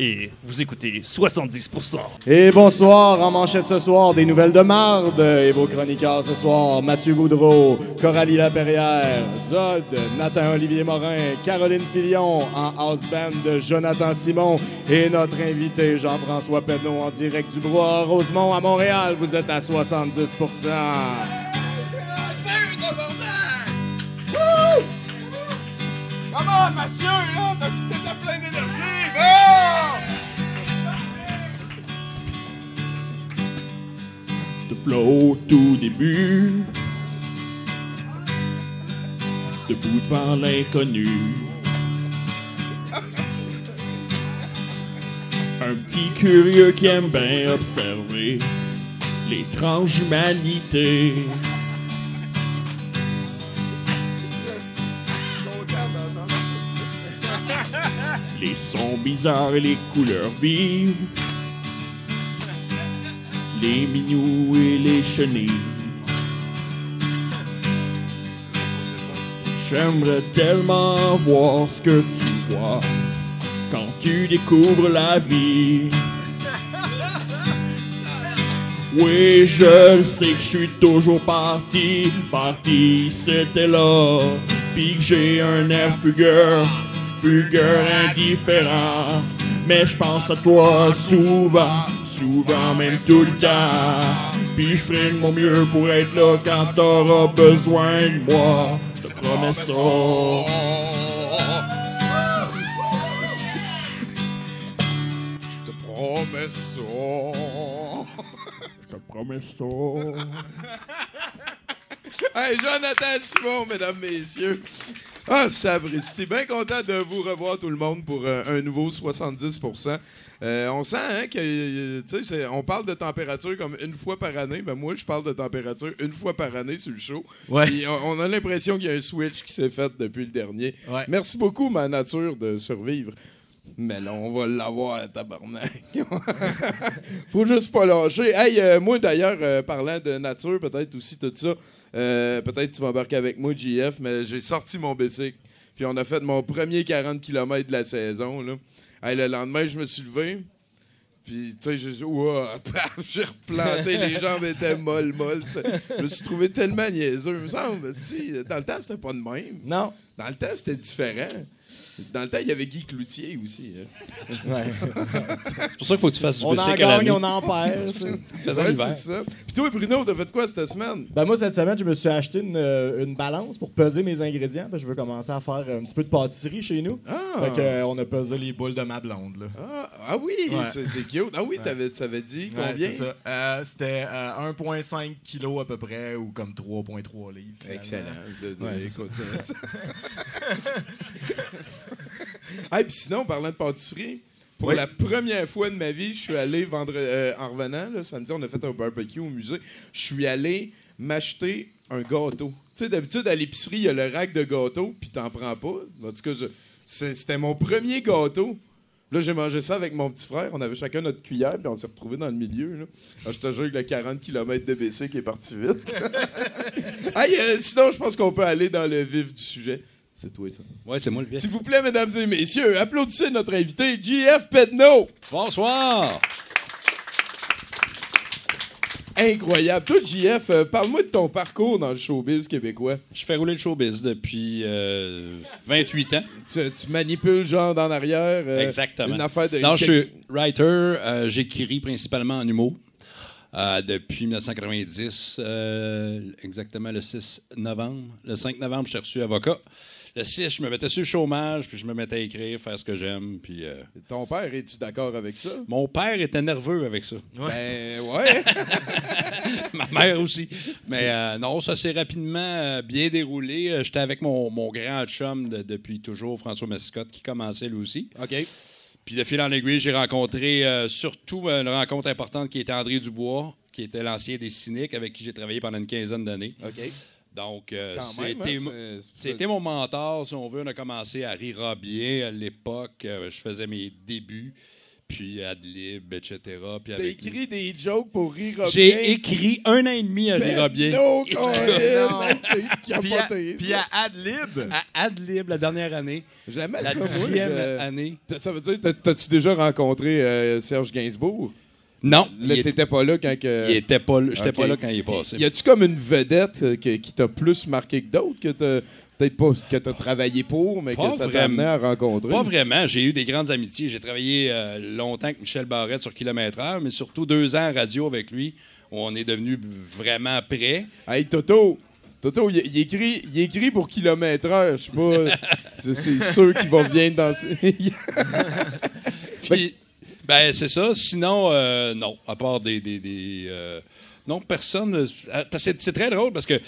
et vous écoutez 70%. Et bonsoir, en manchette ce soir, des nouvelles de marde. Et vos chroniqueurs ce soir, Mathieu Boudreau, Coralie Laperrière, Zod, Nathan-Olivier Morin, Caroline Filion, en house band de Jonathan Simon et notre invité Jean-François Penneau en direct du Brouhaha Rosemont à Montréal. Vous êtes à 70 Come on, Mathieu, là! T'as dit que t'étais plein d'énergie! De flow au tout début. Debout devant l'inconnu. Un petit curieux qui aime bien observer l'étrange humanité. Les sons bizarres et les couleurs vives. Les mignous et les chenilles. J'aimerais tellement voir ce que tu vois quand tu découvres la vie. Oui, je sais que je suis toujours parti, parti, c'était là. Puis que j'ai un air fugueur, fugueur indifférent. Mais je pense à toi souvent, souvent, même tout le temps. Puis je ferai de mon mieux pour être là quand t'auras besoin de moi. Je te promets ça. Je te promets ça. Je te promets ça. Hey, Jonathan Simon, mesdames, messieurs. Ah, sabristi. Bien content de vous revoir tout le monde pour euh, un nouveau 70%. Euh, on sent hein, que, euh, parle de température comme une fois par année. Ben moi, je parle de température une fois par année sur le show. Ouais. Puis on, on a l'impression qu'il y a un switch qui s'est fait depuis le dernier. Ouais. Merci beaucoup, ma nature, de survivre. Mais là, on va l'avoir, tabarnak. Faut juste pas lâcher. Hey, euh, moi, d'ailleurs, euh, parlant de nature, peut-être aussi tout ça, euh, peut-être tu vas embarquer avec moi, JF, mais j'ai sorti mon bicycle. Puis on a fait mon premier 40 km de la saison. Là. Hey, le lendemain, je me suis levé. Puis, tu sais, j'ai paf, j'ai replanté, les jambes étaient molles, molles. Je me suis trouvé tellement niaiseux. Il me semble, si, dans le temps, c'était pas de même. Non. Dans le temps, c'était différent. Dans le temps, il y avait Guy Cloutier aussi. hein. C'est pour ça qu'il faut que tu fasses du On en gagne, on en perd. Ouais, c'est ça. Puis toi, Bruno, t'as fait quoi cette semaine? Ben moi, cette semaine, je me suis acheté une, euh, une balance pour peser mes ingrédients. parce que je veux commencer à faire un petit peu de pâtisserie chez nous. Ah. Fait que, euh, on a pesé les boules de ma blonde. Là. Ah, ah oui, Ouais. c'est cute. Ah oui, t'avais, tu avais dit combien? Euh, C'était euh, 1,5 kg à peu près, ou comme 3,3 livres. finalement. Excellent. De- de- Ouais, c'est écoute, hey, puis sinon, parlant de pâtisserie, pour Oui. la première fois de ma vie, je suis allé vendre euh, en revenant, là, samedi, on a fait un barbecue au musée. Je suis allé m'acheter un gâteau. Tu sais, d'habitude, à l'épicerie, il y a le rack de gâteaux, puis t'en prends pas. En tout cas, je- c'est- c'était mon premier gâteau. Là, j'ai mangé ça avec mon petit frère. On avait chacun notre cuillère, puis on s'est retrouvés dans le milieu. Là. Ah, je te jure que le 40 km de BC qui est parti vite. Hey, euh, sinon, je pense qu'on peut aller dans le vif du sujet. C'est toi, ça. Ouais, c'est moi le bien. S'il vous plaît, mesdames et messieurs, applaudissez notre invité, JF Pedno. Bonsoir! Incroyable. Toi, JF, euh, parle-moi de ton parcours dans le showbiz québécois. Je fais rouler le showbiz depuis euh, 28 ans. Tu, tu manipules genre d'en arrière. euh, Exactement. Une affaire de. Non, je suis writer. euh, J'écris principalement en humour. euh, depuis 1990, euh, exactement le 6 novembre. Le 5 novembre, je suis reçu avocat. Le 6, je me mettais sur le chômage, puis je me mettais à écrire, faire ce que j'aime. Puis euh, Ton père, es-tu d'accord avec ça? mon père était nerveux avec ça. Ben, ouais. Ma mère aussi. Mais euh, non, ça s'est rapidement euh, bien déroulé. Euh, J'étais avec mon, mon grand chum de- depuis toujours, François Mascotte, qui commençait lui aussi. OK. Puis de fil en aiguille, j'ai rencontré euh, surtout une rencontre importante qui était André Dubois, qui était l'ancien des Cyniques, avec qui j'ai travaillé pendant une quinzaine d'années. OK. Donc, euh, c'était hein, c'était mon mentor, si on veut. On a commencé à rire bien à l'époque. Euh, je faisais mes débuts, puis Adlib, etc. Puis T'as écrit des jokes pour rire J'ai bien? écrit un an et demi à rire bien. Non, Colin, Non. c'est Puis à, puis à Adlib. À Adlib, la dernière année. J'aimais La ça, moi. dixième je- année. Ça veut dire, t'as- t'as-tu déjà rencontré euh, Serge Gainsbourg? Non, Là, t'étais pas là quand que... il était pas, là- j'étais pas là quand il est passé. Y a-tu comme une vedette euh, que- qui t'a plus marqué que d'autres, que t'as peut-être pas que t'as travaillé pour, mais Pas que ça t'a amené à rencontrer? Pas vraiment. J'ai eu des grandes amitiés. J'ai travaillé euh, longtemps avec Michel Barrette sur Kilomètre Heure, mais surtout deux ans en radio avec lui, où on est devenus vraiment près. Hey, Toto! Toto, il, il écrit, il écrit pour kilomètre heure. Je sais pas. c'est sûr qu'il va bien danser. Puis, ben, c'est ça. Sinon, euh, non. À part des. euh, non, personne. euh, C'est très drôle parce que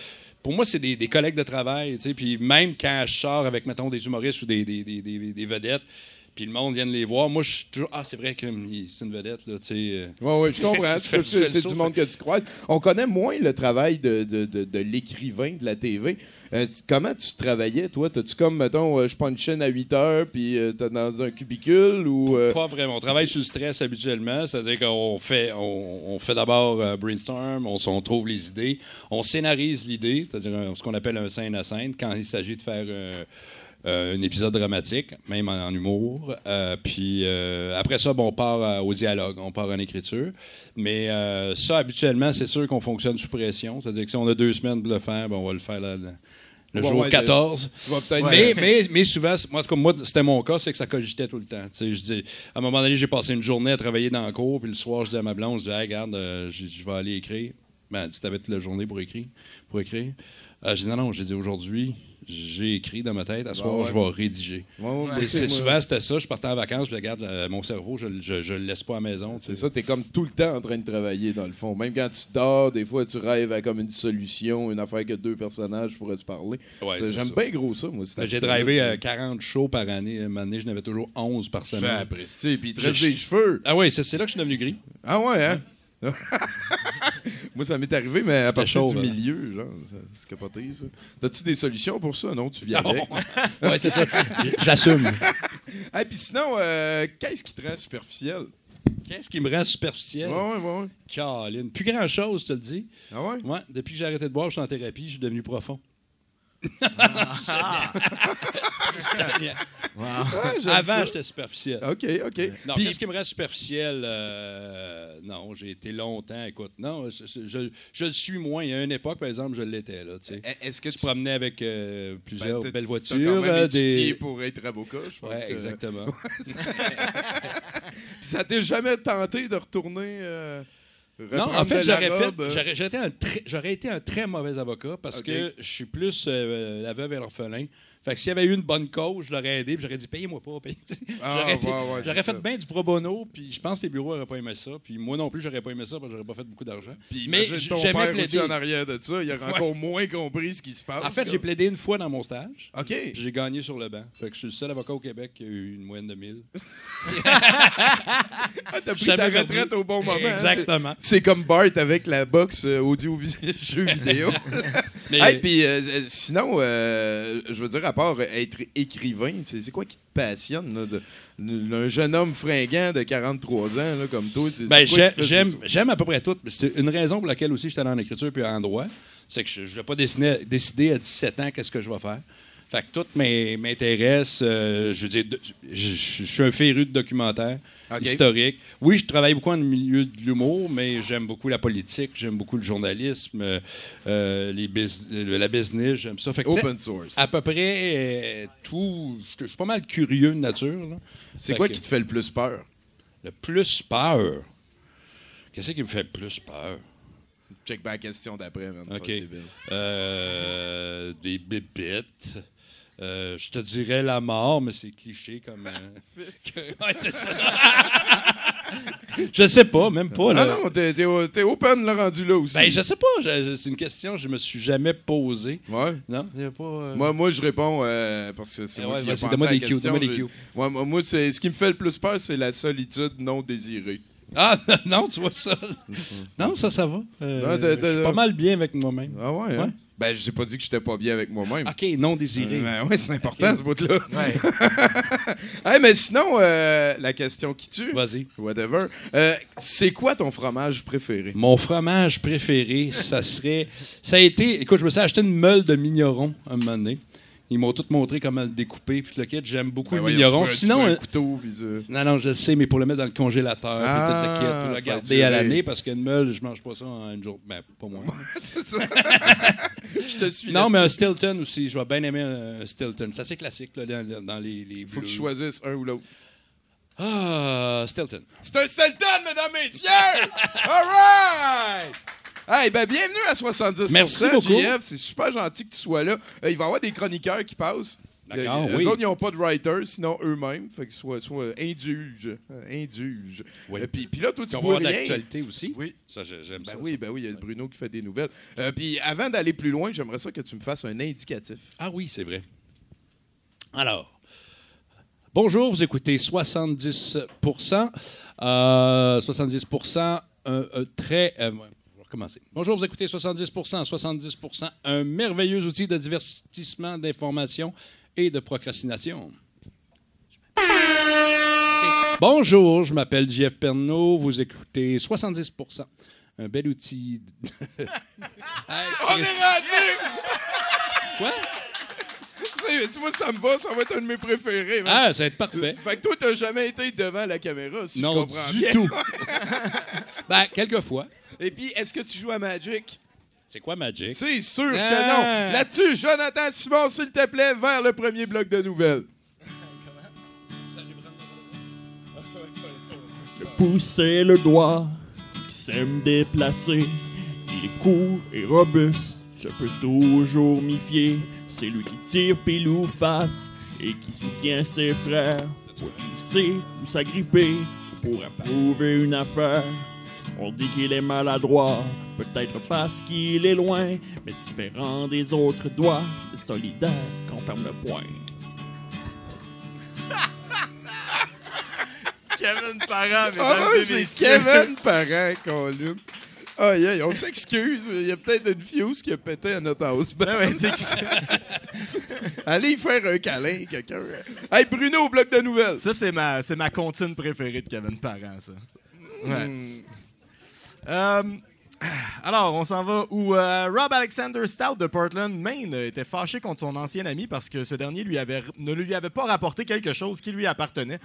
pour moi, c'est des, collègues de travail. Puis même quand je sors avec, mettons, des humoristes ou des- des vedettes, puis le monde vient de les voir, moi, je suis toujours. Ah, c'est vrai que hum, c'est une vedette, là. Tu sais. euh. Oui, oui, je comprends. C'est du monde que tu croises. On connaît moins le travail de, de, de, de l'écrivain de la TV. Euh, comment tu travaillais, toi? T'as-tu comme, mettons, euh, je prends une chaîne à 8 heures, puis euh, t'es dans un cubicule ou. Pas vraiment. On travaille sur le stress habituellement. C'est-à-dire qu'on fait, on, on fait d'abord brainstorm, on, on trouve les idées, on scénarise l'idée, c'est-à-dire ce qu'on appelle un scène à scène, quand il s'agit de faire euh, un épisode dramatique, même en, en humour. Euh, puis euh, après ça, bon, on part au dialogue, on part en écriture. Mais ça, habituellement, c'est sûr qu'on fonctionne sous pression. C'est-à-dire que si on a deux semaines pour le faire, ben, on va le faire là- là- le Ouais, jour ouais, 14. tu vas peut-être. Mais, mais, mais souvent, moi, comme moi, c'était mon cas, c'est que ça cogitait tout le temps. Tu sais, je dis, à un moment donné, j'ai passé une journée à travailler dans le cours, puis le soir, je dis à ma blonde, je dis, Hey, regarde, euh, je je vais aller écrire. Ben, elle dit, t'avais toute la journée pour écrire. Pour écrire. Euh, je dis, non, non, j'ai dit, aujourd'hui, j'ai écrit dans ma tête, à soir, ouais. je vais rédiger. Ouais, ouais, Tu c'est- souvent, c'était ça. Je partais en vacances, je regarde euh, mon cerveau, je, je, je le laisse pas à la maison. tu C'est ça, t'es comme tout le temps en train de travailler, dans le fond. Même quand tu dors, des fois, tu rêves à comme une solution, une affaire que deux personnages pourraient se parler. Ouais, J'aime bien gros ça, moi. J'ai drivé euh, 40 shows par année. À un moment donné, je n'avais toujours 11 par J'ai semaine. apprécié. Puis il te des cheveux. Ah oui, c'est c'est là que je suis devenu gris. Ah ouais, hein? Moi, ça m'est arrivé, mais à partir chaud, du là. milieu, genre, c'est capoté, ça. T'as-tu des solutions pour ça? Non, tu viens avec. ouais, c'est ça. J'assume. Et puis sinon, euh, qu'est-ce qui te rend superficiel? Qu'est-ce qui me rend superficiel? Ouais, ouais, ouais. Caroline. Plus grand chose, je te le dis. Ah ouais? Ouais, depuis que j'ai arrêté de boire, je suis en thérapie, je suis devenu profond. Ouais, j'aime Avant, ça. j'étais superficiel. OK, OK. Non, Puis- qu'est-ce qui me rend superficiel? Euh, non, j'ai été longtemps, écoute. Non, je, je- je le suis moins. Il y a une époque, par exemple, je l'étais. Là, tu sais. Est-ce que Je promenais avec euh, plusieurs Ben, t'as- belles t'as voitures. quand même euh, étudié des... pour être avocat, je pense Ouais, que... exactement. Puis ça t'est jamais tenté de retourner... euh, Non, en fait, la j'aurais fait, robe, euh? j'aurais, j'aurais été un très, j'aurais été un très mauvais avocat parce que je suis plus euh, la veuve et l'orphelin. Fait que s'il y avait eu une bonne cause, je l'aurais aidé, puis j'aurais dit payez-moi pas, payez. Ah, j'aurais ouais, ouais, fait ça. bien du pro bono, puis je pense que les bureaux n'auraient pas aimé ça, puis moi non plus j'aurais pas aimé ça parce que j'aurais pas fait beaucoup d'argent. Puis Mais ton père aussi plaider. en arrière de ça, il aurait encore moins compris ce qui se passe. En fait, j'ai plaidé une fois dans mon stage. OK. J'ai gagné sur le banc. Fait que je suis le seul avocat au Québec qui a eu une moyenne de 1000. Ah, t'as pris ta retraite au bon moment. hein, Exactement. c'est- C'est comme Bart avec la boxe euh, audio-jeu vidéo. Mais Hey, puis euh, euh, sinon, euh, je veux dire, à part être écrivain, c'est quoi qui te passionne, là, de, de- un jeune homme fringant de 43 ans, là, comme toi? c'est- Ben, j'aime, à peu près tout. C'est une raison pour laquelle aussi j'étais allé en écriture puis en droit. C'est que je ne vais pas dessiner- décider à 17 ans qu'est-ce que je vais faire. Fait que tout m'in- m'intéresse. euh, je veux dire, je, suis un féru de documentaires Ok. historiques. Oui, je travaille beaucoup dans le milieu de l'humour, mais j'aime beaucoup la politique, j'aime beaucoup le journalisme, euh, euh, les bus- la business, j'aime ça. Fait que, Open source. à peu près euh, tout. Je suis pas mal curieux de nature. C'est quoi que- qui te fait le plus peur? le plus peur? Qu'est-ce qui me fait le plus peur? Check la question d'après, OK. des bébites. Euh, je te dirais la mort, mais c'est cliché comme. euh, que- Ouais, c'est ça. je sais pas, même pas. Ah Là. non, t'es, t'es, open, là, rendu là aussi. Ben, je sais pas. c'est une question que je me suis jamais posée. Ouais. Non, y a pas. euh, Moi, moi, je réponds parce que c'est Eh moi ouais, qui ai pensé la des cues, question. des. Moi, c'est, ce qui me fait le plus peur, c'est la solitude non désirée. Ah, non, tu vois ça. non, ça, ça va. Je suis pas mal bien avec moi-même. Ah ouais, hein? Ben, je t'ai pas dit que j'étais pas bien avec moi-même. OK, non désiré. Ben ouais, c'est important, ce bout-là. Ouais. Hey, mais sinon, euh, la question qui tue, Vas-y. whatever, euh, c'est quoi ton fromage préféré? Mon fromage préféré, ça serait. Ça a été. Écoute, je me suis acheté une meule de mignon un moment donné. Ils m'ont tout montré comment le découper. Puis le kit, j'aime beaucoup Ben le tu Sinon. un euh, couteau, puis Non, non, je sais, mais pour le mettre dans le congélateur, Ah, puis tout le kit, puis le faire garder à l'année, parce qu'une meule, je mange pas ça en une journée. Ben, pas moi. c'est ça. je te suis. non, mais un. Stilton aussi. Je vais bien aimer un Stilton. C'est assez classique là, dans, dans les, les Faut que tu choisisses un ou l'autre. Ah, Stilton. C'est un Stelton, mesdames, messieurs! All right! Hey, ben bienvenue à 70%. Merci beaucoup. JF, c'est super gentil que tu sois là. Euh, il va y avoir des chroniqueurs qui passent. D'accord, Euh, oui. Eux autres, ils n'ont pas de writers, sinon eux-mêmes. Fait qu'ils soient, soient indulges. euh, indulges. Oui. Euh, Puis puis là, toi, tu avoir rien. d'actualité aussi. Oui. Ça, j'ai- j'aime Ben ça. oui, ben oui, il y a Bruno qui fait des nouvelles. Euh, Puis avant d'aller plus loin, j'aimerais ça que tu me fasses un indicatif. Ah oui, c'est vrai. Alors, bonjour, vous écoutez 70% euh, 70 un, un très... je. Bonjour, vous écoutez 70 70 un merveilleux outil de divertissement, d'information et de procrastination. Bonjour, je m'appelle Jeff Pernaud, vous écoutez 70% un bel outil... Hey, On est rendu! Quoi? Tu vois, ça me va, ça va être un de mes préférés. man. Ah, ça va être parfait. Fait que toi, t'as jamais été devant la caméra, si je Non, comprends du bien. tout. Ben, quelquefois. Et puis, est-ce que tu joues à Magic? C'est quoi Magic? C'est sûr que Ah. non. Là-dessus, Jonathan Simon, s'il te plaît, vers le premier bloc de nouvelles. Le pouce et le doigt qui sait me déplacer. Il est court et robuste, je peux toujours m'y fier. C'est lui qui tire pile ou face et qui soutient ses frères. Pour sait où s'agripper pour approuver une affaire. On dit qu'il est maladroit, peut-être parce qu'il est loin, mais différent des autres doigts, le solidaire qu'on ferme le poing. Kevin Parent, mesdames et messieurs. Kevin Parent, Colin. Aïe, aïe, on s'excuse. Il y a peut-être une fuse qui a pété à notre house band. Ouais, Allez y faire un câlin, quelqu'un. Hey, Bruno, au bloc de nouvelles. Ça, c'est ma, c'est ma comptine préférée de Kevin Parent, ça. Ouais. Hmm. Euh, alors, on s'en va où euh, Rob Alexander Stout de Portland, Maine, était fâché contre son ancien ami parce que ce dernier lui avait, ne lui avait pas rapporté quelque chose qui lui appartenait.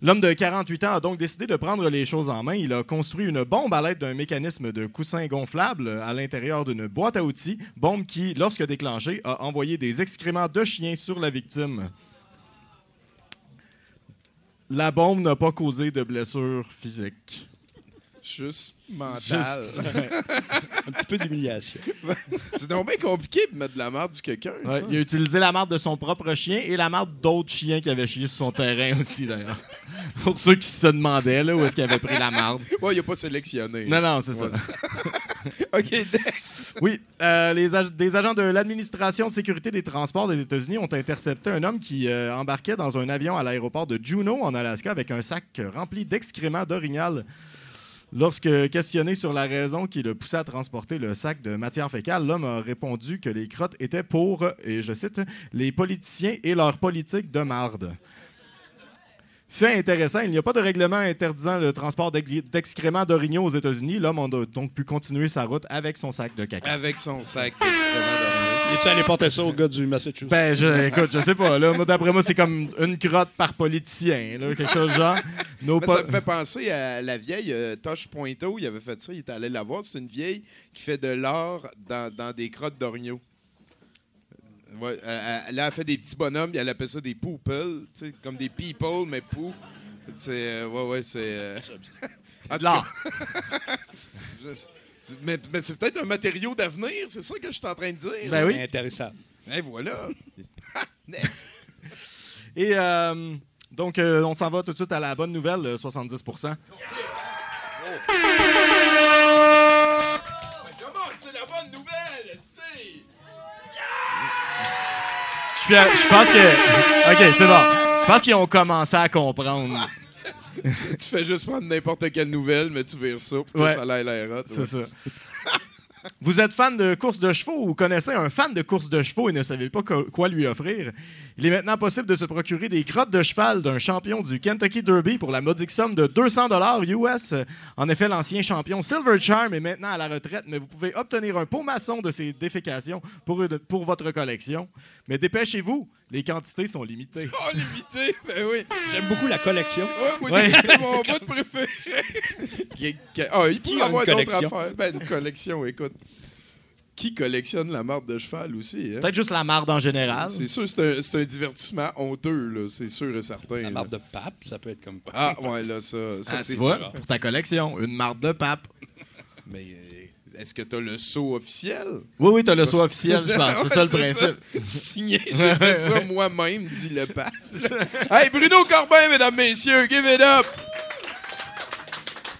L'homme de 48 ans a donc décidé de prendre les choses en main. Il a construit une bombe à l'aide d'un mécanisme de coussin gonflable à l'intérieur d'une boîte à outils, bombe qui, lorsque déclenchée, a envoyé des excréments de chiens sur la victime. La bombe n'a pas causé de blessures physiques. Juste mental. Un petit peu d'humiliation. C'est donc bien compliqué de mettre de la merde du quelqu'un, Ouais, il a utilisé la marde de son propre chien et la marde d'autres chiens qui avaient chié sur son terrain aussi, d'ailleurs. Pour ceux qui se demandaient là, où est-ce qu'il avait pris la marde. Ouais, il a pas sélectionné. Non, non, c'est ça. OK. Oui, euh, les ag- des agents de l'administration de sécurité des transports des États-Unis ont intercepté un homme qui euh, embarquait dans un avion à l'aéroport de Juneau, en Alaska, avec un sac rempli d'excréments d'orignal. Lorsque questionné sur la raison qui le poussait à transporter le sac de matière fécale, l'homme a répondu que les crottes étaient pour, et je cite, les politiciens et leur politique de marde. Fait intéressant, il n'y a pas de règlement interdisant le transport d'ex- d'excréments d'orignaux aux États-Unis. L'homme a donc pu continuer sa route avec son sac de caca. Avec son sac d'excréments d'orignal. Es-tu allé porter ça au gars du Massachusetts? Ben, je, écoute, je sais pas. Là, moi, d'après moi, c'est comme une crotte par politicien, là, quelque chose de genre. Ça me fait penser à la vieille euh, Tosh Pointo. Il avait fait ça, il était allé la voir. C'est une vieille qui fait de l'or dans, dans des crottes d'orignaux. Ouais, euh, elle, a fait des petits bonhommes, elle appelle ça des pooples, tu sais, comme des people, mais pou. C'est, euh, ouais, ouais, c'est. euh, en tout cas, mais, mais c'est peut-être un matériau d'avenir, c'est ça que je suis en train de dire. Ben oui. C'est intéressant. Et voilà. Et euh, donc, euh, on s'en va tout de suite à la bonne nouvelle, le 70% Comment? C'est la bonne nouvelle, je pense que. OK, c'est bon. Je pense qu'ils ont commencé à comprendre. tu, tu fais juste prendre n'importe quelle nouvelle, mais tu vires ça pour Ouais. ça l'air. C'est ça. Vous êtes fan de courses de chevaux ou connaissez un fan de courses de chevaux et ne savez pas quoi lui offrir? Il est maintenant possible de se procurer des crottes de cheval d'un champion du Kentucky Derby pour la modique somme de 200 dollars US. En effet, l'ancien champion Silver Charm est maintenant à la retraite, mais vous pouvez obtenir un pot maçon de ses défécations pour, une- pour votre collection. Mais dépêchez-vous, les quantités sont limitées. Oh, limité, ben oui. J'aime beaucoup la collection. Ouais, moi, Ouais. c'est- c'est mon bout préféré. Qui- qui- Ah, il Qui pourrait a avoir une d'autres collection? affaires. Ben, une collection, écoute. Qui collectionne la marde de cheval aussi? Hein? Peut-être juste la marde en général. C'est sûr, c'est un, c'est un divertissement honteux, là, c'est sûr et certain. La là. marque de pape, ça peut être comme Ah, ouais, là, ça, ça Ah, c'est tu vois, ça. pour ta collection, une marde de pape. Mais euh, est-ce que t'as le saut officiel? Oui, oui, t'as le saut officiel, je pense. C'est ça le principe. Signé, j'ai fait ça moi-même, dit le pape. hey, Bruno Corbin, mesdames, messieurs, give it up!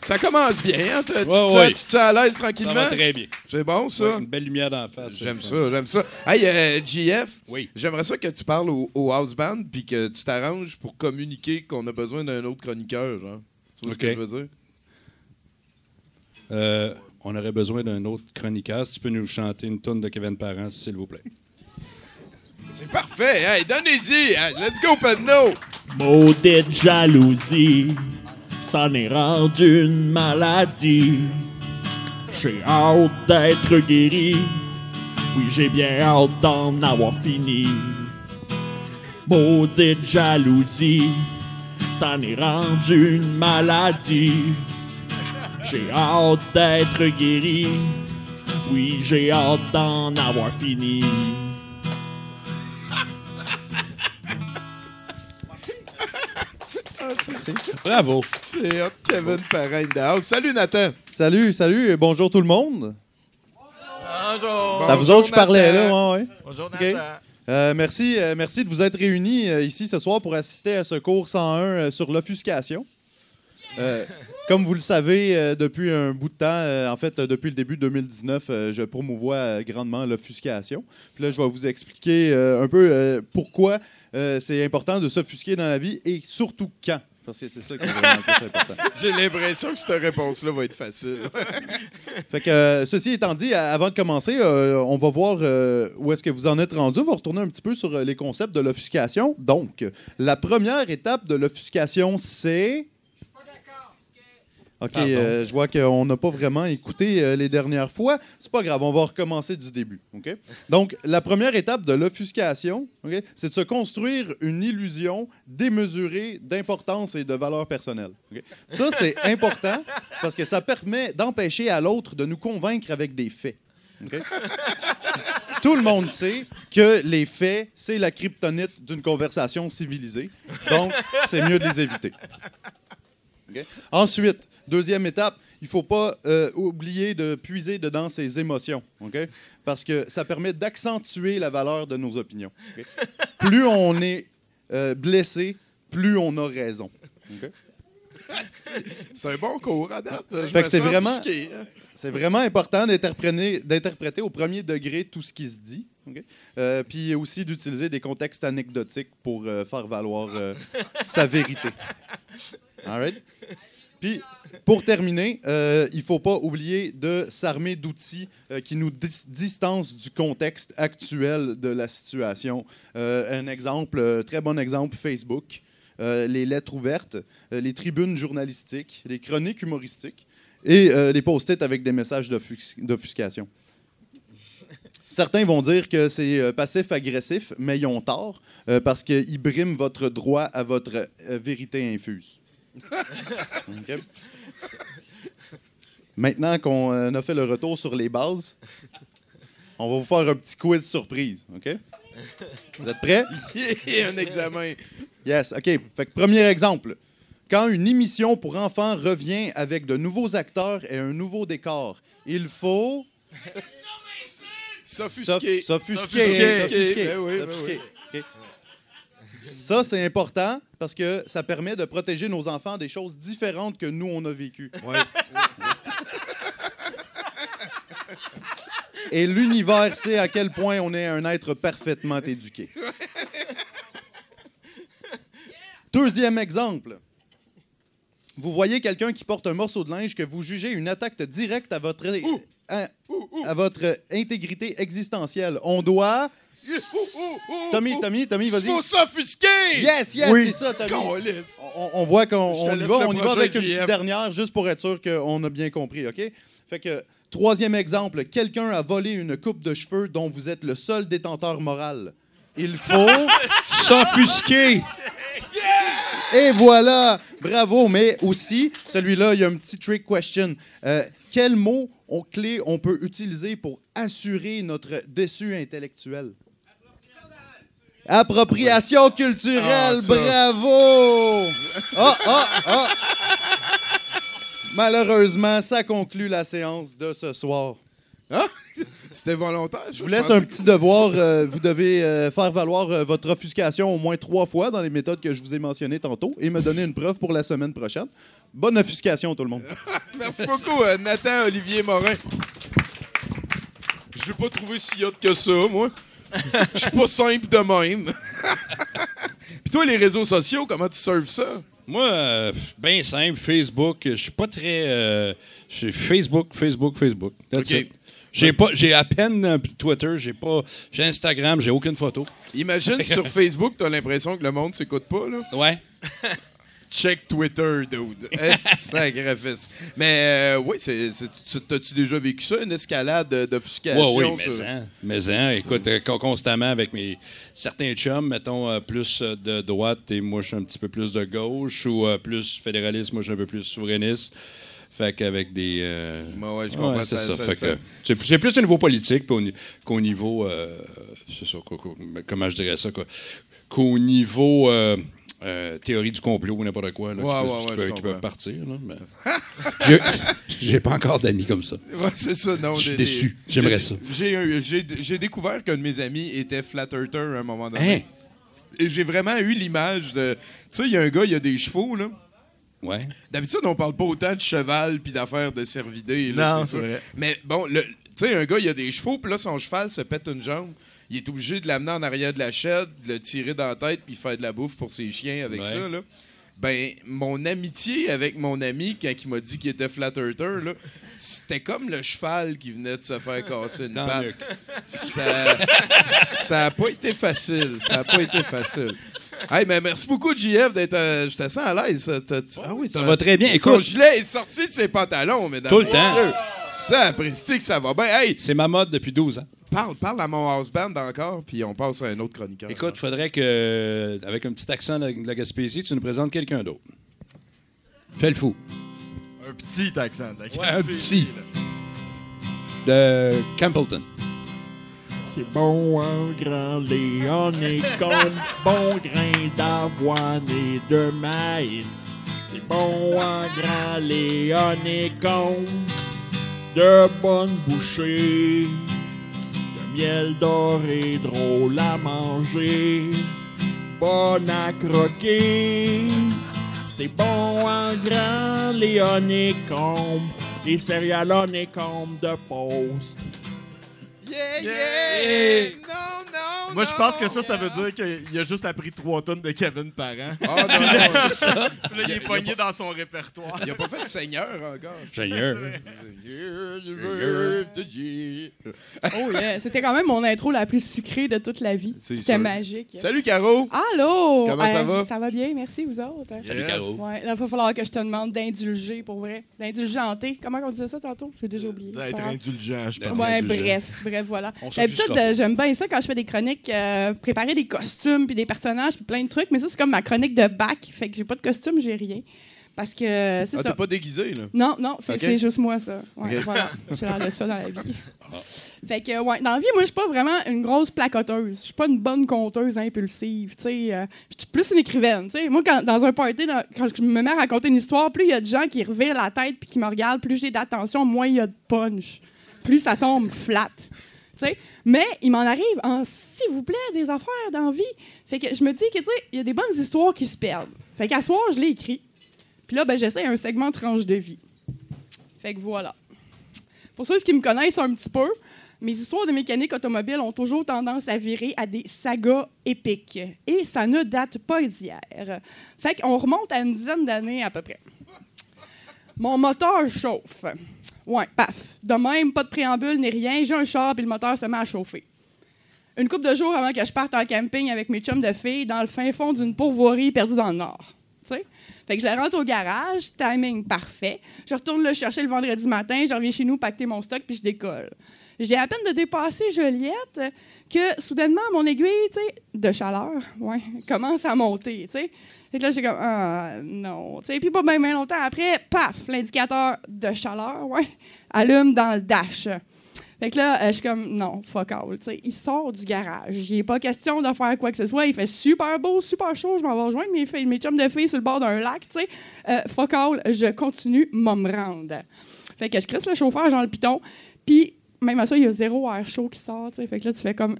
Ça commence bien, hein? Tu, tu Ouais, te sens- ouais. tu te sens à l'aise Ça tranquillement? va très bien. C'est bon, ça? Ouais, une belle lumière d'en face. J'aime ça, j'aime ça. Hey, euh, JF, Oui. j'aimerais ça que tu parles au, au house band puis que tu t'arranges pour communiquer qu'on a besoin d'un autre chroniqueur, genre. Tu vois Ok. ce que je veux dire? Euh, on aurait besoin d'un autre chroniqueur. Si tu peux nous chanter une tonne de Kevin Parent, s'il vous plaît. C'est parfait. Hey, donnez-y. Hey, let's go, Pedno. Maudite jalousie, ça n'est rendu une maladie. J'ai hâte d'être guéri, oui j'ai bien hâte d'en avoir fini. Maudite jalousie, ça n'est rendu une maladie. J'ai hâte d'être guéri, oui j'ai hâte d'en avoir fini. Ah, c'est, c'est, Bravo. c'est hot, Kevin Parent in the house. Salut, Nathan. Salut, salut, et bonjour tout le monde. Bonjour. C'est à vous Bonjour, autres que je parlais Nathan. là, ouais, ouais. Bonjour. Nathan. Euh, merci, euh, merci de vous être réunis euh, ici ce soir pour assister à ce cours 101 euh, sur l'offuscation. Euh, comme vous le savez, euh, depuis un bout de temps, euh, en fait, euh, depuis le début de 2019, euh, je promouvois grandement l'offuscation. Puis là, je vais vous expliquer un peu pourquoi c'est important de s'offusquer dans la vie et surtout quand. Parce que c'est ça qui est vraiment plus important. J'ai l'impression que cette réponse-là va être facile. Fait que, ceci étant dit, avant de commencer, on va voir où est-ce que vous en êtes rendu. On va retourner un petit peu sur les concepts de l'offuscation. Donc, la première étape de l'offuscation, c'est... OK, euh, je vois qu'on n'a pas vraiment écouté euh, les dernières fois. C'est pas grave, on va recommencer du début. OK? Donc, la première étape de l'offuscation, OK, c'est de se construire une illusion démesurée d'importance et de valeur personnelle. OK? Ça, c'est important parce que ça permet d'empêcher à l'autre de nous convaincre avec des faits. OK? Tout le monde sait que les faits, c'est la kryptonite d'une conversation civilisée. Donc, c'est mieux de les éviter. Ensuite, deuxième étape, il ne faut pas euh, oublier de puiser dedans ses émotions. OK? Parce que ça permet d'accentuer la valeur de nos opinions. Plus on est euh, blessé, plus on a raison. C'est un bon cours à date. C'est vraiment- hein. C'est vraiment important d'interpréter au premier degré tout ce qui se dit. Euh, puis aussi d'utiliser des contextes anecdotiques pour euh, faire valoir euh, sa vérité. All right? Puis, pour terminer, euh, il ne faut pas oublier de s'armer d'outils euh, qui nous dis- distancent du contexte actuel de la situation. Euh, un exemple, très bon exemple, Facebook, les lettres ouvertes, les tribunes journalistiques, les chroniques humoristiques et les post-it avec des messages d'offus- d'offuscation. Certains vont dire que c'est passif-agressif, mais ils ont tort parce qu'ils briment votre droit à votre vérité infuse. Maintenant qu'on euh, a fait le retour sur les bases, on va vous faire un petit quiz surprise. OK? Vous êtes prêts? Yeah, un examen. Yes, OK. Fait que premier exemple. Quand une émission pour enfants revient avec de nouveaux acteurs et un nouveau décor, il faut S'offusquer. s'off- s'offusquer. S'offusquer. Ça, c'est important parce que ça permet de protéger nos enfants des choses différentes que nous, on a vécues. Ouais. Et l'univers sait à quel point on est un être parfaitement éduqué. Deuxième exemple. Vous voyez quelqu'un qui porte un morceau de linge que vous jugez une attaque directe à votre, à, à votre intégrité existentielle. On doit... Tommy, Tommy, Tommy, Il vas-y. faut s'offusquer! Yes, yes, Oui. c'est ça, Tommy. On, on voit qu'on on y va, le on y va avec une petite dernière, juste pour être sûr qu'on a bien compris, OK? Fait que, troisième exemple, quelqu'un a volé une coupe de cheveux dont vous êtes le seul détenteur moral. Il faut... S'offusquer! Et voilà! Bravo! Mais aussi, celui-là, il y a un petit trick question. Euh, quel mot on, clé on peut utiliser pour assurer notre dessus intellectuel? Appropriation culturelle, Ah, bravo! Ah, ah, ah! Malheureusement, ça conclut la séance de ce soir. Hein? C'était volontaire. Je vous laisse un petit devoir. euh, vous devez euh, faire valoir euh, votre offuscation au moins trois fois dans les méthodes que je vous ai mentionnées tantôt et me donner une preuve pour la semaine prochaine. Bonne offuscation, tout le monde. Merci beaucoup, Nathan Olivier Morin. Je l'ai pas trouvé si hot que ça, moi. Je suis pas simple de même. Puis toi, les réseaux sociaux, comment tu surfes ça? Moi, euh, bien simple, Facebook. Je suis pas très. euh, je suis Facebook, Facebook, Facebook. That's OK. it. J'ai pas, j'ai à peine euh, Twitter, j'ai pas, j'ai Instagram, j'ai aucune photo. Imagine sur Facebook, t'as l'impression que le monde s'écoute pas, là. Ouais. Check Twitter, dude. Eh, Sacrifice. Mais euh, oui, t'as-tu déjà vécu ça, une escalade de- d'offuscation? Oui, mais sur- hein, mais hein, écoute, euh, con- constamment avec mes certains chums, mettons euh, plus de droite et moi je suis un petit peu plus de gauche ou euh, plus fédéraliste, moi je suis un peu plus souverainiste. Fait qu'avec des. euh, Ouais, ouais, je comprends. ouais, ça, ça. ça- ça- c'est plus au niveau politique qu'au ni- qu'au niveau. euh, ça, comment je dirais ça, quoi. Qu'au niveau. euh, euh, théorie du complot ou n'importe quoi là, Ouais, qui, ouais, peuvent- qui ouais, peuvent, je qui peuvent comprends. partir. Là, mais... J'ai- pas encore d'amis comme ça. Ouais, c'est ça, non. Je suis déçu. J'aimerais j'ai- ça. J'ai, découvert qu'un de mes amis était flat earther à un moment donné. Hein? Et j'ai vraiment eu l'image de. Tu sais, il y a un gars, il a des chevaux, là. Ouais. D'habitude, on parle pas autant de cheval puis d'affaires de cervidés. Là, Non, c'est vrai. Mais bon, le- tu sais, un gars, il a des chevaux, puis là, son cheval se pète une jambe. Il est obligé de l'amener en arrière de la chaîne, de le tirer dans la tête, puis faire de la bouffe pour ses chiens avec Ouais. ça. Là. Ben, mon amitié avec mon ami, quand il m'a dit qu'il était flat earther, là, c'était comme le cheval qui venait de se faire casser une patte. Ça ça a pas été facile. Ça a pas été facile. Hey, mais merci beaucoup, JF, d'être. euh, je te sens à l'aise. Ah oui, Ça va très bien. Son Écoute, gilet est sorti de ses pantalons, mesdames. Tout le temps. Ça apprécie que ça va bien. Hey, c'est ma mode depuis 12 ans. Parle, parle à mon house band encore, puis on passe à un autre chroniqueur. Écoute, faudrait que, avec un petit accent de la Gaspésie, tu nous présentes quelqu'un d'autre. Fais le fou. Un petit accent. de la Ouais, un Gaspésie, petit. là. De Campbellton. C'est bon en grand lait, en écombe, bon grain d'avoine et de maïs. C'est bon en grand lait, en écombe, de bonnes bouchées, miel doré drôle à manger, bon à croquer. C'est bon en grand en écombe, les céréales en écombe de poste. Yeah, yeah! Non, non! Moi, je pense que ça, ça veut dire qu'il a juste appris 3 tonnes de Kevin par an. Ah, non, non, c'est ça. Puis là, il est pogné dans son répertoire. Il a pas fait de Seigneur encore. Seigneur. Seigneur, je veux te dire. Oh yeah, c'était quand même mon intro la plus sucrée de toute la vie. C'est C'était magique. Salut, Caro! Allô! Comment ça Euh, va? Ça va bien, merci, vous autres. Salut. Caro. Ouais, là, il va falloir que je te demande d'indulger, pour vrai. D'indulgenter. Comment on disait ça tantôt? J'ai déjà oublié. D'être indulgent, je pense. Ouais, indulgent. bref, bref, voilà. D'habitude, euh, j'aime bien ça quand je fais des chroniques, euh, préparer des costumes, puis des personnages, puis plein de trucs, mais ça, c'est comme ma chronique de bac, fait que j'ai pas de costume, j'ai rien. Parce que euh, c'est Ah, ça. t'es pas déguisé, là? Non, non, c'est juste moi, ça. Ouais, Ok. voilà. J'ai l'air de ça dans la vie. Fait que, ouais, dans la vie, moi, je suis pas vraiment une grosse placoteuse. Je suis pas une bonne conteuse impulsive, tu sais. euh, je suis plus une écrivaine, tu sais. Moi, quand, dans un party, dans- quand je me mets à raconter une histoire, plus il y a de gens qui revirent la tête puis qui me regardent, plus j'ai d'attention, moins il y a de punch. Plus ça tombe flat. Tu sais. Mais il m'en arrive en s'il vous plaît des affaires d'envie. Fait que je me dis que tu il y a des bonnes histoires qui se perdent. Fait qu'à soir, je l'ai écrit. Puis là ben j'essaie un segment tranche de vie. Fait que voilà. Pour ceux qui me connaissent un petit peu, mes histoires de mécanique automobile ont toujours tendance à virer à des sagas épiques. Et ça ne date pas d'hier. Fait qu'on remonte à une dizaine d'années à peu près. Mon moteur chauffe. Ouais, paf. De même, pas de préambule ni rien. J'ai un char et le moteur se met à chauffer. Une couple de jours avant que je parte en camping avec mes chums de filles dans le fin fond d'une pourvoirie perdue dans le nord. Tu sais? Fait que je la rentre au garage, timing parfait. Je retourne le chercher le vendredi matin, je reviens chez nous pacter mon stock puis je décolle. J'ai à peine de dépasser Joliette que soudainement mon aiguille, tu sais, de chaleur, ouais, commence à monter, tu sais. Fait que là, j'ai comme, ah, non. Tu sais, puis pas bien longtemps après, paf, l'indicateur de chaleur, ouais, allume dans le dash. Fait que là, euh, je suis comme, non, fuck all. Tu sais, il sort du garage. Il n'est pas question de faire quoi que ce soit. Il fait super beau, super chaud. Je m'en vais rejoindre mes, filles, mes chums de filles sur le bord d'un lac. Tu sais, Euh, fuck all, je continue à me rendre. Fait que je crisse le chauffeur dans le piton. Puis, même à ça, il y a zéro air chaud qui sort. Fait que là, tu fais comme.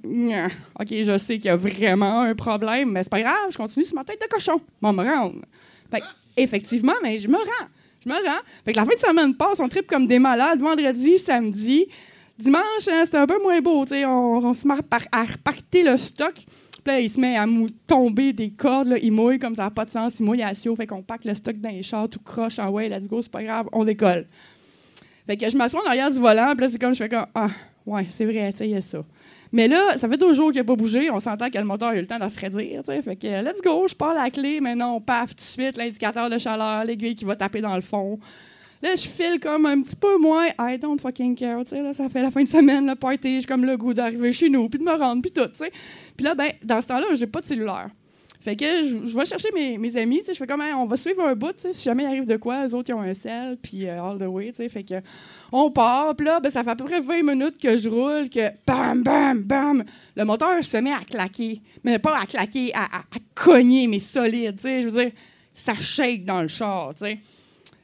OK, je sais qu'il y a vraiment un problème, mais c'est pas grave, je continue sur ma tête de cochon. Vais me rendre. Fait que, effectivement, mais je me rends. Je me rends. Fait que la fin de semaine passe, on tripe comme des malades. Vendredi, samedi. Dimanche, hein, c'était un peu moins beau. On, on se met à reparter le stock. Puis là, il se met à tomber des cordes. Il mouille comme ça n'a pas de sens. Il mouille à Sio. Fait qu'on pack le stock dans les chars, tout croche. En ouais, let's go, c'est pas grave, on décolle. Fait que je m'assois en arrière du volant. Puis là, c'est comme, je fais comme, ah, ouais, c'est vrai, tu sais, il y a ça. Mais là, ça fait deux jours qu'il n'a pas bougé. On s'entend que le moteur a eu le temps de refroidir. Fait que, let's go, je pars la clé. Mais non, paf, tout de suite, l'indicateur de chaleur, l'aiguille qui va taper dans le fond. Là, je file comme un petit peu moins. I don't fucking care. Là, ça fait la fin de semaine, le party. J'ai comme le goût d'arriver chez nous, puis de me rendre, puis tout. Puis là, ben, dans ce temps-là, j'ai pas de cellulaire. Fait que je, vais chercher mes, mes amis. tu sais, Je fais comme, Hey, on va suivre un bout. tu sais, Si jamais il arrive de quoi, les autres, ils ont un sel, puis euh, all the way. tu sais. Fait que on part. Puis là, ben, ça fait à peu près 20 minutes que je roule, que bam, bam, bam. Le moteur se met à claquer. Mais pas à claquer, à, à- à cogner, mais solide. tu sais. Je veux dire, ça shake dans le char. tu sais.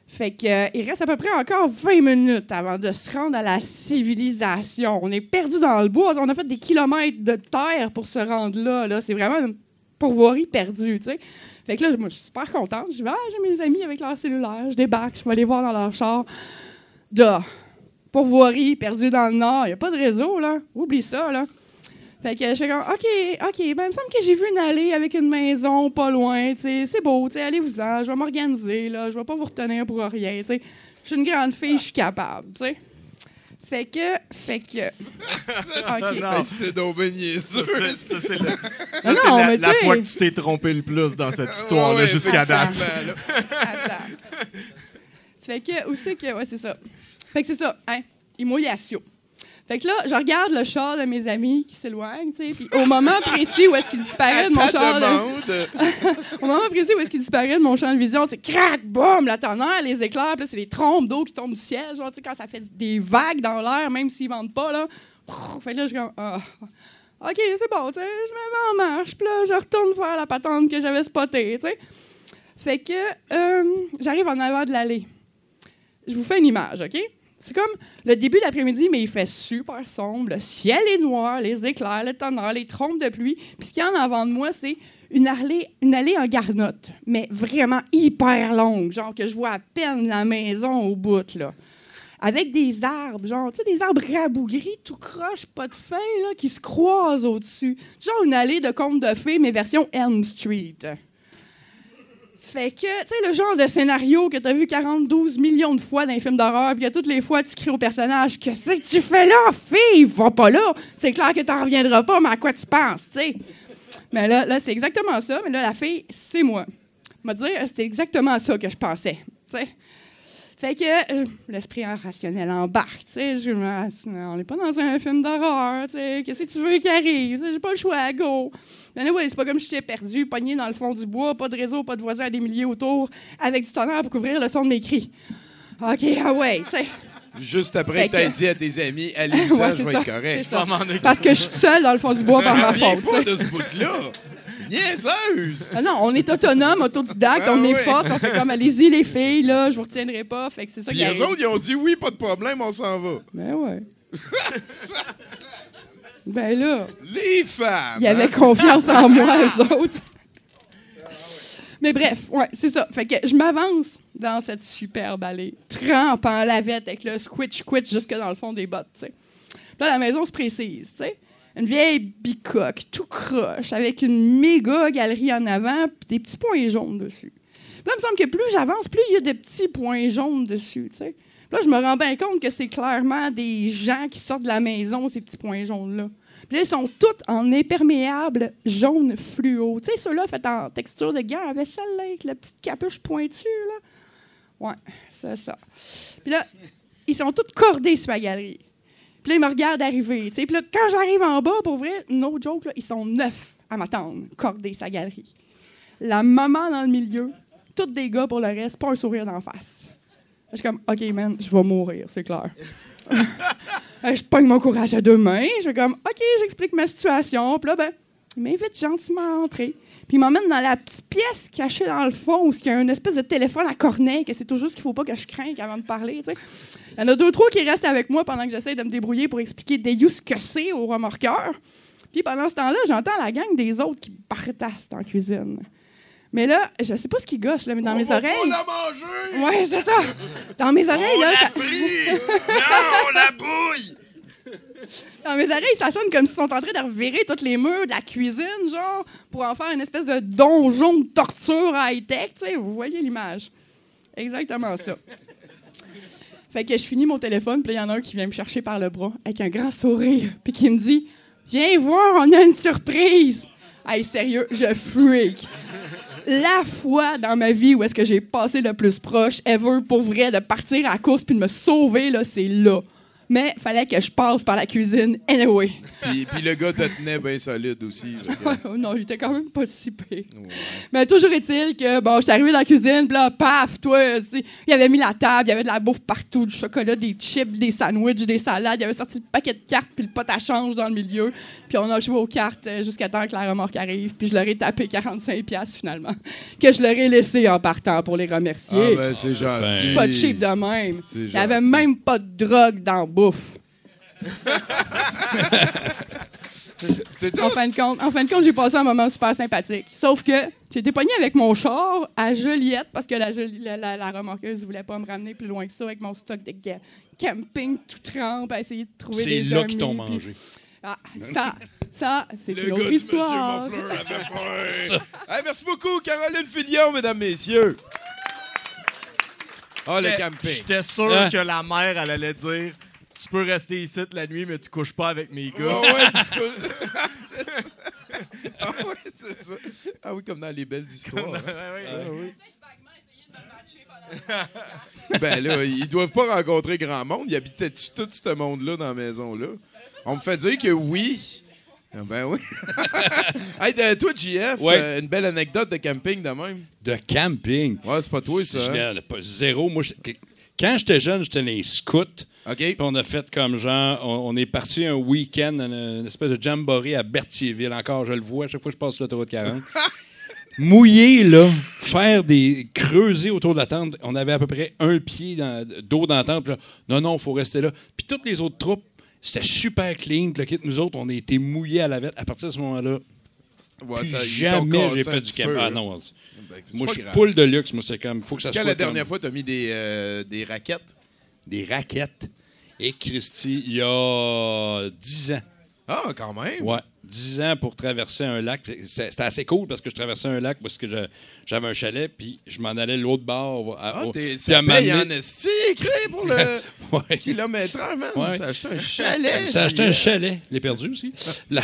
Fait que, euh, il reste à peu près encore 20 minutes avant de se rendre à la civilisation. On est perdu dans le bois. On a fait des kilomètres de terre pour se rendre là. là. C'est vraiment une pourvoirie perdue, tu sais. Fait que là, je suis super contente. Je vais, ah, j'ai mes amis avec leur cellulaire. Je débarque, je vais aller voir dans leur char. Da. Pourvoirie perdue dans le nord. Il n'y a pas de réseau, là. Oublie ça, là. Fait que je fais comme, OK, OK, ben, il me semble que j'ai vu une allée avec une maison pas loin, tu sais, c'est beau, tu sais, allez-vous-en, je vais m'organiser, là, je vais pas vous retenir pour rien, tu sais. Je suis une grande fille, je suis capable, tu sais. Fait que, fait que, OK. Non. C'était donc ben niaiseux. Ça, c'est- ça, c'est le- Non, c'est non, la, mais la tu sais- fois que tu t'es trompé le plus dans cette histoire-là Ouais, jusqu'à date. effectivement, là. Attends. Fait que, où c'est que. Ouais, c'est ça. Fait que c'est ça, hein? Il mouille à Sio. Fait que là, je regarde le char de mes amis qui s'éloignent, tu sais, puis au moment précis où est-ce qu'il disparaît À de mon char, de- au moment précis où est-ce qu'il disparaît de mon champ de vision, tu sais, crac, boum, la tonnerre, les éclairs, puis là, c'est les trompes d'eau qui tombent du ciel, genre, tu sais, quand ça fait des vagues dans l'air, même s'ils vendent pas, là. Fait que là, je suis comme, ah. OK, c'est bon, tu sais, je me mets en marche, puis là, je retourne faire la patente que j'avais spotée, tu sais. Fait que, euh, j'arrive en avant de l'allée. Je vous fais une image, OK? C'est comme le début d'après-midi, mais il fait super sombre. Le ciel est noir, les éclairs, le tonnerre, les trompes de pluie. Puis ce qu'il y a en avant de moi, c'est une allée, en garnotte, mais vraiment hyper longue, genre que je vois à peine la maison au bout, là. Avec des arbres, genre, tu sais, des arbres rabougris, tout croche, pas de feuilles, là, qui se croisent au-dessus. Genre une allée de contes de fées, mais version Elm Street. Fait que, tu sais, le genre de scénario que t'as vu 42 millions de fois dans les films d'horreur, puis que toutes les fois tu cries au personnage Qu'est-ce que tu fais là, fille? Va pas là C'est clair que t'en reviendras pas, mais à quoi tu penses, tu sais? Mais là, là c'est exactement ça, mais là, la fille, c'est moi. Me dire, c'était exactement ça que je pensais, tu sais? Fait que euh, l'esprit rationnel embarque, tu sais. je me- On n'est pas dans un film d'horreur, tu sais. Qu'est-ce que tu veux qui arrive? J'ai pas le choix, go. Mais anyway, c'est pas comme si j'étais perdu, pogné dans le fond du bois, pas de réseau, pas de voisins à des milliers autour, avec du tonnerre pour couvrir le son de mes cris. OK, ah ouais, tu sais. Juste après que t'as dit à tes amis, allez-vous Ouais, je vais ça, être correct. ça. Parce que je suis seule dans le fond du bois par ma Viens faute. pas de ce bout-là. Niaiseuse. Ah non, on est autonome, autodidacte, Ah on est ouais. forte, on fait comme allez-y les filles, là, je vous retiendrai pas. Fait que c'est ça Puis les autres, ils ont dit oui, pas de problème, on s'en va. Ben ouais. Ben là, Les femmes! ils avaient hein? confiance en moi, eux autres. Mais bref, ouais, c'est ça. Fait que je m'avance dans cette superbe allée, trempe en lavette avec le squitch-squitch jusque dans le fond des bottes, tu sais. Là, la maison se précise, tu sais. Une vieille bicoque, tout croche, avec une méga galerie en avant, des petits points jaunes dessus. Puis là, il me semble que plus j'avance, plus il y a des petits points jaunes dessus, tu là, je me rends bien compte que c'est clairement des gens qui sortent de la maison, ces petits points jaunes-là. Puis là, ils sont tous en imperméable jaune fluo. Tu sais, ceux-là faits en texture de gants celle-là, avec la petite capuche pointue, là. Ouais, c'est ça. Puis là, ils sont tous cordés sur la galerie. Puis là, ils me regardent arriver. Puis là, quand j'arrive en bas, pour vrai, no joke, là, ils sont neuf à m'attendre, cordés sur la galerie. La maman dans le milieu, tous des gars pour le reste, pas un sourire d'en face. Je suis comme, OK, man, je vais mourir, c'est clair. Euh, je pogne mon courage à deux mains. Je fais comme, OK, j'explique ma situation. Puis là, ben, m'invite gentiment à entrer. Puis il m'emmène dans la petite pièce cachée dans le fond où il y a une espèce de téléphone à cornet, que c'est tout juste qu'il faut pas que je craigne avant de parler. Il y en a deux, trois qui restent avec moi pendant que j'essaie de me débrouiller pour expliquer Deus ce que c'est au remorqueur. Puis pendant ce temps-là, j'entends la gang des autres qui partassent en cuisine. Mais là, je sais pas ce qui gosse, là, mais dans mes oreilles. On l'a mangé! Ouais, c'est ça. Dans mes oreilles, là. ça- non, la bouille! Dans mes oreilles, ça sonne comme s'ils sont en train de revirer tous les murs de la cuisine, genre, pour en faire une espèce de donjon de torture high-tech, tu sais. Vous voyez l'image. Exactement ça. Fait que je finis mon téléphone, puis il y en a un qui vient me chercher par le bras avec un grand sourire, puis qui me dit Viens voir, on a une surprise. Hey, sérieux, je freak. La fois dans ma vie où est-ce que j'ai passé le plus proche, ever, pour vrai, de partir à la course puis de me sauver, là, c'est là. Mais fallait que je passe par la cuisine anyway. Puis, puis le gars te tenait bien solide aussi. Ouais, non, il était quand même pas si pire. Mais toujours est-il que, bon, j'étais arrivé dans la cuisine, puis là, paf, toi, tu sais, il avait mis la table, il y avait de la bouffe partout, du chocolat, des chips, des sandwichs, des salades, il avait sorti le paquet de cartes, puis le pot à change dans le milieu. Puis on a joué aux cartes euh, jusqu'à temps que la remorque arrive, puis je leur ai tapé 45$ piastres, finalement, que je leur ai laissé en partant pour les remercier. Ah ben, c'est gentil. Je suis pas de cheap de même. Il y avait même pas de drogue dans la bouffe. C'est tout. En fin de compte, en fin de compte, j'ai passé un moment super sympathique. Sauf que j'ai été pognée avec mon char à Joliette parce que la, la, la- la remorqueuse voulait pas me ramener plus loin que ça avec mon stock de ga- camping tout trempe à essayer de trouver C'est des là qu'ils t'ont puis- mangé. Ah, ça, ça, c'est Le une gars autre du histoire. Monsieur Moffleur avait faim. Hey, merci beaucoup, Caroline Filion, mesdames, messieurs. Ah, le Mais camping. J'étais sûr Hein? que la mère, elle allait dire Tu peux rester ici la nuit, mais tu couches pas avec mes Ah gars. ouais, c'est cool. C'est ça. Ah ouais, c'est ça. Ah oui, comme dans les belles histoires. hein. Ah oui. Ben là, ils doivent pas rencontrer grand monde. Ils habitaient tout ce monde-là dans la maison-là? On me fait dire que oui. Ah Ben oui. hey, de- toi, JF, Ouais. euh, une belle anecdote de camping de même. De camping? Ouais, c'est pas toi, ça. Je hein? n'ai pas- Zéro. Moi, je- quand j'étais jeune, j'étais dans les scouts. Puis on a fait comme genre, on, on est parti un week-end, une, une espèce de jamboree à Berthierville. Encore, je le vois, à chaque fois que je passe l'autoroute 40. Mouiller, là, faire des. creuser autour de la tente. On avait à peu près un pied d'eau dans la tente. Puis là, non, non, il faut rester là. Puis toutes les autres troupes, c'était super clean. Puis kit, nous autres, on a été mouillés à la vette. À partir de ce moment-là, Ouais, plus ça, jamais j'ai fait du camp. Ah non. Ben, Moi, je suis poule de luxe. Moi, c'est comme. faut que ça quand la dernière comme- fois, t'as mis des, euh, des raquettes? Des raquettes. Et Christy, il y a 10 ans. Ah, quand même. Ouais, 10 ans pour traverser un lac. C'était assez cool parce que je traversais un lac parce que j'avais un chalet, puis je m'en allais l'autre bord. à- Ah, au- t'es, puis ça paye en esti, écrit pour le Ouais. kilomètre heure, man. Ouais. Ça a acheté un chalet. Ça a acheté un c'est- chalet. Je l'ai perdu aussi. Là,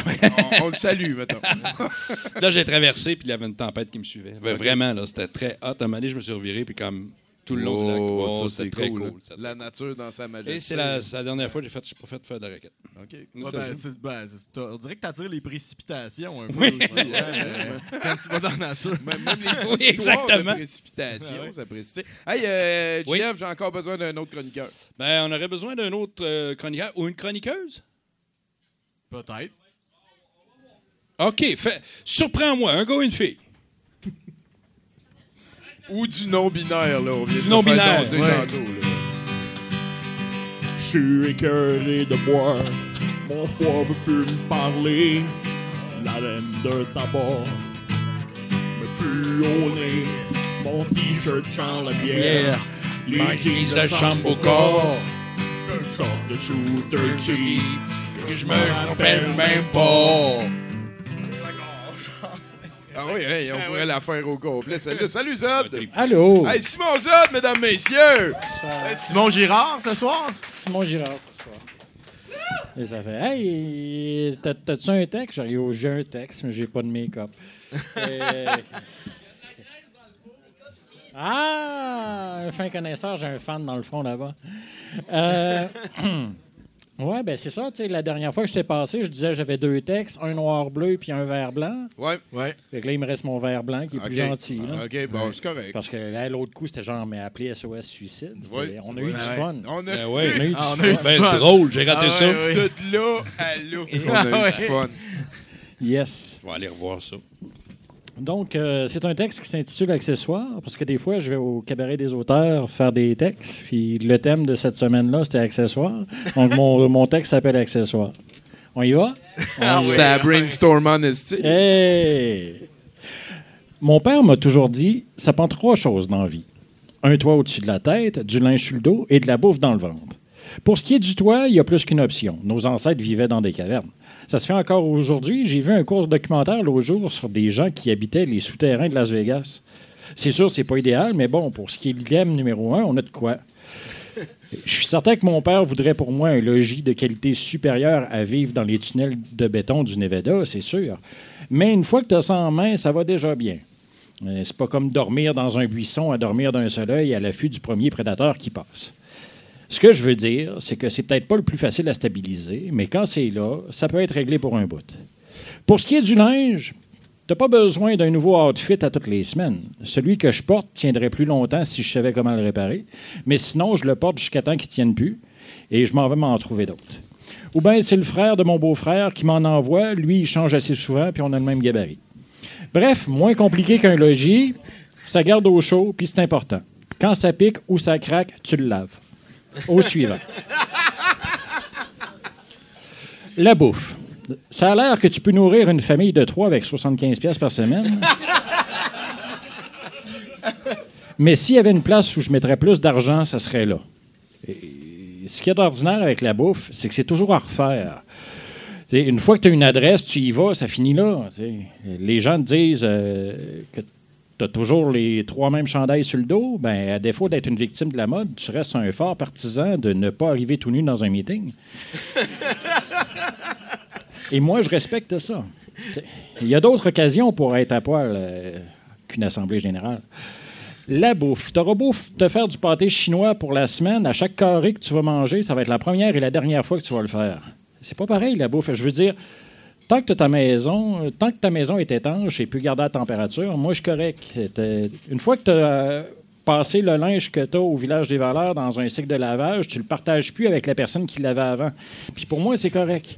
on, on le salue, mettons. là, j'ai traversé, puis il y avait une tempête qui me suivait. Vraiment, là, c'était très hot. À un moment donné, je me suis reviré, puis comme tout le long du lac. Oh, oh, ça, c'est très cool. cool. là. ça. La nature dans sa majesté. Et c'est la, dernière fois que j'ai fait, je suis pas fait de faire de. OK. Ouais, ben, ben, on dirait que t'attires les précipitations un peu Oui. aussi. hein, euh, quand tu vas dans la nature. Même, même les Oui, histoires exactement. de précipitation, Ah ouais. ça précipite. Hey, euh, Oui. J'ai encore besoin d'un autre chroniqueur. Ben, on aurait besoin d'un autre euh, chroniqueur ou une chroniqueuse? Peut-être. OK, fait, surprends-moi, un gars ou une fille. Ou du non-binaire, là. On vient Du de se non-binaire, ouais. tantôt, là. Je suis écœuré de boire Mon foie veut plus me parler. La laine de tabac me pue au nez. Mon t-shirt sent la bière. Les jeans de de Chamboca. Une sorte de shooter cheap. Que je me rappelle même pas. Ah oui, hey, on pourrait la faire au complet. Salut, salut Zod! Allô? Hey, Simon Zod, mesdames, messieurs! Simon Girard, ce soir? Simon Girard, ce soir. Et ça fait Hey, t'as- t'as-tu un texte? J'ai Oh, j'ai un texte, mais j'ai pas de make-up. Euh, Ah, un fin connaisseur, j'ai un fan dans le fond là-bas. Euh, ouais, ben c'est ça. tu sais, La dernière fois que j'étais passé, je disais que j'avais deux textes, un noir-bleu puis un vert-blanc. Ouais. Ouais. Fait que là, il me reste mon vert-blanc qui est plus gentil. là. OK, bon, c'est correct. Parce que là, l'autre coup, c'était genre, mais appelé SOS Suicide. Ouais, on a ouais. eu du fun. On a Ben ouais. On a eu du Ah, on fun. a eu du Ben fun. drôle, j'ai raté Ah, ça. de là à là. On a eu du fun. Yes. On va aller revoir ça. Donc, euh, c'est un texte qui s'intitule Accessoires, parce que des fois, je vais au cabaret des auteurs faire des textes, puis le thème de cette semaine-là, c'était Accessoires. Donc, mon, mon texte s'appelle Accessoires. On y va? Ah. Ça brainstorm. Hey! Mon père m'a toujours dit ça prend trois choses dans la vie un toit au-dessus de la tête, du linge sur le dos et de la bouffe dans le ventre. Pour ce qui est du toit, il y a plus qu'une option. Nos ancêtres vivaient dans des cavernes. Ça se fait encore aujourd'hui. J'ai vu un court documentaire l'autre jour sur des gens qui habitaient les souterrains de Las Vegas. C'est sûr, c'est pas idéal, mais bon, pour ce qui est de l'ILM numéro un, on a de quoi. Je suis certain que mon père voudrait pour moi un logis de qualité supérieure à vivre dans les tunnels de béton du Nevada, c'est sûr. Mais une fois que tu as ça en main, ça va déjà bien. Euh, C'est pas comme dormir dans un buisson à dormir d'un seul œil à l'affût du premier prédateur qui passe. Ce que je veux dire, c'est que c'est peut-être pas le plus facile à stabiliser, mais quand c'est là, ça peut être réglé pour un bout. Pour ce qui est du linge, t'as pas besoin d'un nouveau outfit à toutes les semaines. Celui que je porte tiendrait plus longtemps si je savais comment le réparer, mais sinon, je le porte jusqu'à temps qu'il tienne plus, et je m'en vais m'en trouver d'autres. Ou bien c'est le frère de mon beau-frère qui m'en envoie, lui, il change assez souvent, puis on a le même gabarit. Bref, moins compliqué qu'un logis, ça garde au chaud, puis c'est important. Quand ça pique ou ça craque, tu le laves. Au suivant. La bouffe. Ça a l'air que tu peux nourrir une famille de trois avec 75 pièces par semaine. Mais s'il y avait une place où je mettrais plus d'argent, ça serait là. Ce qu'il y a d'ordinaire avec la bouffe, c'est que c'est toujours à refaire. Une fois que tu as une adresse, tu y vas, ça finit là. Les gens te disent euh, que tu as toujours les trois mêmes chandails sur le dos? Ben, à défaut d'être une victime de la mode, tu restes un fort partisan de ne pas arriver tout nu dans un meeting. Et moi, je respecte ça. Il y a d'autres occasions pour être à poil euh, qu'une assemblée générale. La bouffe. T'auras beau te faire du pâté chinois pour la semaine, à chaque carré que tu vas manger, ça va être la première et la dernière fois que tu vas le faire. C'est pas pareil, la bouffe. Je veux dire, tant que ta maison, euh, tant que ta maison est étanche et peut garder la température, moi, je suis correct. Une fois que tu as passé le linge que tu as au village des valeurs dans un cycle de lavage, tu le partages plus avec la personne qui l'avait avant. Puis pour moi, c'est correct.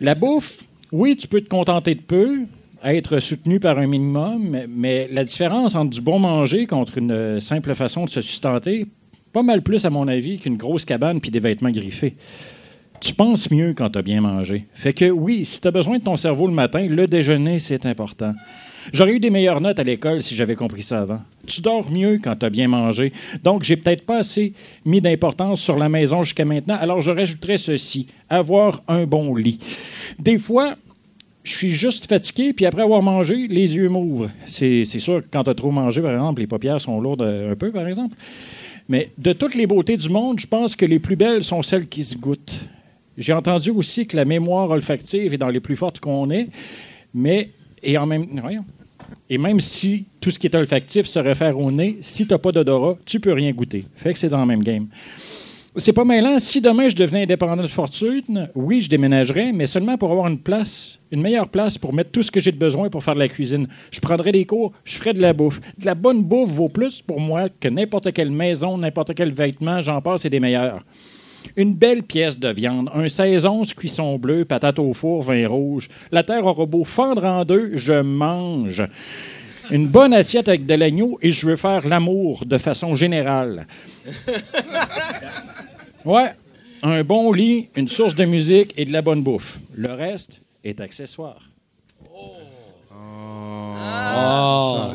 La bouffe, oui, tu peux te contenter de peu, être soutenu par un minimum, mais- mais la différence entre du bon manger contre une euh, simple façon de se sustenter, pas mal plus, à mon avis, qu'une grosse cabane puis des vêtements griffés. Tu penses mieux quand tu bien mangé. Fait que oui, si tu besoin de ton cerveau le matin, le déjeuner, c'est important. J'aurais eu des meilleures notes à l'école si j'avais compris ça avant. Tu dors mieux quand tu as bien mangé. Donc, j'ai peut-être pas assez mis d'importance sur la maison jusqu'à maintenant. Alors, je rajouterais ceci avoir un bon lit. Des fois, je suis juste fatigué, puis après avoir mangé, les yeux m'ouvrent. C'est sûr que quand tu as trop mangé, par exemple, les paupières sont lourdes un peu, par exemple. Mais de toutes les beautés du monde, je pense que les plus belles sont celles qui se goûtent. J'ai entendu aussi que la mémoire olfactive est dans les plus fortes qu'on ait, mais et en même voyons. et même si tout ce qui est olfactif se réfère au nez, si tu n'as pas d'odorat, tu peux rien goûter. Fait que c'est dans le même game. C'est pas mêlant. Si demain je devenais indépendant de fortune, oui, je déménagerais, mais seulement pour avoir une place, une meilleure place pour mettre tout ce que j'ai de besoin pour faire de la cuisine. Je prendrais des cours, je ferais de la bouffe. De la bonne bouffe vaut plus pour moi que n'importe quelle maison, n'importe quel vêtement, j'en passe et des meilleurs. Une belle pièce de viande, un 16 onces cuisson bleu, patate au four, vin rouge. La terre aura beau fendre en deux, je mange. Une bonne assiette avec de l'agneau et je veux faire l'amour de façon générale. Ouais, un bon lit, une source de musique et de la bonne bouffe. Le reste est accessoire.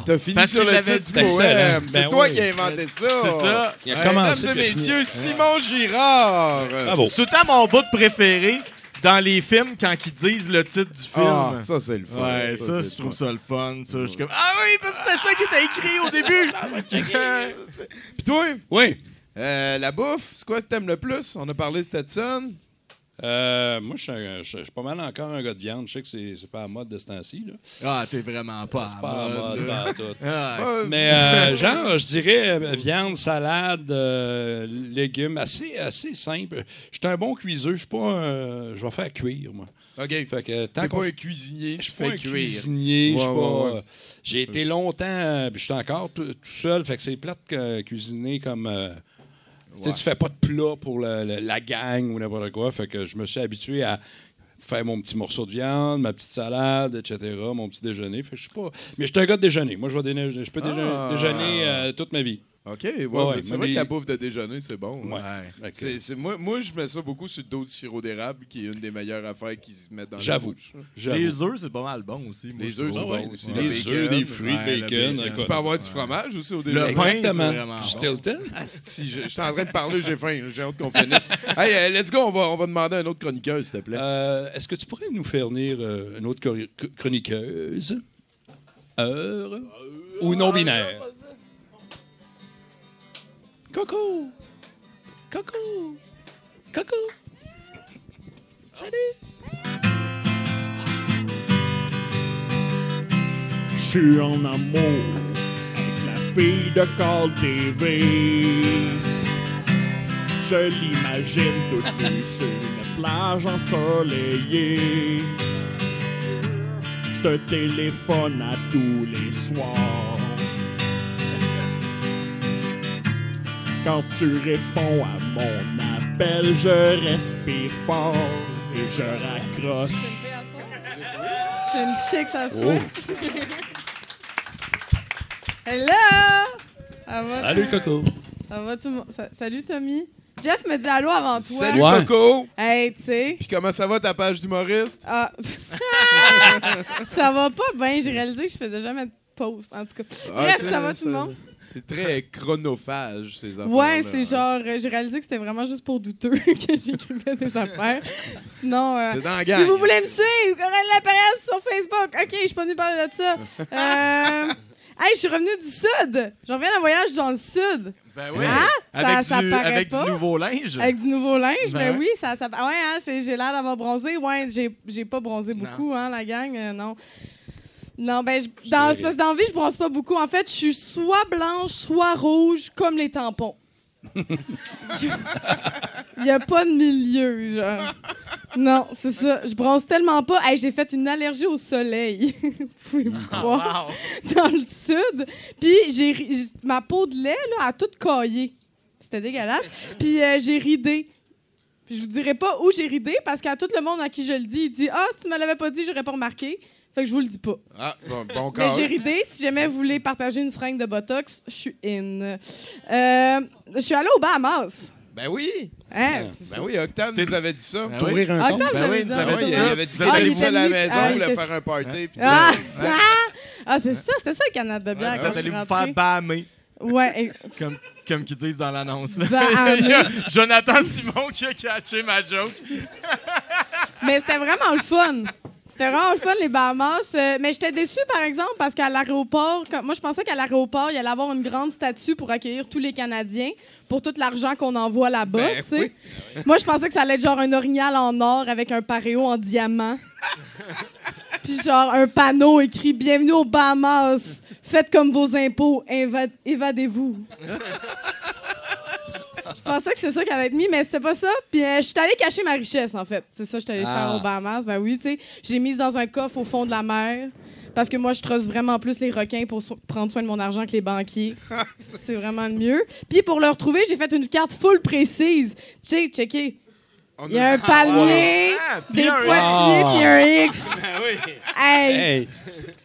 T'as fini Parce sur qu'il le l'avait titre dit. du poème. C'est Ben toi oui. qui as inventé ça. C'est ça. Il a commencé. Mesdames et puis messieurs, Simon Girard. Bravo. C'est tout le temps mon bout préféré dans les films quand ils disent le titre du film. Ah, ça, c'est le fun. Ouais, ça, c'est je le trouve fun. ça le fun. Ça, je suis comme, ah oui, parce que c'est ça qui était écrit au début. Puis toi, Oui. euh, la bouffe, c'est quoi que t'aimes le plus? On a parlé de Stetson. Euh, moi, je suis un- je je suis pas mal encore un gars de viande. Je sais que c'est c'est pas à mode de ce temps-ci. là. ah, t'es vraiment pas à Pas à mode, mode, pas à tout. Ah, Mais euh, genre, je dirais euh, viande, salade, euh, légumes, assez, assez simple. Je suis un bon cuiseux. Je suis pas un- Je vais faire cuire, moi. OK. Fait que tant T'es qu'on pas un cuisinier, je suis pas fais un cuire. cuisinier, je suis Ouais, pas. ouais, ouais. euh, J'ai été longtemps, euh, puis je suis encore tout, tout seul, fait que c'est plate que cuisiner comme. Tu Tu fais pas de plat pour le- le- la gang ou n'importe quoi, fait que je me suis habitué à faire mon petit morceau de viande, ma petite salade, etc., mon petit déjeuner. Fait que je suis pas. Mais je suis un gars de déjeuner. Moi, je vais déjeuner- je peux déjeuner, Ah. déjeuner euh, toute ma vie. OK, ouais, c'est vrai les- que la bouffe de déjeuner, c'est bon. Ouais. hein. Moi, moi, je mets ça beaucoup sur le dos de sirop d'érable, qui est une des meilleures affaires qu'ils se mettent dans la J'avoue. bouche. j'avoue. Les œufs, c'est pas mal bon aussi. moi, Les œufs, c'est Ah ouais. bon aussi. Des Le œufs, bacon. des fruits, Ouais, le bacon. bacon. Tu peux avoir du fromage aussi au pain, Exactement. Du. Stilton. Ah, si, je, suis en train de parler, j'ai faim. J'ai hâte qu'on finisse. hey, euh, let's go, on va, on va demander à un autre chroniqueur, s'il te plaît. Euh, Est-ce que tu pourrais nous faire venir euh, une autre chroniqueuse? Heure? Ou non-binaire? Coco! Coco! Coco! Je suis en amour avec la fille de Call TV. Je l'imagine toute nue sur une plage ensoleillée. Je te téléphone à tous les soirs. Quand tu réponds à mon appel, je respire fort et je raccroche. J'ai une chic, ça Oh. soit. Hello! Ça va, Salut? Coco! Ça va, tout le monde? Sa- Salut, Tommy. Jeff me dit allô avant toi. Salut, Ouais. Coco. Hey, tu sais. Puis comment ça va ta page d'humoriste? Ah. ça va pas bien. J'ai réalisé que je faisais jamais de post, en tout cas. Ah, Bref, ça va tout le monde? C'est très chronophage, ces affaires Ouais, c'est genre, euh, j'ai réalisé que c'était vraiment juste pour douteux que j'écrivais des affaires. Sinon, euh, T'es dans la si gang. vous voulez me suivre, Corinne Lapérez sur Facebook. OK, je suis pas venue parler de ça. Euh, hey, je suis revenue du Sud. J'en reviens d'un voyage dans le Sud. Ben oui. Hein? Avec, Ça- ça du, paraît avec pas. du nouveau linge? Avec du nouveau linge, Ben ben, oui, ça, ça ah ouais, hein, j'ai, j'ai l'air d'avoir bronzé. Ouais, j'ai, j'ai pas bronzé beaucoup, hein, la gang, euh, non. Non, ben, je- dans, c'est parce que dans la vie, je bronze pas beaucoup. En fait, je suis soit blanche, soit rouge, comme les tampons. Il y a pas de milieu, genre. Non, c'est ça. Je bronze tellement pas. Hey, j'ai fait une allergie au soleil. Vous pouvez voir. Dans le sud. Puis j'ai ma peau de lait là, a toute caillé. C'était dégueulasse. Puis euh, j'ai ridé. Puis je vous dirai pas où j'ai ridé parce qu'à tout le monde à qui je le dis, il dit Ah, si tu me l'avais pas dit, j'aurais pas remarqué. Fait que je vous le dis pas. Ah, bon, bon Mais j'ai ridé. Si jamais vous voulez partager une seringue de Botox, je suis in. Euh, je suis allée aux Bahamas. Ben oui. Hein? c'est Ben ça. oui, Octane nous avait dit ça. Ben Pour oui. ouvrir un Ah, compte? attends, Ben vous avez oui, dit- vous Ah il ça. avait dit qu'il il seul à la maison, ah, il faire un party. Ah, ça. ah, c'est ça, c'était ça le canard de bière allé suis vous faire bâmer, Ouais, comme, comme qu'ils disent dans l'annonce. là. Bâmer. Il y a Jonathan Simon qui a catché ma joke. mais c'était vraiment le fun. C'était vraiment le fun, les Bahamas. Euh, mais j'étais déçue, par exemple, parce qu'à l'aéroport, moi, je pensais qu'à l'aéroport, il allait avoir une grande statue pour accueillir tous les Canadiens pour tout l'argent qu'on envoie là-bas, Ben tu sais. Moi, je pensais que ça allait être genre un orignal en or avec un paréo en diamant. Puis genre un panneau écrit Bienvenue aux Bahamas. Faites comme vos impôts. Éva- Évadez-vous. Je pensais que c'est ça qu'elle allait être mis, mais c'était pas ça. Puis euh, je suis allée cacher ma richesse, en fait. C'est ça que je suis allée Ah. faire aux Bahamas. Ben oui, tu sais. Je l'ai mise dans un coffre au fond de la mer. Parce que moi, je trosse vraiment plus les requins pour so- prendre soin de mon argent que les banquiers. c'est vraiment le mieux. Puis pour le retrouver, j'ai fait une carte full précise. Tu sais, Il y a un palmier, Ah, puis des un- poitiers, puis un X. Ah oui. Hey, Hey!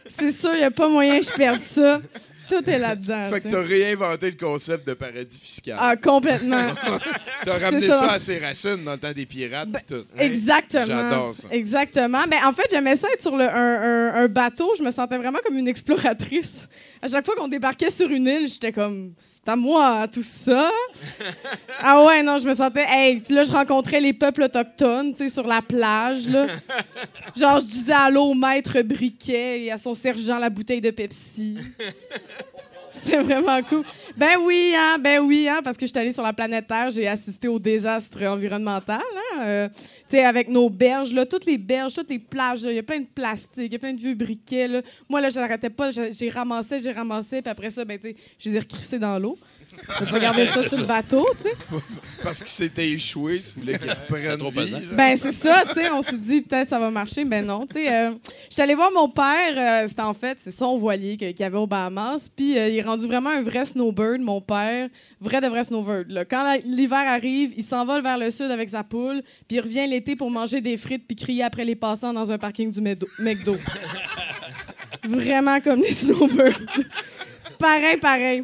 c'est sûr, il n'y a pas moyen que je perde ça. Tout est là-dedans. Fait que t'as réinventé le concept de paradis fiscal. Ah, complètement. t'as ramené ça. ça. à ses racines dans le temps des pirates pis tout. Exactement. J'adore ça. Exactement. Mais en fait, j'aimais ça être sur le- un, un- un bateau. Je me sentais vraiment comme une exploratrice. À chaque fois qu'on débarquait sur une île, j'étais comme, c'est à moi tout ça. ah ouais, non, je me sentais, hey, là, je rencontrais les peuples autochtones, tu sais, sur la plage, là. Genre, je disais allô au maître briquet et à son sergent la bouteille de Pepsi. C'était vraiment cool. Ben oui, hein, ben oui, hein, parce que je suis allée sur la planète Terre, j'ai assisté au désastre environnemental, hein, euh, tu sais, avec nos berges, là, toutes les berges, toutes les plages, il y a plein de plastique, il y a plein de vieux briquets, là. Moi, là, j'arrêtais pas, j'ai j'ai ramassé, j'ai ramassé, puis après ça, ben, tu sais, je les ai recrissés dans l'eau. Je vais pas garder ça sur le bateau, tu sais. Parce qu'il s'était échoué, tu voulais qu'il reprenne trop vie. Ben, c'est ça, tu sais. On s'est dit, peut-être ça va marcher. Ben non, tu sais. euh, J'étais allée voir mon père. euh, C'était en fait, c'est son voilier qu'il y avait au Bahamas. Puis euh, il est rendu vraiment un vrai snowbird, mon père. Vrai de vrai snowbird. là. Quand l'hiver arrive, il s'envole vers le sud avec sa poule. Puis il revient l'été pour manger des frites puis crier après les passants dans un parking du McDo. vraiment comme les snowbirds. pareil, pareil.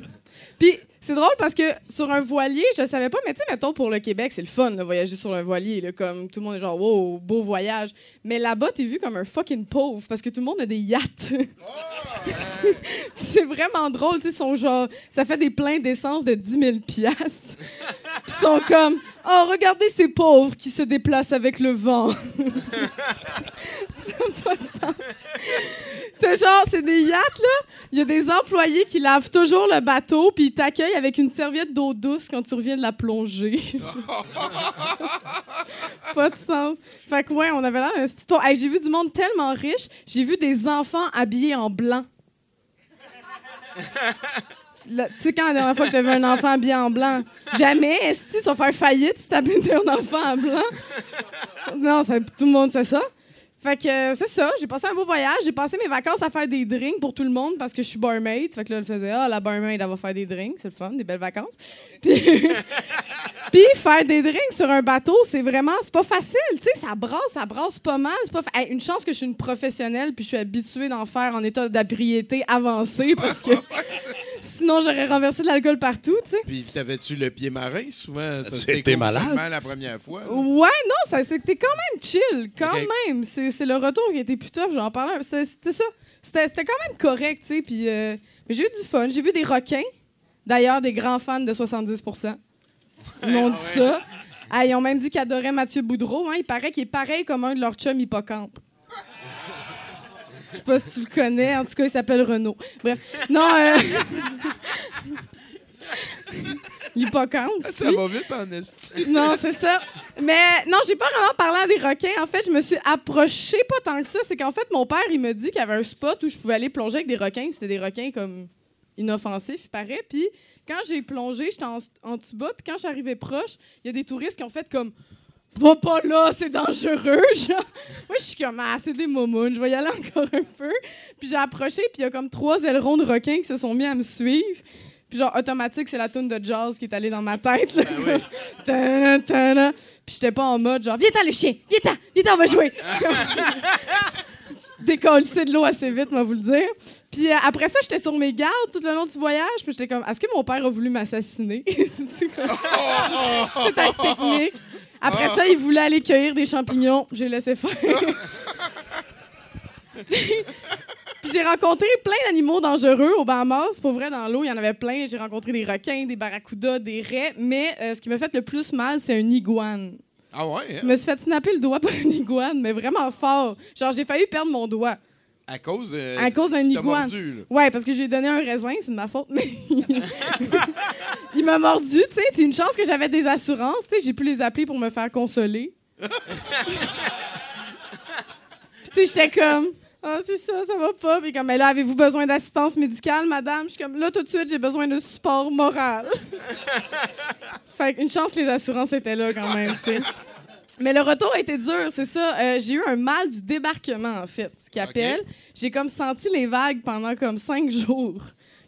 Puis c'est drôle parce que sur un voilier, je savais pas, mais tu sais, mettons pour le Québec, c'est le fun de voyager sur un voilier. là, comme tout le monde est genre, wow, beau voyage. Mais là-bas, t'es vu comme un fucking pauvre parce que tout le monde a des yachts. C'est vraiment drôle, tu sais, genre, ça fait des pleins d'essence de 10 000 piastres. Ils sont comme, oh, regardez ces pauvres qui se déplacent avec le vent. ça n'a pas de sens. T'as genre, c'est des yachts, là. Il y a des employés qui lavent toujours le bateau, puis ils t'accueillent avec une serviette d'eau douce quand tu reviens de la plongée. pas de sens. Fait que, ouais, on avait l'air d'un petit. Hey, j'ai vu du monde tellement riche. J'ai vu des enfants habillés en blanc. Tu sais, quand la dernière fois que tu vu un enfant habillé en blanc? Jamais. Est-ce que tu vas faire faillite si tu un enfant en blanc? Non, tout le monde sait ça. Fait que euh, c'est ça, j'ai passé un beau voyage. J'ai passé mes vacances à faire des drinks pour tout le monde parce que je suis barmaid. Fait que là, elle faisait Ah, la barmaid, elle va faire des drinks. C'est le fun, des belles vacances. Puis, faire des drinks sur un bateau, c'est vraiment, c'est pas facile. Tu sais, ça brasse, ça brasse pas mal. Une chance que je suis une professionnelle puis je suis habituée d'en faire en état d'abriété avancé parce que sinon j'aurais renversé de l'alcool partout, tu sais. Puis t'avais-tu le pied marin? Souvent, ça c'était malade? la première fois. là. Ouais, non, ça, c'était quand même chill. Quand même. C'est, c'est le retour qui était plus tough, j'en parlais. C'est- C'était ça. C'était, c'était quand même correct, tu sais. Puis, euh, mais j'ai eu du fun. J'ai vu des requins. D'ailleurs, des grands fans de 70 Ils m'ont dit ça. Ah, ils ont même dit qu'ils adoraient Mathieu Boudreau. Hein. Il paraît qu'il est pareil comme un de leurs chums hippocampe. Je sais pas si tu le connais. En tout cas, il s'appelle Renaud. Bref. Non, euh... L'hippocampe. Ça va vite en esti. Non, c'est ça. Mais non, j'ai pas vraiment parlé à des requins. En fait, je me suis approchée pas tant que ça. C'est qu'en fait, mon père, il me dit qu'il y avait un spot où je pouvais aller plonger avec des requins. C'était des requins comme inoffensifs, il paraît. Puis quand j'ai plongé, j'étais en, en bas. Puis quand je suis arrivée proche, il y a des touristes qui ont fait comme Va pas là, c'est dangereux. Genre. Moi, je suis comme, ah, c'est des momounes, je vais y aller encore un peu. Puis j'ai approché, puis il y a comme trois ailerons de requins qui se sont mis à me suivre. Puis genre, automatique, c'est la tune de jazz qui est allée dans ma tête. Là. Tana, tana. Puis j'étais pas en mode genre, viens-t'en le chien, viens-t'en, viens-t'en, on va jouer. Décoller de l'eau assez vite, moi vous le dire. Puis euh, après ça, j'étais sur mes gardes tout le long du voyage. Puis j'étais comme, est-ce que mon père a voulu m'assassiner? C'est ta technique. Après ça, il voulait aller cueillir des champignons. J'ai laissé faire. Puis j'ai rencontré plein d'animaux dangereux au Bahamas. Pour vrai, dans l'eau, il y en avait plein. J'ai rencontré des requins, des barracudas, des raies. Mais euh, ce qui m'a fait le plus mal, c'est un iguane. Ah ouais? Je hein? me suis fait snapper le doigt par un iguane, mais vraiment fort. Genre, j'ai failli perdre mon doigt. À cause de. À cause d'un iguane. mordu. Ouais, parce que j'ai donné un raisin, c'est de ma faute, mais il m'a mordu, tu sais. Puis une chance que j'avais des assurances, tu sais, j'ai pu les appeler pour me faire consoler. Puis tu sais, j'étais comme, ah c'est ça, ça va pas. Puis comme, mais là, avez-vous besoin d'assistance médicale, madame Je suis comme, là tout de suite, j'ai besoin de support moral. fait une chance que les assurances étaient là quand même, tu sais. Mais le retour a été dur, c'est ça. Euh, j'ai eu un mal du débarquement, en fait, ce qu'ils appellent. J'ai comme senti les vagues pendant comme cinq jours.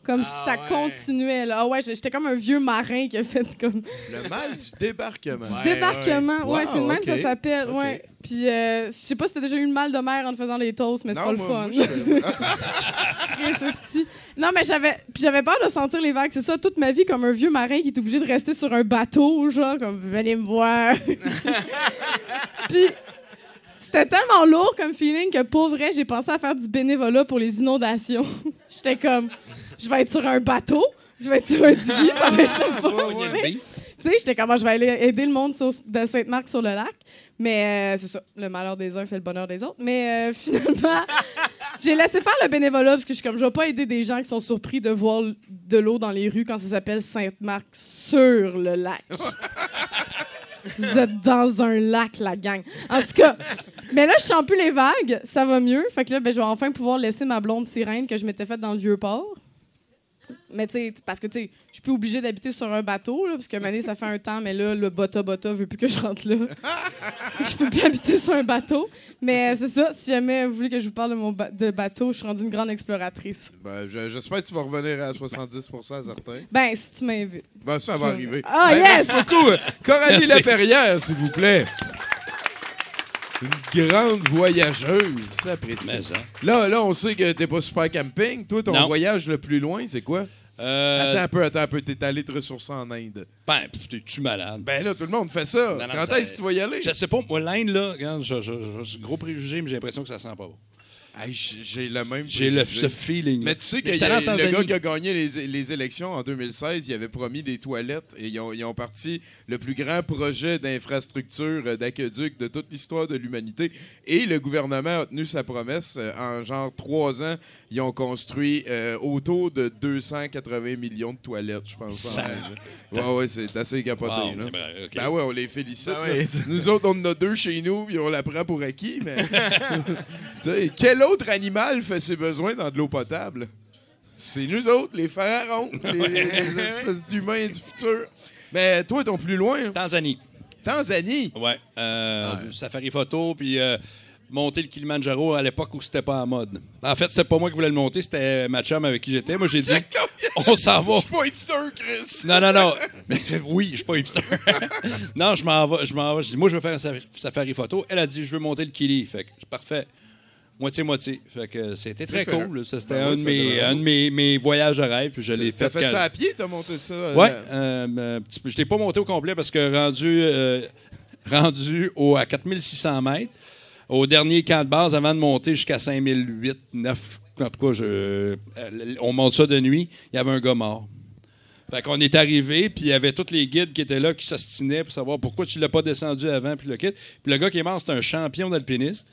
Comme si ça continuait. Là. Ah ouais, j'étais comme un vieux marin qui a fait comme... Le mal du débarquement. Du débarquement, ouais, Wow, c'est le même ok. ça s'appelle. Ouais. Puis, euh, je sais pas si t'as déjà eu le mal de mer en te faisant les toasts, mais c'est pas le fun. moi, non, mais j'avais puis j'avais peur de sentir les vagues. C'est ça, toute ma vie, comme un vieux marin qui est obligé de rester sur un bateau, genre, comme venez me voir. puis c'était tellement lourd comme feeling que pour vrai, j'ai pensé à faire du bénévolat pour les inondations. J'étais comme, je vais être sur un bateau, je vais être sur un diggy, ça va être le fun. Tu sais, j'étais comme, Ah, je vais aller aider le monde sur- de Sainte-Marc sur le lac. Mais euh, c'est ça, le malheur des uns fait le bonheur des autres. Mais euh, finalement, j'ai laissé faire le bénévolat parce que je suis comme, je vais pas aider des gens qui sont surpris de voir de l'eau dans les rues quand ça s'appelle Sainte-Marc sur le lac. Vous êtes dans un lac, la gang. En tout cas, mais là, je sens plus les vagues, ça va mieux. Fait que là, ben, je vais enfin pouvoir laisser ma blonde sirène que je m'étais faite dans le vieux port. Mais tu sais, parce que tu sais, je suis plus obligée d'habiter sur un bateau, là, parce que Mané, ça fait un temps, mais là, le Bota Bota veut plus que je rentre là. Je peux plus habiter sur un bateau. Mais euh, c'est ça, si jamais vous voulez que je vous parle de mon ba- de bateau, je suis rendue une grande exploratrice. Ben, je- J'espère que tu vas revenir à 70% certain. Ben, si tu m'invites. Ben, ça va arriver. Ah, Ben, yes! Merci beaucoup. Coralie. Laperrière, s'il vous plaît. Une grande voyageuse. Ça apprécie. Mais ça. Là, là, on sait que t'es pas super camping. Toi, ton Non. voyage le plus loin, c'est quoi? Euh, Attends un peu, attends un peu. T'es allé te ressourcer en Inde. ben, t'es-tu malade? Ben là, tout le monde fait ça. Non, non, Quand est-ce que tu vas y aller? Je sais pas, moi, l'Inde, là, regarde, je- je- gros préjugé, mais j'ai l'impression que ça sent pas bon. Hey, j'ai le même. J'ai le, ce feeling. Mais tu sais que y a- le gars qui a gagné les, les élections en 2016, il avait promis des toilettes et ils ont, ils ont parti le plus grand projet d'infrastructure euh, d'aqueduc de toute l'histoire de l'humanité. Et le gouvernement a tenu sa promesse. Euh, En genre trois ans, ils ont construit euh, autour de 280 millions de toilettes, je pense. en Ça-. Ouais, ouais, c'est assez capoté. Wow, là. ben, ok. Ben ouais, on les félicite. Ben. Nous autres, on en a deux chez nous, puis on la prend pour acquis, mais. Tu sais, quel autre animal fait ses besoins dans de l'eau potable? C'est nous autres, les pharaons, les, les espèces d'humains du futur. Mais toi, ton plus loin, Tanzanie. Tanzanie? Ouais. Euh, Safari photo, puis euh, monter le Kilimanjaro à l'époque où c'était pas en mode. En fait, c'est pas moi qui voulais le monter, c'était ma chum avec qui j'étais. Moi, j'ai dit, on s'en va. Je suis pas hipster, Chris. Non, non, non. Mais, oui, je suis pas hipster. non, je m'en vais. Je m'en vais. Je dis, moi, je veux faire un safari, safari photo. Elle a dit, je veux monter le Kili. Fait que, parfait. Moitié-moitié. Fait que c'était très cool. Ça, C'était Ben un, oui, de mes, un de mes, mes voyages de rêve. Puis je l'ai T'as fait. fait quand- ça à pied, t'as monté ça? Ouais, euh, euh, je l'ai pas monté au complet parce que rendu, euh, rendu au, à 4600 mètres, au dernier camp de base, avant de monter jusqu'à 5008, 9, en tout cas, je, euh, on monte ça de nuit, il y avait un gars mort. Fait qu'on est arrivé, puis il y avait tous les guides qui étaient là, qui s'astinaient pour savoir pourquoi tu l'as pas descendu avant, puis le kit. Puis le gars qui est mort, c'est un champion d'alpiniste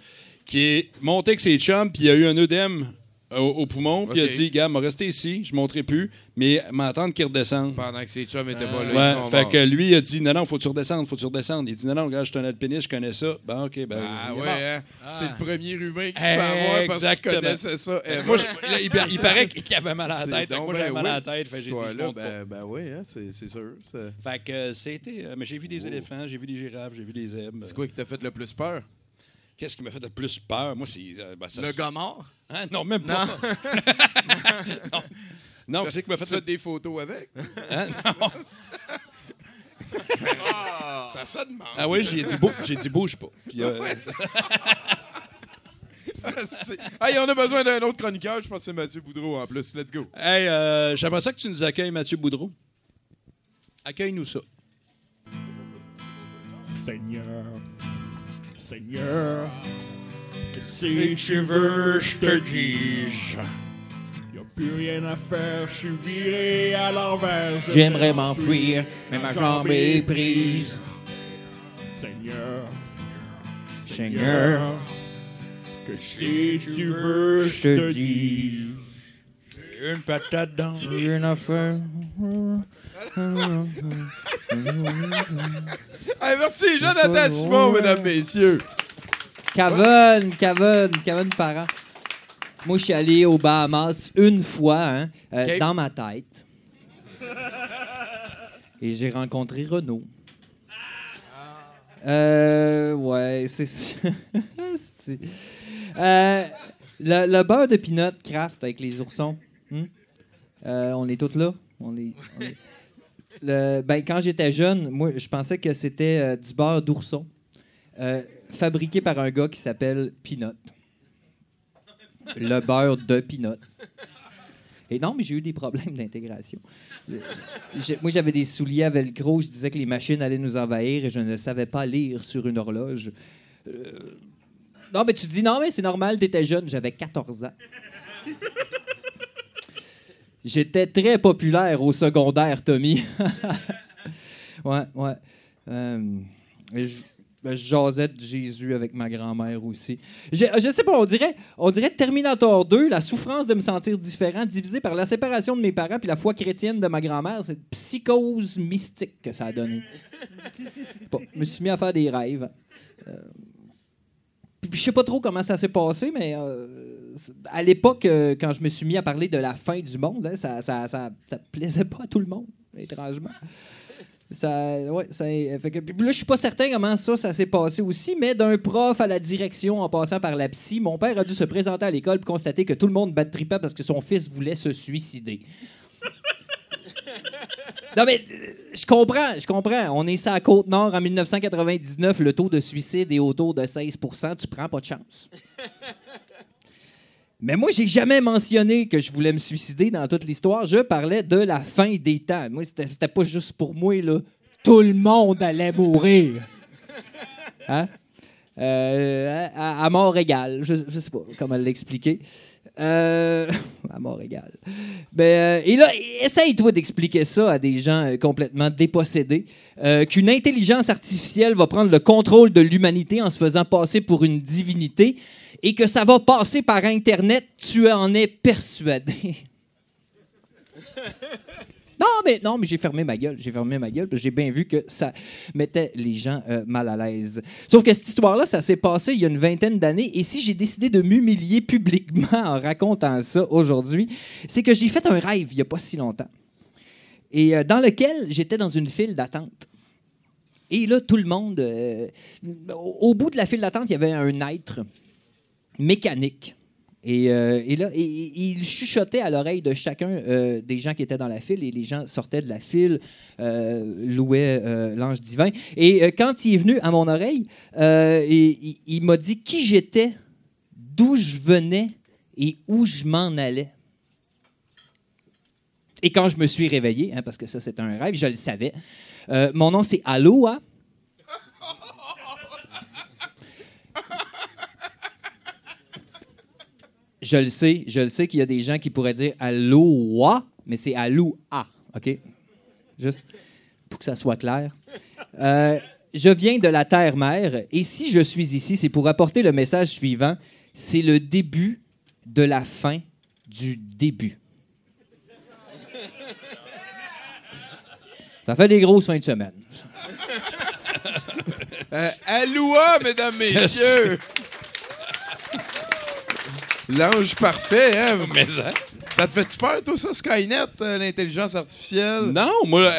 qui est monté avec ses chums, puis il a eu un œdème au, au poumon, puis il a dit, gars, m'a resté ici, je ne monterai plus, mais m'attendre qu'il redescende. Pendant que ses chums étaient pas là, ils Ouais, sont fait morts. que lui, il a dit non, non, faut que tu redescendes, faut que tu redescendes. Il dit non, non, gars, je suis un alpiniste, je connais ça. Ben, OK, ben. Ah il est ouais, mort. hein? c'est le premier humain qui se fait avoir parce qu'il Exactement. connaissait ça. ever. Moi, je- là, il, par- il paraît qu'il avait mal à la tête. Fait que donc moi, ben j'avais mal à la oui, tête. cette Fait que j'ai dit, je histoire-là, monte pas. ben, ben oui, hein, c'est c'est sûr. Fait que euh, c'était. euh, mais j'ai vu des éléphants, j'ai vu des girafes, j'ai vu des zèbres. c'est quoi qui t'a fait le plus peur? Qu'est-ce qui m'a fait le plus peur? Moi, c'est. euh, ben, ça- Le gars mort? Hein? Non, même pas. non. Non, qu'est-ce qui m'a fait Tu le fais des photos avec? Hein? Non. Ça sonne mal. Ah oui, j'ai dit, bouge, j'ai dit bouge pas. Puis, euh, hey, on a besoin d'un autre chroniqueur. Je pense que c'est Mathieu Boudreau en plus. Let's go. Hey, euh, j'aimerais ça que tu nous accueilles, Mathieu Boudreau. Accueille-nous ça. Seigneur, Seigneur, que si tu veux, je te dise. Y a plus rien à faire, je suis viré à l'envers. J'aimerais m'enfuir, mais ma jambe est prise. Seigneur, Seigneur, que si tu veux, je te dise. Une patate dans une affaire. Hey, merci, Jonathan Simon, mesdames, messieurs. Kevin, Kevin, Kevin Parent. Moi, je suis allé aux Bahamas une fois, hein, euh, Ok. dans ma tête. Et j'ai rencontré Renaud. Euh, ouais, c'est ça. Euh, le, le beurre de pinot craft avec les oursons. hmm? Euh, on est tous là? Ben, quand j'étais jeune, moi, je pensais que c'était euh, du beurre d'ourson. Euh, fabriqué par un gars qui s'appelle Peanut. Le beurre de Peanut. Et non, mais j'ai eu des problèmes d'intégration. Moi, j'avais des souliers à velcro. Je disais que les machines allaient nous envahir et je ne savais pas lire sur une horloge. Euh, Non, mais tu dis, non, mais c'est normal, t'étais jeune. J'avais 14 ans. J'étais très populaire au secondaire, Tommy. ouais, ouais. Euh, je, ben, je jasais de Jésus avec ma grand-mère aussi. Je, je sais pas, on dirait, on dirait Terminator 2, la souffrance de me sentir différent, divisé par la séparation de mes parents puis la foi chrétienne de ma grand-mère. C'est une psychose mystique que ça a donné. Bon, je me suis mis à faire des rêves. Euh, puis je sais pas trop comment ça s'est passé, mais euh, à l'époque, euh, quand je me suis mis à parler de la fin du monde, hein, ça, ça, ça, ça plaisait pas à tout le monde, étrangement. Ça, ouais, ça, là, je suis pas certain comment ça, ça s'est passé aussi, mais d'un prof à la direction en passant par la psy, mon père a dû se présenter à l'école et constater que tout le monde battripait parce que son fils voulait se suicider. Non, mais euh, je comprends, je comprends. On est sur la Côte-Nord en 1999, le taux de suicide est autour de 16 Tu prends pas de chance. Mais moi, j'ai jamais mentionné que je voulais me suicider dans toute l'histoire. Je parlais de la fin des temps. Moi, c'était pas juste pour moi, là. Tout le monde allait mourir. Hein? Euh, à, mort égale. Je, je sais pas comment l'expliquer. Euh, à mort égale. Ben, euh, et là, essaye-toi d'expliquer ça à des gens complètement dépossédés. Qu'une intelligence artificielle va prendre le contrôle de l'humanité en se faisant passer pour une divinité et que ça va passer par Internet, tu en es persuadé. Non, mais, non, mais j'ai fermé ma gueule. J'ai fermé ma gueule j'ai bien vu que ça mettait les gens euh, mal à l'aise. Sauf que cette histoire-là, ça s'est passé il y a une vingtaine d'années. Et si j'ai décidé de m'humilier publiquement en racontant ça aujourd'hui, c'est que j'ai fait un rêve il n'y a pas si longtemps. Et euh, dans lequel j'étais dans une file d'attente. Et là, tout le monde. euh, au bout de la file d'attente, il y avait un être mécanique. Et, euh, là, il chuchotait à l'oreille de chacun euh, des gens qui étaient dans la file, et les gens sortaient de la file, euh, louaient euh, l'ange divin. Et quand il est venu à mon oreille, et- il, m'a dit qui j'étais, d'où je venais et où je m'en allais. Et quand je me suis réveillé, hein, parce que ça c'était un rêve, je le savais, mon nom c'est Aloha. Je le sais, je le sais qu'il y a des gens qui pourraient dire Aloha, mais c'est Aloha, OK? Juste pour que ça soit clair. Euh, je viens de la Terre-Mère et si je suis ici, c'est pour apporter le message suivant. C'est le début de la fin du début. Ça fait des grosses fins de semaine. Euh, Aloha, mesdames, messieurs! L'ange parfait, hein? Mais ça. Ça te fait-tu peur, toi, ça, Skynet, euh, l'intelligence artificielle? Non, moi,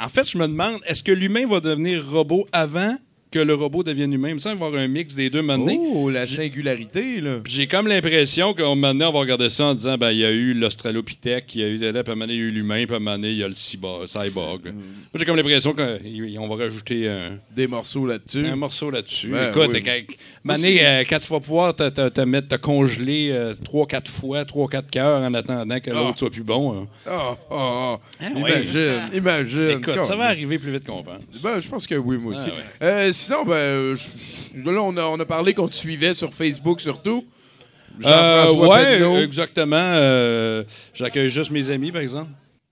en fait, je me demande, est-ce que l'humain va devenir robot avant que le robot devienne humain? Il me semble avoir un mix des deux maintenant. Oh, la singularité, là. J'ai comme l'impression qu'au moment donné, on va regarder ça en disant ben il y a eu l'Australopithèque, il y a eu là, puis à un moment donné, il y a eu l'humain, puis à un moment donné, il y a le cyborg. cyborg. Mm. Moi, j'ai comme l'impression qu'on va rajouter un, Des morceaux là-dessus. un morceau là-dessus. Ouais, Écoute, oui. quand, donné, euh, quand tu vas pouvoir te, te- te mettre, te congeler euh, trois, quatre fois, trois, quatre cœurs en attendant que l'autre Ah. soit plus bon. hein. Ah, ah, ah. Ah, ouais. Imagine, imagine. Écoute, ça va arriver plus vite qu'on pense. Ben, je pense que oui, moi aussi. Ah, ouais. Euh, sinon, ben, euh, je- là, on a, on a parlé qu'on te suivait sur Facebook surtout. Euh, Jean-François ouais, Pedneau. exactement. euh, J'accueille juste mes amis, par exemple.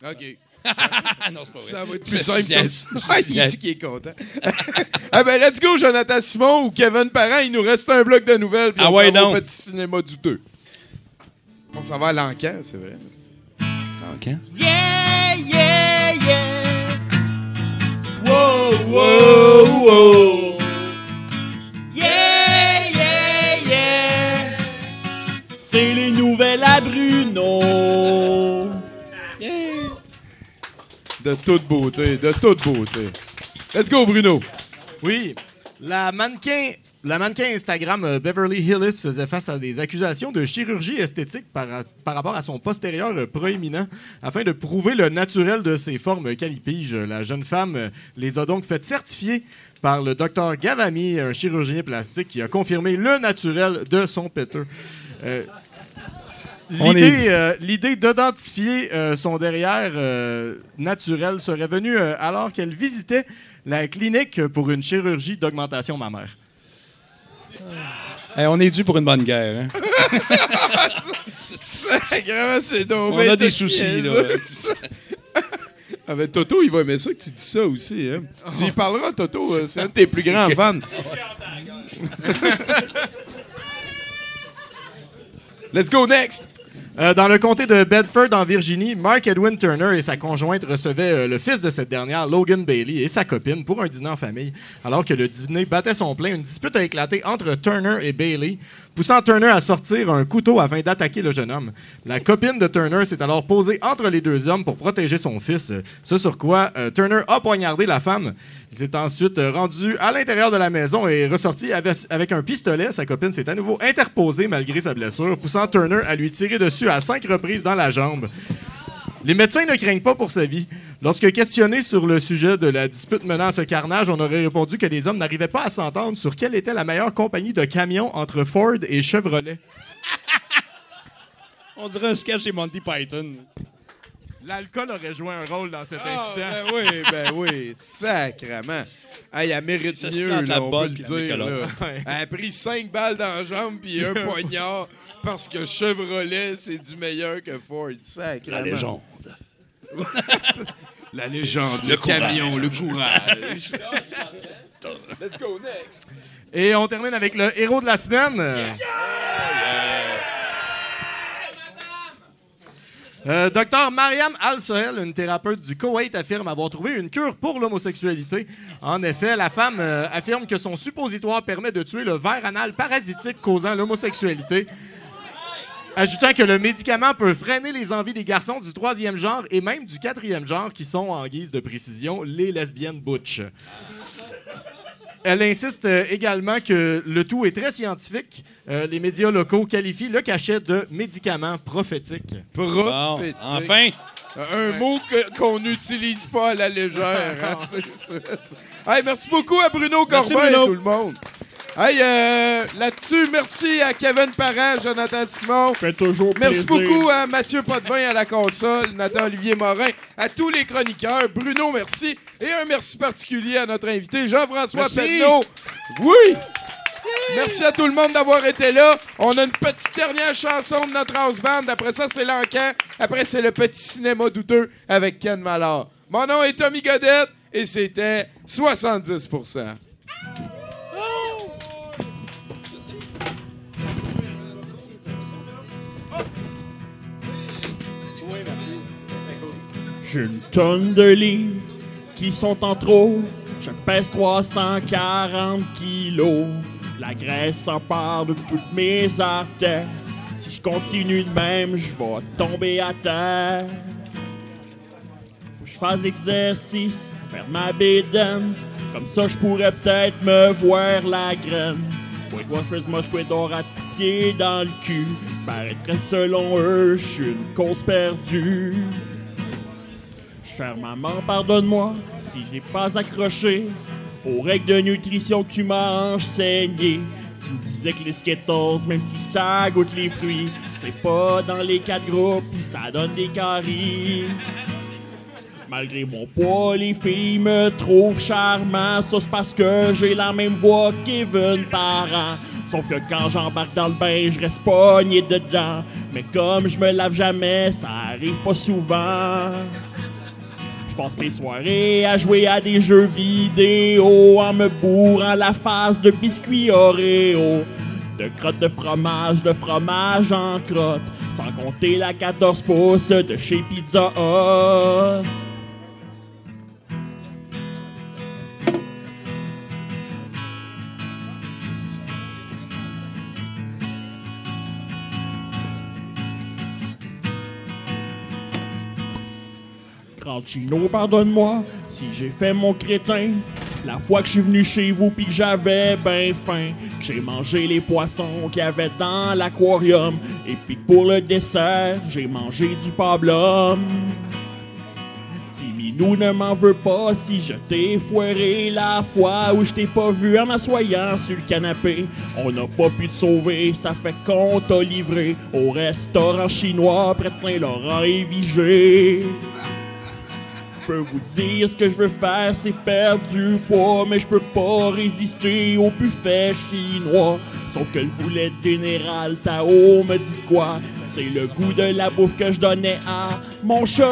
OK. Ah non, c'est pas vrai. Ça va être plus simple. Yes. Ah, il Yes. dit qu'il est content. ah ben, let's go, Jonathan Simon ou Kevin Parent. Il nous reste un bloc de nouvelles. Puis Ah on ouais, s'en va au donc. petit cinéma douteux. On s'en va à l'encan, c'est vrai. OK. Yeah, yeah, yeah. Wow, wow, wow. De toute beauté, de toute beauté. Let's go, Bruno. Oui. La mannequin, Instagram euh, Beverly Hillis faisait face à des accusations de chirurgie esthétique par, par rapport à son postérieur euh, proéminent. Afin de prouver le naturel de ses formes calipiges, la jeune femme euh, les a donc fait certifier par le docteur Gavami, un chirurgien plastique qui a confirmé le naturel de son péteux. Euh, L'idée est- euh, l'idée d'identifier euh, son derrière euh, naturel serait venue euh, alors qu'elle visitait la clinique pour une chirurgie d'augmentation mammaire. Hey, on est dû pour une bonne guerre. hein. C'est On a des de soucis, là. Ah ben, Toto, il va aimer ça que tu dis ça aussi. Hein? Tu lui parleras, Toto. C'est un de tes plus grands fans. Let's go next. Euh, dans le comté de Bedford, en Virginie, Mark Edwin Turner et sa conjointe recevaient euh, le fils de cette dernière, Logan Bailey, et sa copine pour un dîner en famille. Alors que le dîner battait son plein, une dispute a éclaté entre Turner et Bailey, poussant Turner à sortir un couteau afin d'attaquer le jeune homme. La copine de Turner s'est alors posée entre les deux hommes pour protéger son fils, ce sur quoi euh, Turner a poignardé la femme. Il s'est ensuite euh, rendu à l'intérieur de la maison et est ressorti avec, avec un pistolet. Sa copine s'est à nouveau interposée malgré sa blessure, poussant Turner à lui tirer dessus à cinq reprises dans la jambe. Les médecins ne craignent pas pour sa vie. Lorsque questionné sur le sujet de la dispute menant à ce carnage, on aurait répondu que les hommes n'arrivaient pas à s'entendre sur quelle était la meilleure compagnie de camions entre Ford et Chevrolet. On dirait un sketch chez Monty Python. L'alcool aurait joué un rôle dans cet Ah, incident. ben oui, ben oui. Sacrement. Hey, elle mérite Ça mieux, là, la on peut le dire. là. Ouais. Elle a pris cinq balles dans la jambe puis un poignard parce que Chevrolet, c'est du meilleur que Ford. Sacrément. La légende. La légende, le, Le courage. camion, le courage. Let's go next. Et on termine avec le héros de la semaine. Euh, Docteur Mariam Al-Sohel, une thérapeute du Koweït, affirme avoir trouvé une cure pour l'homosexualité. En effet, la femme euh, affirme que son suppositoire permet de tuer le ver anal parasitique causant l'homosexualité. Ajoutant que le médicament peut freiner les envies des garçons du troisième genre et même du quatrième genre, qui sont, en guise de précision, les lesbiennes butch. Elle insiste euh, également que le tout est très scientifique. Euh, les médias locaux qualifient le cachet de médicament prophétique. Bon, Prophétique. enfin, Un mot qu'on n'utilise pas à la légère. hein. Hey, merci beaucoup à Bruno Merci, Corbin et tout le monde. Hey, euh, là-dessus, merci à Kevin Parent, Jonathan Simon. Fait toujours Merci plaisir. beaucoup à Mathieu Potvin à la console, Nathan-Olivier Morin, à tous les chroniqueurs. Bruno, merci. Et un merci particulier à notre invité, Jean-François Merci. Pedneau. Oui! Merci à tout le monde d'avoir été là. On a une petite dernière chanson de notre house band. Après ça, c'est l'encan. Après, c'est le petit cinéma douteux avec Ken Mallard. Mon nom est Tommy Godette et c'était 70 J'ai une tonne de livres qui sont en trop. Je pèse 340 kilos. La graisse s'empare de toutes mes artères. Si je continue de même, je vais tomber à terre. Faut que je fasse l'exercice, faire ma bédaine. Comme ça, je pourrais peut-être me voir la graine. Ouais, quoi, je fais moi, je d'or à pied dans le cul. Paraîtrait selon eux, je suis une cause perdue. Chère maman, pardonne-moi si j'ai pas accroché aux règles de nutrition que tu m'as enseignées. Tu me disais que les Skittles, même si ça goûte les fruits, c'est pas dans les quatre groupes, pis ça donne des caries. Malgré mon poids, les filles me trouvent charmant. Ça, c'est parce que j'ai la même voix qu'Evan Parent. Sauf que quand j'embarque dans le bain, je reste pogné dedans. Mais comme je me lave jamais, ça arrive pas souvent. Je passe mes soirées à jouer à des jeux vidéo en me bourrant la face de biscuits Oreo. De crottes de fromage, de fromage en crotte. Sans compter la 14 pouces de chez Pizza Hut. Chino, pardonne-moi si j'ai fait mon crétin. La fois que je suis venu chez vous puis que j'avais ben faim, j'ai mangé les poissons qu'il y avait dans l'aquarium, et puis pour le dessert, j'ai mangé du pablum. Timinou ne m'en veut pas si je t'ai foiré la fois où je t'ai pas vu en m'assoyant sur le canapé. On n'a pas pu te sauver, ça fait qu'on t'a livré au restaurant chinois près de Saint-Laurent et Vigée. Je peux vous dire ce que je veux faire, c'est perdre du poids, mais je peux pas résister au buffet chinois. Sauf que le boulet général Tao me dit quoi? C'est le goût de la bouffe que je donnais à mon chat.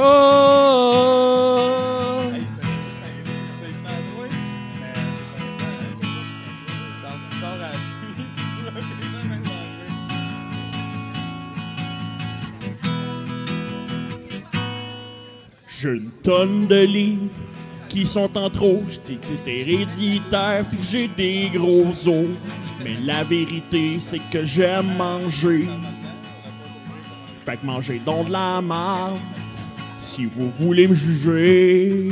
J'ai une tonne de livres qui sont en trop. Je dis que c'est héréditaire puis j'ai des gros os. Mais la vérité, c'est que j'aime manger. Fait que mangez donc de la marde si vous voulez me juger.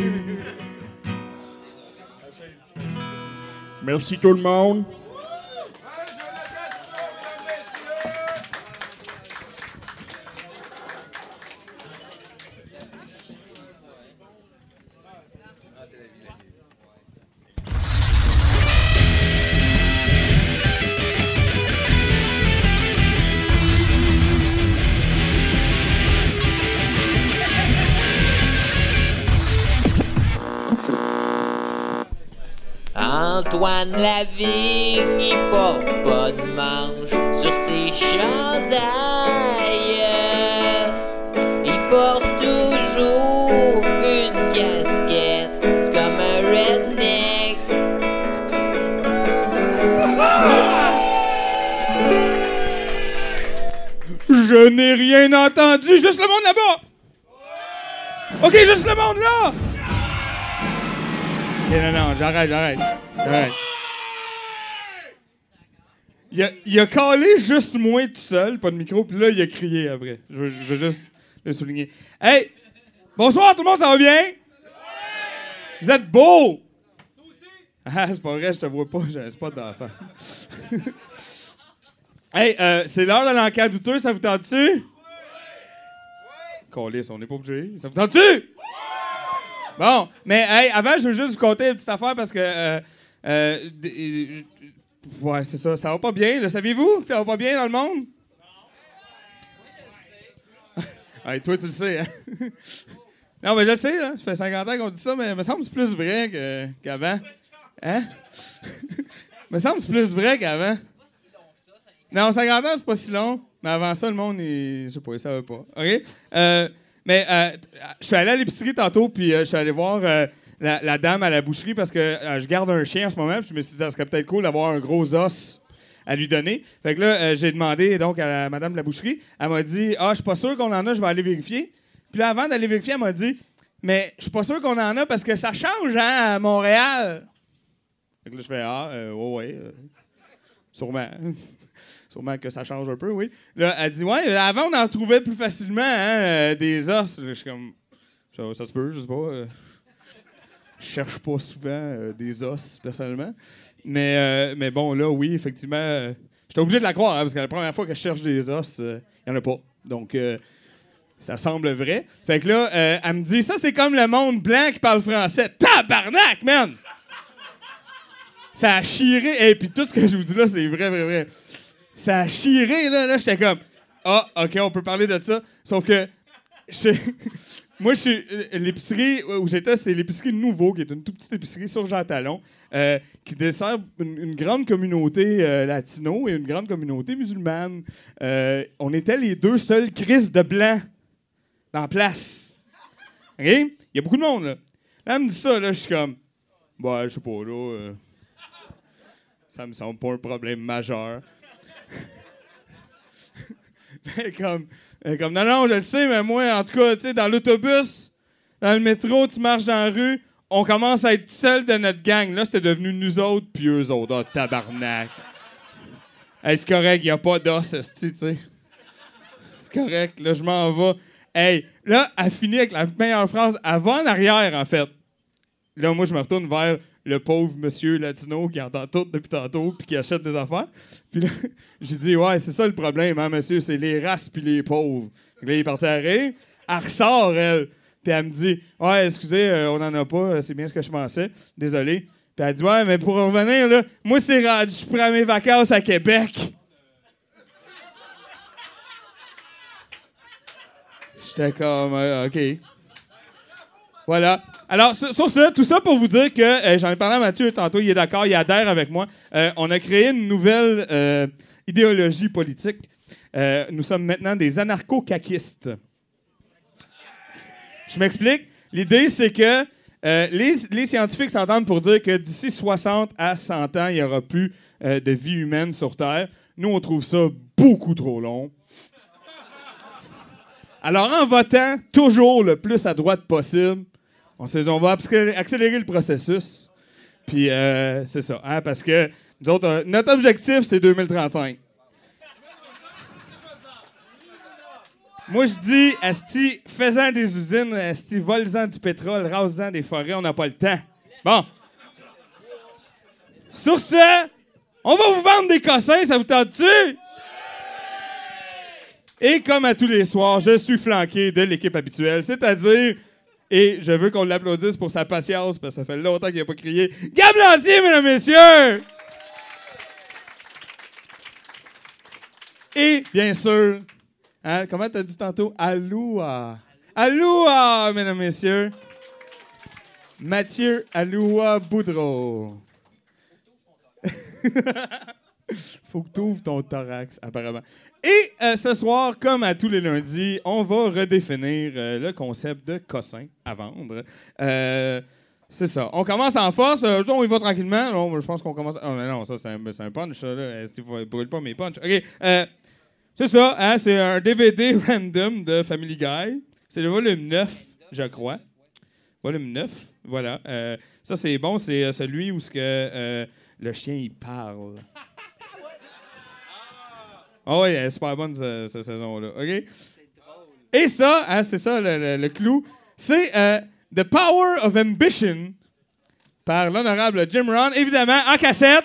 Merci tout le monde. Il porte pas de manche sur ses chandails. Il porte toujours une casquette, c'est comme un redneck. Je n'ai rien entendu, juste le monde là-bas! Ok, juste le monde là! Non, non, j'arrête, j'arrête. J'arrête. Il a, il a calé juste moi tout seul, pas de micro, puis là, il a crié après. Je veux, je veux juste le souligner. Hey! Bonsoir, tout le monde, ça va bien? Vous êtes beau! Ah, c'est pas vrai, je te vois pas, j'ai un spot dans la face. hey, euh, c'est l'heure de l'enquête douteux, ça vous tente-tu? Oui! Calisse, on n'est pas obligé. Ça vous tente-tu? Bon, mais hey, avant, je veux juste vous conter une petite affaire parce que. euh, euh, ouais, c'est ça. Ça va pas bien. Le saviez-vous? Que ça va pas bien dans le monde? Hey, toi, tu le sais, hein? non, mais je le sais, là. Ça fait 50 ans qu'on dit ça, mais il me semble que c'est plus vrai que- qu'avant. Hein? me semble que c'est plus vrai qu'avant. Non, 50 ans, c'est pas si long. Mais avant ça, le monde, il, je sais pas, il savait pas. OK? Euh, mais euh, je suis allé à l'épicerie tantôt, puis euh, je suis allé voir euh, la, dame à la boucherie parce que euh, je garde un chien en ce moment, puis je me suis dit, ça serait peut-être cool d'avoir un gros os à lui donner. Fait que là, euh, j'ai demandé donc à la madame de la boucherie. Elle m'a dit, ah, je suis pas sûr qu'on en a, je vais aller vérifier. Puis là, avant d'aller vérifier, elle m'a dit, mais je suis pas sûr qu'on en a parce que ça change, hein, à Montréal. Fait que là, je fais, ah, euh, ouais, ouais. euh, sûrement. Sûrement que ça change un peu, oui. Là, elle dit, ouais, avant, on en trouvait plus facilement, hein, des os. Je suis comme, ça, ça se peut, je sais pas. Euh, je cherche pas souvent euh, des os, personnellement. Mais, euh, mais bon, là, oui, effectivement, euh, j'étais obligé de la croire, hein, parce que la première fois que je cherche des os, il n'y en a pas. Donc, euh, ça semble vrai. Fait que là, euh, elle me dit, ça, c'est comme le monde blanc qui parle français. Tabarnak, man! Ça a chiré. Et puis tout ce que je vous dis là, c'est vrai, vrai, vrai. Ça a chiré, là. Là, j'étais comme, ah, OK, on peut parler de ça. Sauf que, je- moi, je suis. L'épicerie où j'étais, c'est l'épicerie Nouveau, qui est une toute petite épicerie sur Jean Talon, euh, qui dessert une, grande communauté euh, latino et une grande communauté musulmane. Euh, on était les deux seuls crises de blanc dans la place. OK? Il y a beaucoup de monde, là. Là, elle me dit ça, là, je suis comme, bah, je sais pas, là. euh, ça me semble pas un problème majeur. Comme, comme, non, non, je le sais, mais moi, en tout cas, tu sais, dans l'autobus, dans le métro, tu marches dans la rue, on commence à être seul de notre gang. Là, c'était devenu nous autres, puis eux autres. Oh, tabarnak. Hey, c'est correct, il a pas d'os, tu sais. C'est correct, là, je m'en vais. Hey, là, elle finit avec la meilleure phrase. Va en arrière, en fait. Là, moi, je me retourne vers le pauvre monsieur latino qui entend tout depuis tantôt puis qui achète des affaires. Puis là, j'ai dit, ouais, c'est ça le problème, hein, monsieur, c'est les races puis les pauvres. Là, il est parti à rire. Elle ressort, elle. Puis elle me dit, ouais, excusez, euh, on n'en a pas, c'est bien ce que je pensais. Désolé. Puis elle dit, ouais, mais pour revenir, là, moi, c'est rendu, je prends mes vacances à Québec. J'étais comme, euh, OK. Voilà. Alors, sur, ça, tout ça pour vous dire que, euh, j'en ai parlé à Mathieu tantôt, il est d'accord, il adhère avec moi. Euh, on a créé une nouvelle euh, idéologie politique. Nous sommes maintenant des anarcho-caquistes. Je m'explique. L'idée, c'est que les, les scientifiques s'entendent pour dire que d'ici 60 à 100 ans, il n'y aura plus de vie humaine sur Terre. Nous, on trouve ça beaucoup trop long. Alors, en votant toujours le plus à droite possible, on s'est dit, on va accélérer le processus. Puis, euh, c'est ça, hein, parce que nous autres, euh, notre objectif, c'est 2035. Moi, je dis, Asti, faisant des usines, Asti, volent du pétrole, rasant des forêts, on n'a pas le temps. Bon. Sur ce, on va vous vendre des cossins, ça vous tente-tu? Et comme à tous les soirs, je suis flanqué de l'équipe habituelle, c'est-à-dire, et je veux qu'on l'applaudisse pour sa patience, parce que ça fait longtemps qu'il n'a pas crié, Gab Lantier, mesdames, messieurs! Et, bien sûr, hein, comment t'as dit tantôt? Aloua. Aloua, mesdames, messieurs. Mathieu Aloua Boudreau. Faut que tu ouvres ton thorax, apparemment. Et euh, ce soir, comme à tous les lundis, on va redéfinir euh, le concept de cossin à vendre. Euh, c'est ça. On commence en force. On y va tranquillement. Non, je pense qu'on commence. Oh, mais non, ça, c'est un, punch, ça. Là. Est-ce que brûle pas mes punchs? OK. c'est ça. Hein, c'est un DVD random de Family Guy. C'est le volume 9, je crois. Volume 9. Voilà. Ça, c'est bon. C'est celui où ce le chien, il parle. Ah oui, elle est super bonne ce- cette saison-là. OK? Et ça, hein, c'est ça le, le- clou, c'est euh, The Power of Ambition par l'honorable Jim Ron, évidemment, en cassette.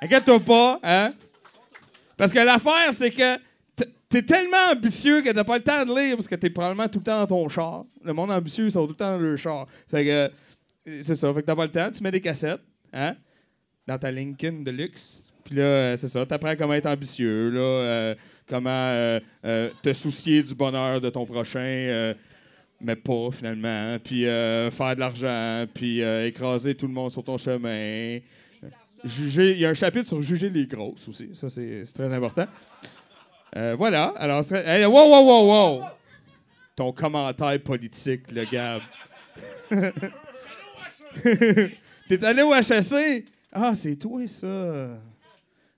Inquiète-toi pas, hein? Parce que l'affaire, c'est que t'es tellement ambitieux que t'as pas le temps de lire parce que t'es probablement tout le temps dans ton char. Le monde ambitieux, ils sont tout le temps dans leur char. Fait que, euh, c'est ça, fait que t'as pas le temps, tu mets des cassettes, hein? Dans ta Lincoln de luxe. Puis là, euh, c'est ça, t'apprends comment être ambitieux, là, euh, comment euh, euh, te soucier du bonheur de ton prochain, euh, mais pas finalement. hein. Puis euh, faire de l'argent, puis écraser tout le monde sur ton chemin. Juger, il y a un chapitre sur juger les grosses aussi, ça c'est très important. Voilà, alors, hey, wow, wow, wow, wow! Ton commentaire politique, le Gab. T'es allé au HSC? Ah, c'est toi, ça.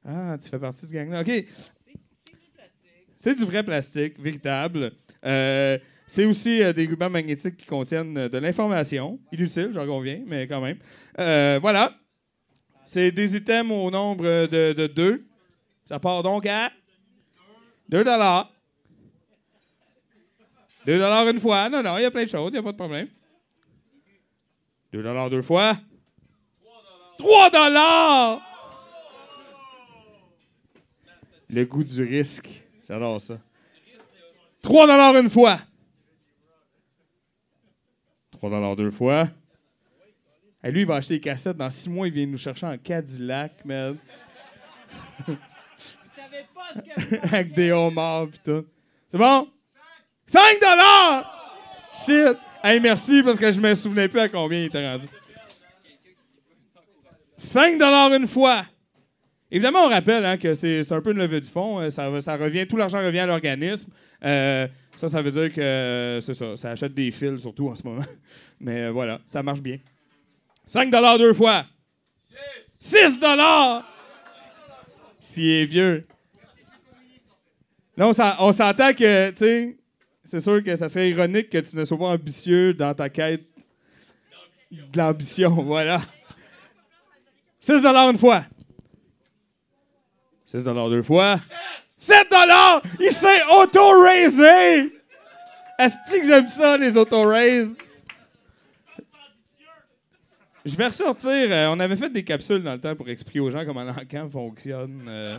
Ah, tu fais partie de ce gang-là. OK. C'est du vrai plastique, véritable. Euh, c'est aussi euh, des rubans magnétiques qui contiennent euh, de l'information. Inutile, j'en conviens, mais quand même. Voilà. C'est des items au nombre de, de deux. Ça part donc à 2 dollars. 2 dollars une fois. Non, non, il y a plein de choses, il n'y a pas de problème. 2 dollars deux fois. 3 dollars! Le goût du risque. J'adore ça. 3 dollars une fois. 3 dollars deux fois. Et lui, il va acheter des cassettes. Dans six mois, il vient nous chercher en Cadillac, man. Avec des homards pis tout. C'est bon? 5 dollars! Shit! Hey, merci parce que je me souvenais plus à combien il était rendu. 5 dollars une fois. Évidemment, on rappelle hein, que c'est un peu une levée de fonds. euh, Ça, revient, tout l'argent revient à l'organisme. Euh, ça, ça veut dire que euh, c'est ça. Ça achète des fils, surtout en ce moment. Mais voilà, ça marche bien. 5 dollars deux fois. 6 dollars! S'il est vieux. Là, on s'entend que, tu sais, c'est sûr que ça serait ironique que tu ne sois pas ambitieux dans ta quête de l'ambition. Voilà. 6 une fois. 6 deux fois. 7 Il s'est auto-raisé! Est-ce que j'aime ça, les auto-raises? je vais ressortir. euh, on avait fait des capsules dans le temps pour expliquer aux gens comment l'encan fonctionne euh,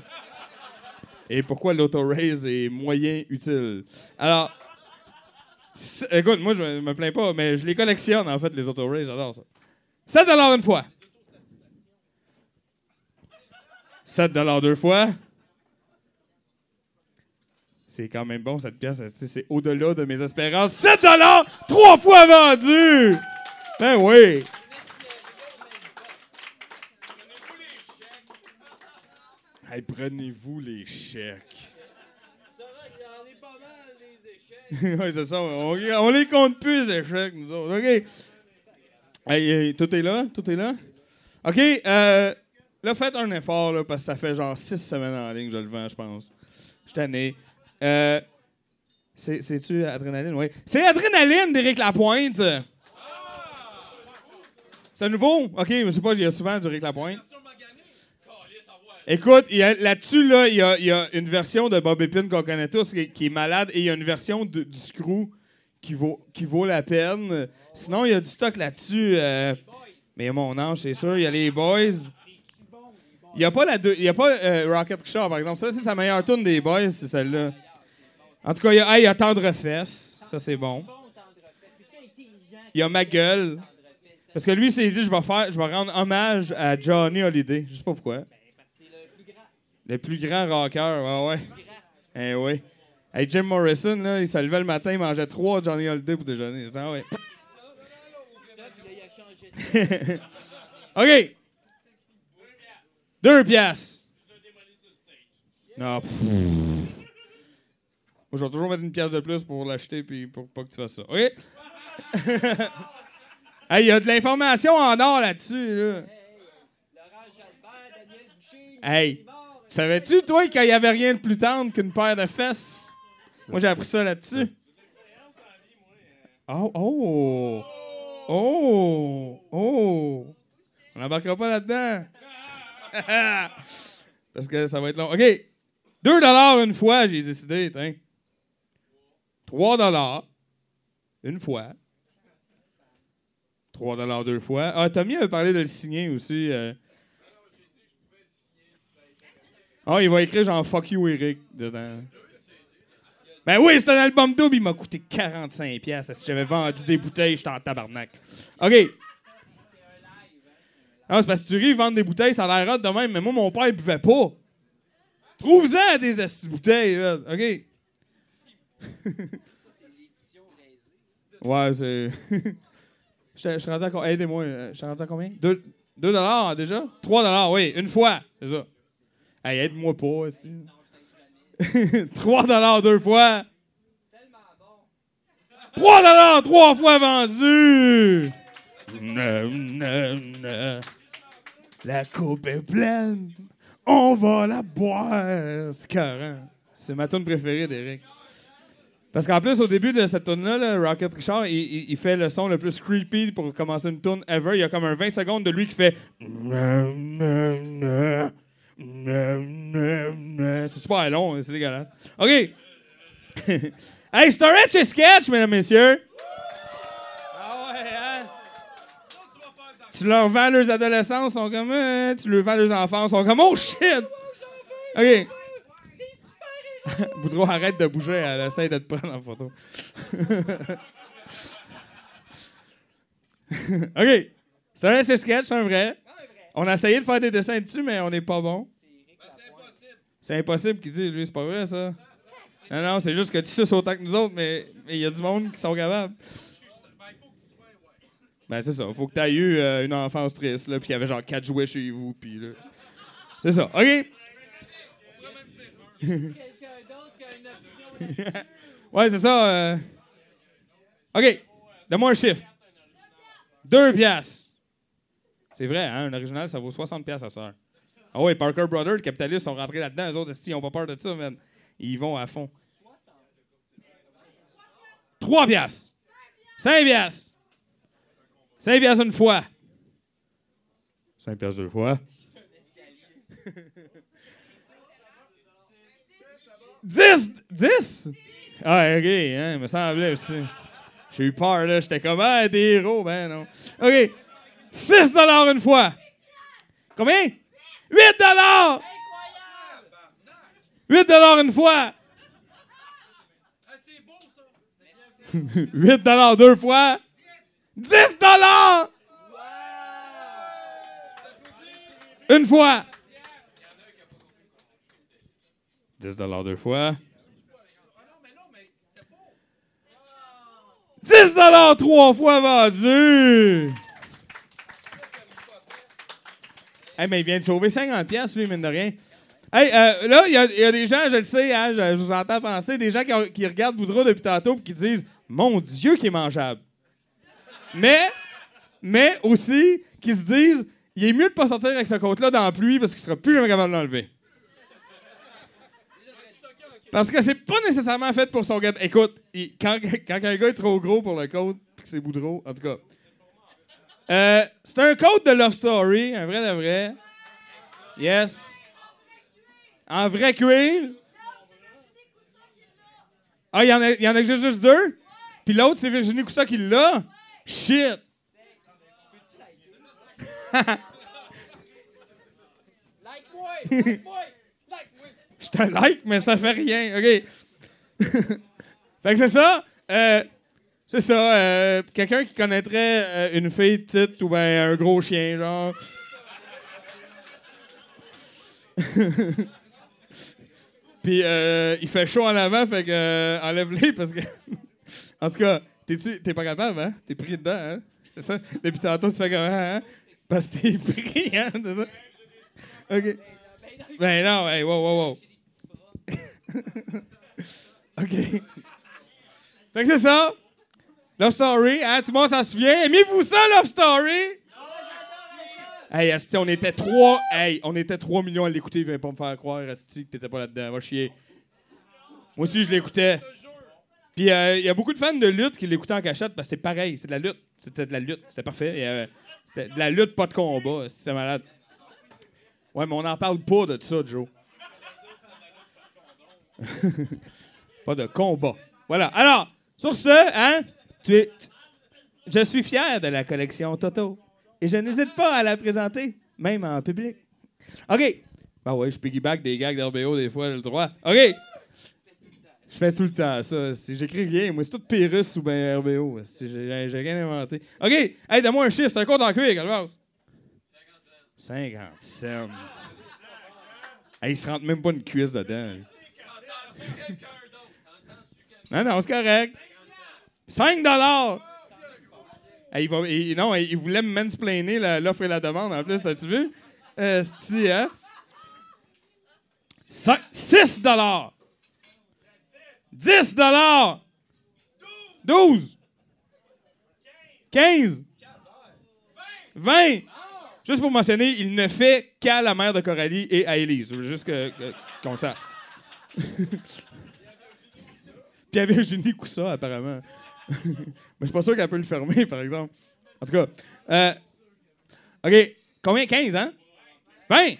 et pourquoi l'auto-raise est moyen utile. Alors, c'est- écoute, moi, je me, plains pas, mais je les collectionne, en fait, les auto-raise. J'adore ça. 7 une fois. 7 deux fois. C'est quand même bon, cette pièce. C'est au-delà de mes espérances. 7 trois fois vendu! Ben oui! Hey, prenez-vous les chèques. oui, c'est ça. On, les compte plus, les échecs, nous autres. OK. Hey, hey, tout est là? Tout est là? OK. Euh, là, faites un effort, là, parce que ça fait genre six semaines en ligne que je le vends, je pense. Je suis tanné. Euh, c'est- C'est-tu Adrénaline? Oui. C'est Adrénaline d'Éric Lapointe. C'est nouveau? OK, mais c'est pas, il y a souvent du Éric Lapointe. Écoute, là-dessus, là, il y y a une version de Bob Epine qu'on connaît tous qui, est- qui est malade et il y a une version de- du Screw qui vaut, qui vaut la peine. Sinon, il y a du stock là-dessus. euh, mais mon ange, c'est sûr, il y a les Boys. Il n'y a pas, la deux- y a pas euh, Rocket Richard, par exemple. Ça, c'est sa meilleure tune des Boys, c'est celle-là. En tout cas, il y a, hey, y a Tendre Fesse. Ça, c'est bon. Il y a Ma Gueule. Parce que lui, il s'est dit, je vais, faire, je vais rendre hommage à Johnny Hallyday. Je sais pas pourquoi. Le plus grand rocker, ouais, ouais. Eh oui. Jim Morrison, là, il se levait le matin, il mangeait trois Johnny Hallyday pour déjeuner. Ah ouais. OK. Deux piastres. Non. Moi, je vais toujours mettre une pièce de plus pour l'acheter puis pour pas que tu fasses ça. OK? Hey, il y a de l'information en or là-dessus, là. Hey, savais-tu, toi, qu'il n'y avait rien de plus tendre qu'une paire de fesses? Moi, j'ai appris ça là-dessus. Oh, oh, oh, oh. On n'embarquera pas là-dedans. Parce que ça va être long. OK. 2 une fois, j'ai décidé. tiens. 3 une fois. 3 deux fois. Ah, Tommy avait parlé de le signer aussi. euh. Ah, il va écrire genre Fuck you, Eric dedans. Ben oui, c'est un album double, il m'a coûté 45$. piastres. Si j'avais vendu des bouteilles, j'étais en tabarnak. OK. Ah, c'est parce que tu ris, vendre des bouteilles, ça a l'air hot de même, mais moi, mon père, il buvait pas. Trouve-en des bouteilles. OK? ouais, c'est. Je suis rendu à combien? Aidez-moi. euh, Je suis rendu à combien? 2 dollars déjà? 3 dollars, oui, une fois. C'est ça. Hey, aide-moi pas, aussi. 3 dollars deux fois. 3 dollars trois fois vendu. La coupe est pleine. On va la boire. C'est carré. C'est ma tune préférée d'Eric. Parce qu'en plus, au début de cette tune-là, là, Rocket Richard, il, fait le son le plus creepy pour commencer une tune ever. Il y a comme un 20 secondes de lui qui fait. C'est super long, c'est dégueulasse. OK. hey, c'est un sketch, mesdames, messieurs. Tu leur vends leurs adolescents, ils sont comme. euh, tu leur vends leurs enfants, ils sont comme. Oh shit! OK. Boudreau, arrête de bouger, elle essaie de te prendre en photo. OK. C'est un essai sketch, c'est un vrai. On a essayé de faire des dessins dessus, mais on n'est pas bon. C'est impossible qu'il dit, lui, c'est pas vrai, ça. Non, non, c'est juste que tu suces autant que nous autres, mais mais il y a du monde qui sont capables. Ben, c'est ça. Faut que tu aies eu euh, une enfance triste, là, puis qu'il y avait genre quatre jouets chez vous, puis là. C'est ça. OK? ouais, c'est ça. euh. OK. Donne-moi un chiffre. Deux piastres. C'est vrai, hein? Un original, ça vaut 60 piastres à ça. Ah ouais, Parker Brothers, le capitaliste, sont rentrés là-dedans. Eux autres, ils n'ont pas peur de ça, man? Ils vont à fond. 3 piastres. 5 piastres. 5 piastres une fois. 5 piastres deux fois. 10! 10? Ah, OK, hein, me semblait aussi. J'ai eu peur, là. J'étais comme, ah, des héros, ben non. OK. 6 une fois. Combien? 8 8 une fois. 8 deux fois. 10 Une fois. 10 deux fois. 10 trois fois vendu. Hey, mais il vient de sauver 50 pièces lui, mine de rien. Hey, euh, là, il y, y a des gens, je le sais, hein, je, vous entends penser, des gens qui regardent Boudreau depuis tantôt et qui disent « Mon Dieu, qui est mangeable! » Mais, mais aussi, qui se disent « Il est mieux de pas sortir avec ce côte-là dans la pluie parce qu'il sera plus jamais capable de l'enlever. » Parce que c'est pas nécessairement fait pour son gars. Écoute, quand, quand un gars est trop gros pour le code, puis que c'est Boudreau, en tout cas. Euh, c'est un code de Love Story, un vrai de vrai. Yes. En vrai cuir. Ah, il y en a, il y en a juste deux? Puis l'autre, c'est Virginie Coussa qui l'a? Shit! Je te like, mais ça fait rien. OK? fait que c'est ça. Euh, c'est ça. euh, Quelqu'un qui connaîtrait euh, une fille petite ou ben un gros chien, genre. Puis euh, il fait chaud en avant, fait que euh, enlève-les parce que. en tout cas, t'es-tu- t'es pas capable, hein? T'es pris dedans, hein? C'est ça? Depuis tantôt, tu fais comment, hein? Parce que t'es pris, hein? C'est ça? OK. Ben non, hey, wow, wow, wow. OK. Fait que c'est ça. Love Story, hein? Tout le monde s'en souvient? Aimez-vous ça, Love Story? Hey, Asti, on était 3. Hey, on était 3 millions à l'écouter. Il vient pas me faire croire, Asti, que t'étais pas là-dedans. Va chier. Moi aussi, je l'écoutais. Puis, euh, il y a beaucoup de fans de lutte qui l'écoutaient en cachette parce que c'est pareil. C'est de la lutte. C'était de la lutte. C'était parfait. Euh, C'était de la lutte, pas de combat. C'est malade. Ouais, mais on n'en parle pas de ça, Joe. pas de combat. Voilà. Alors, sur ce, hein, je suis fier de la collection Toto. Et je n'hésite pas à la présenter, même en public. OK. Ben ouais, je piggyback des gags d'RBO des fois, j'ai le droit. OK. Je fais tout le temps ça. J'écris rien. Moi, c'est tout Pérus ou ben RBO. J'ai rien inventé. OK. Hey, donne-moi un chiffre. C'est un compte en cuir, Calvas. 50 cents. Hey, il se rentre même pas une cuisse dedans. Non, non, c'est correct. 5 dollars. il va, il- non, il voulait me mansplainer la- l'offre et la demande en plus, as-tu vu? Euh, hein? 6 dollars. 10 dollars. 12. 15. 20. Juste pour mentionner, il ne fait qu'à la mère de Coralie et à Élise. Juste que, que- qu'on le sache. Puis à Virginie Coussa, apparemment. Mais je suis pas sûr qu'elle peut le fermer, par exemple. En tout cas. euh, OK. Combien? 15, hein? 20.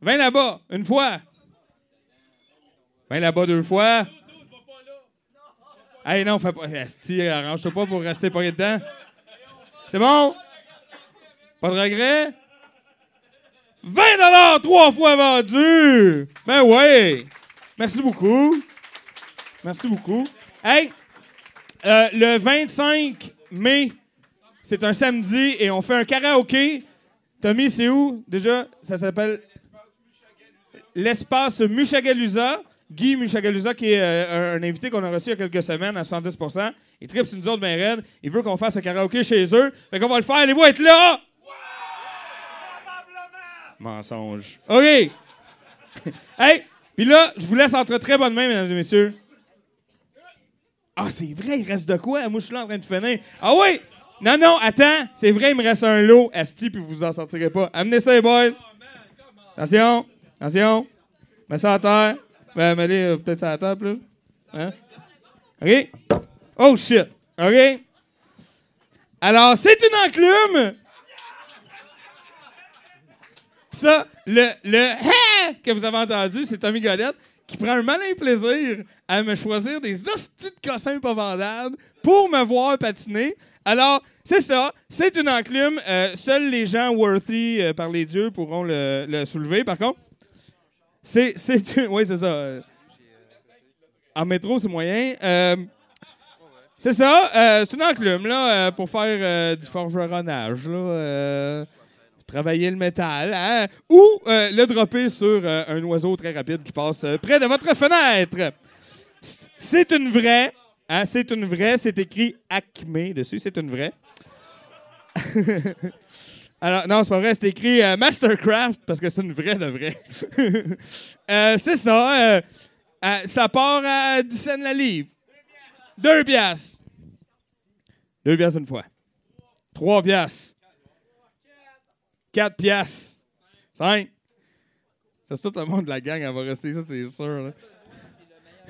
20 là-bas, une fois. 20 là-bas, deux fois. Hey, non, fais pas. Asti, arrange-toi pas pour rester pas dedans. C'est bon? Pas de regret? 20 trois fois vendu! Ben ouais! Merci beaucoup. Merci beaucoup. Hey, euh, le 25 mai, c'est un samedi et on fait un karaoké. Tommy, c'est où? Déjà? Ça s'appelle l'espace Mushagalusa. Guy Mushagalusa, qui est euh, un, invité qu'on a reçu il y a quelques semaines à 70 Il tripe sur nous autres bien raides. Il veut qu'on fasse un karaoké chez eux. Fait qu'on va le faire. Allez-vous être là? Mensonge. OK. hey, puis là, je vous laisse entre très bonnes mains, mesdames et messieurs. Ah, c'est vrai, il reste de quoi? Moi, je suis là en train de finir. Ah oui! Non, non, attends. C'est vrai, il me reste un lot, Asti, puis vous en sortirez pas. Amenez ça, les boys. Attention. Attention. Mets ça à terre. Ben, mets-les euh, peut-être ça terre, plus. Hein? OK? Oh, shit. OK? Alors, c'est une enclume. Ça, le, le Ah que vous avez entendu, c'est Tommy Godette qui prend un malin plaisir à me choisir des hosties de cossins pas vendables pour me voir patiner. Alors, c'est ça. C'est une enclume. Euh, seuls les gens worthy euh, par les dieux pourront le soulever, par contre. C'est. c'est une- Oui, c'est ça. En métro, c'est moyen. Euh, c'est ça. euh, c'est une enclume, là, euh, pour faire du forgeronnage, là. travailler le métal, hein, ou le dropper sur un oiseau très rapide qui passe près de votre fenêtre. C'est une vraie. Hein, c'est une vraie. C'est écrit Acme dessus. C'est une vraie. Alors, non, c'est pas vrai. C'est écrit euh, Mastercraft parce que c'est une vraie de vraie. Euh, c'est ça. euh, ça part à 10 cents la livre. Deux piastres. Deux piastres une fois. Trois piastres. Quatre piastres. Cinq. Ça, c'est tout le monde de la gang, elle va rester ça, c'est sûr.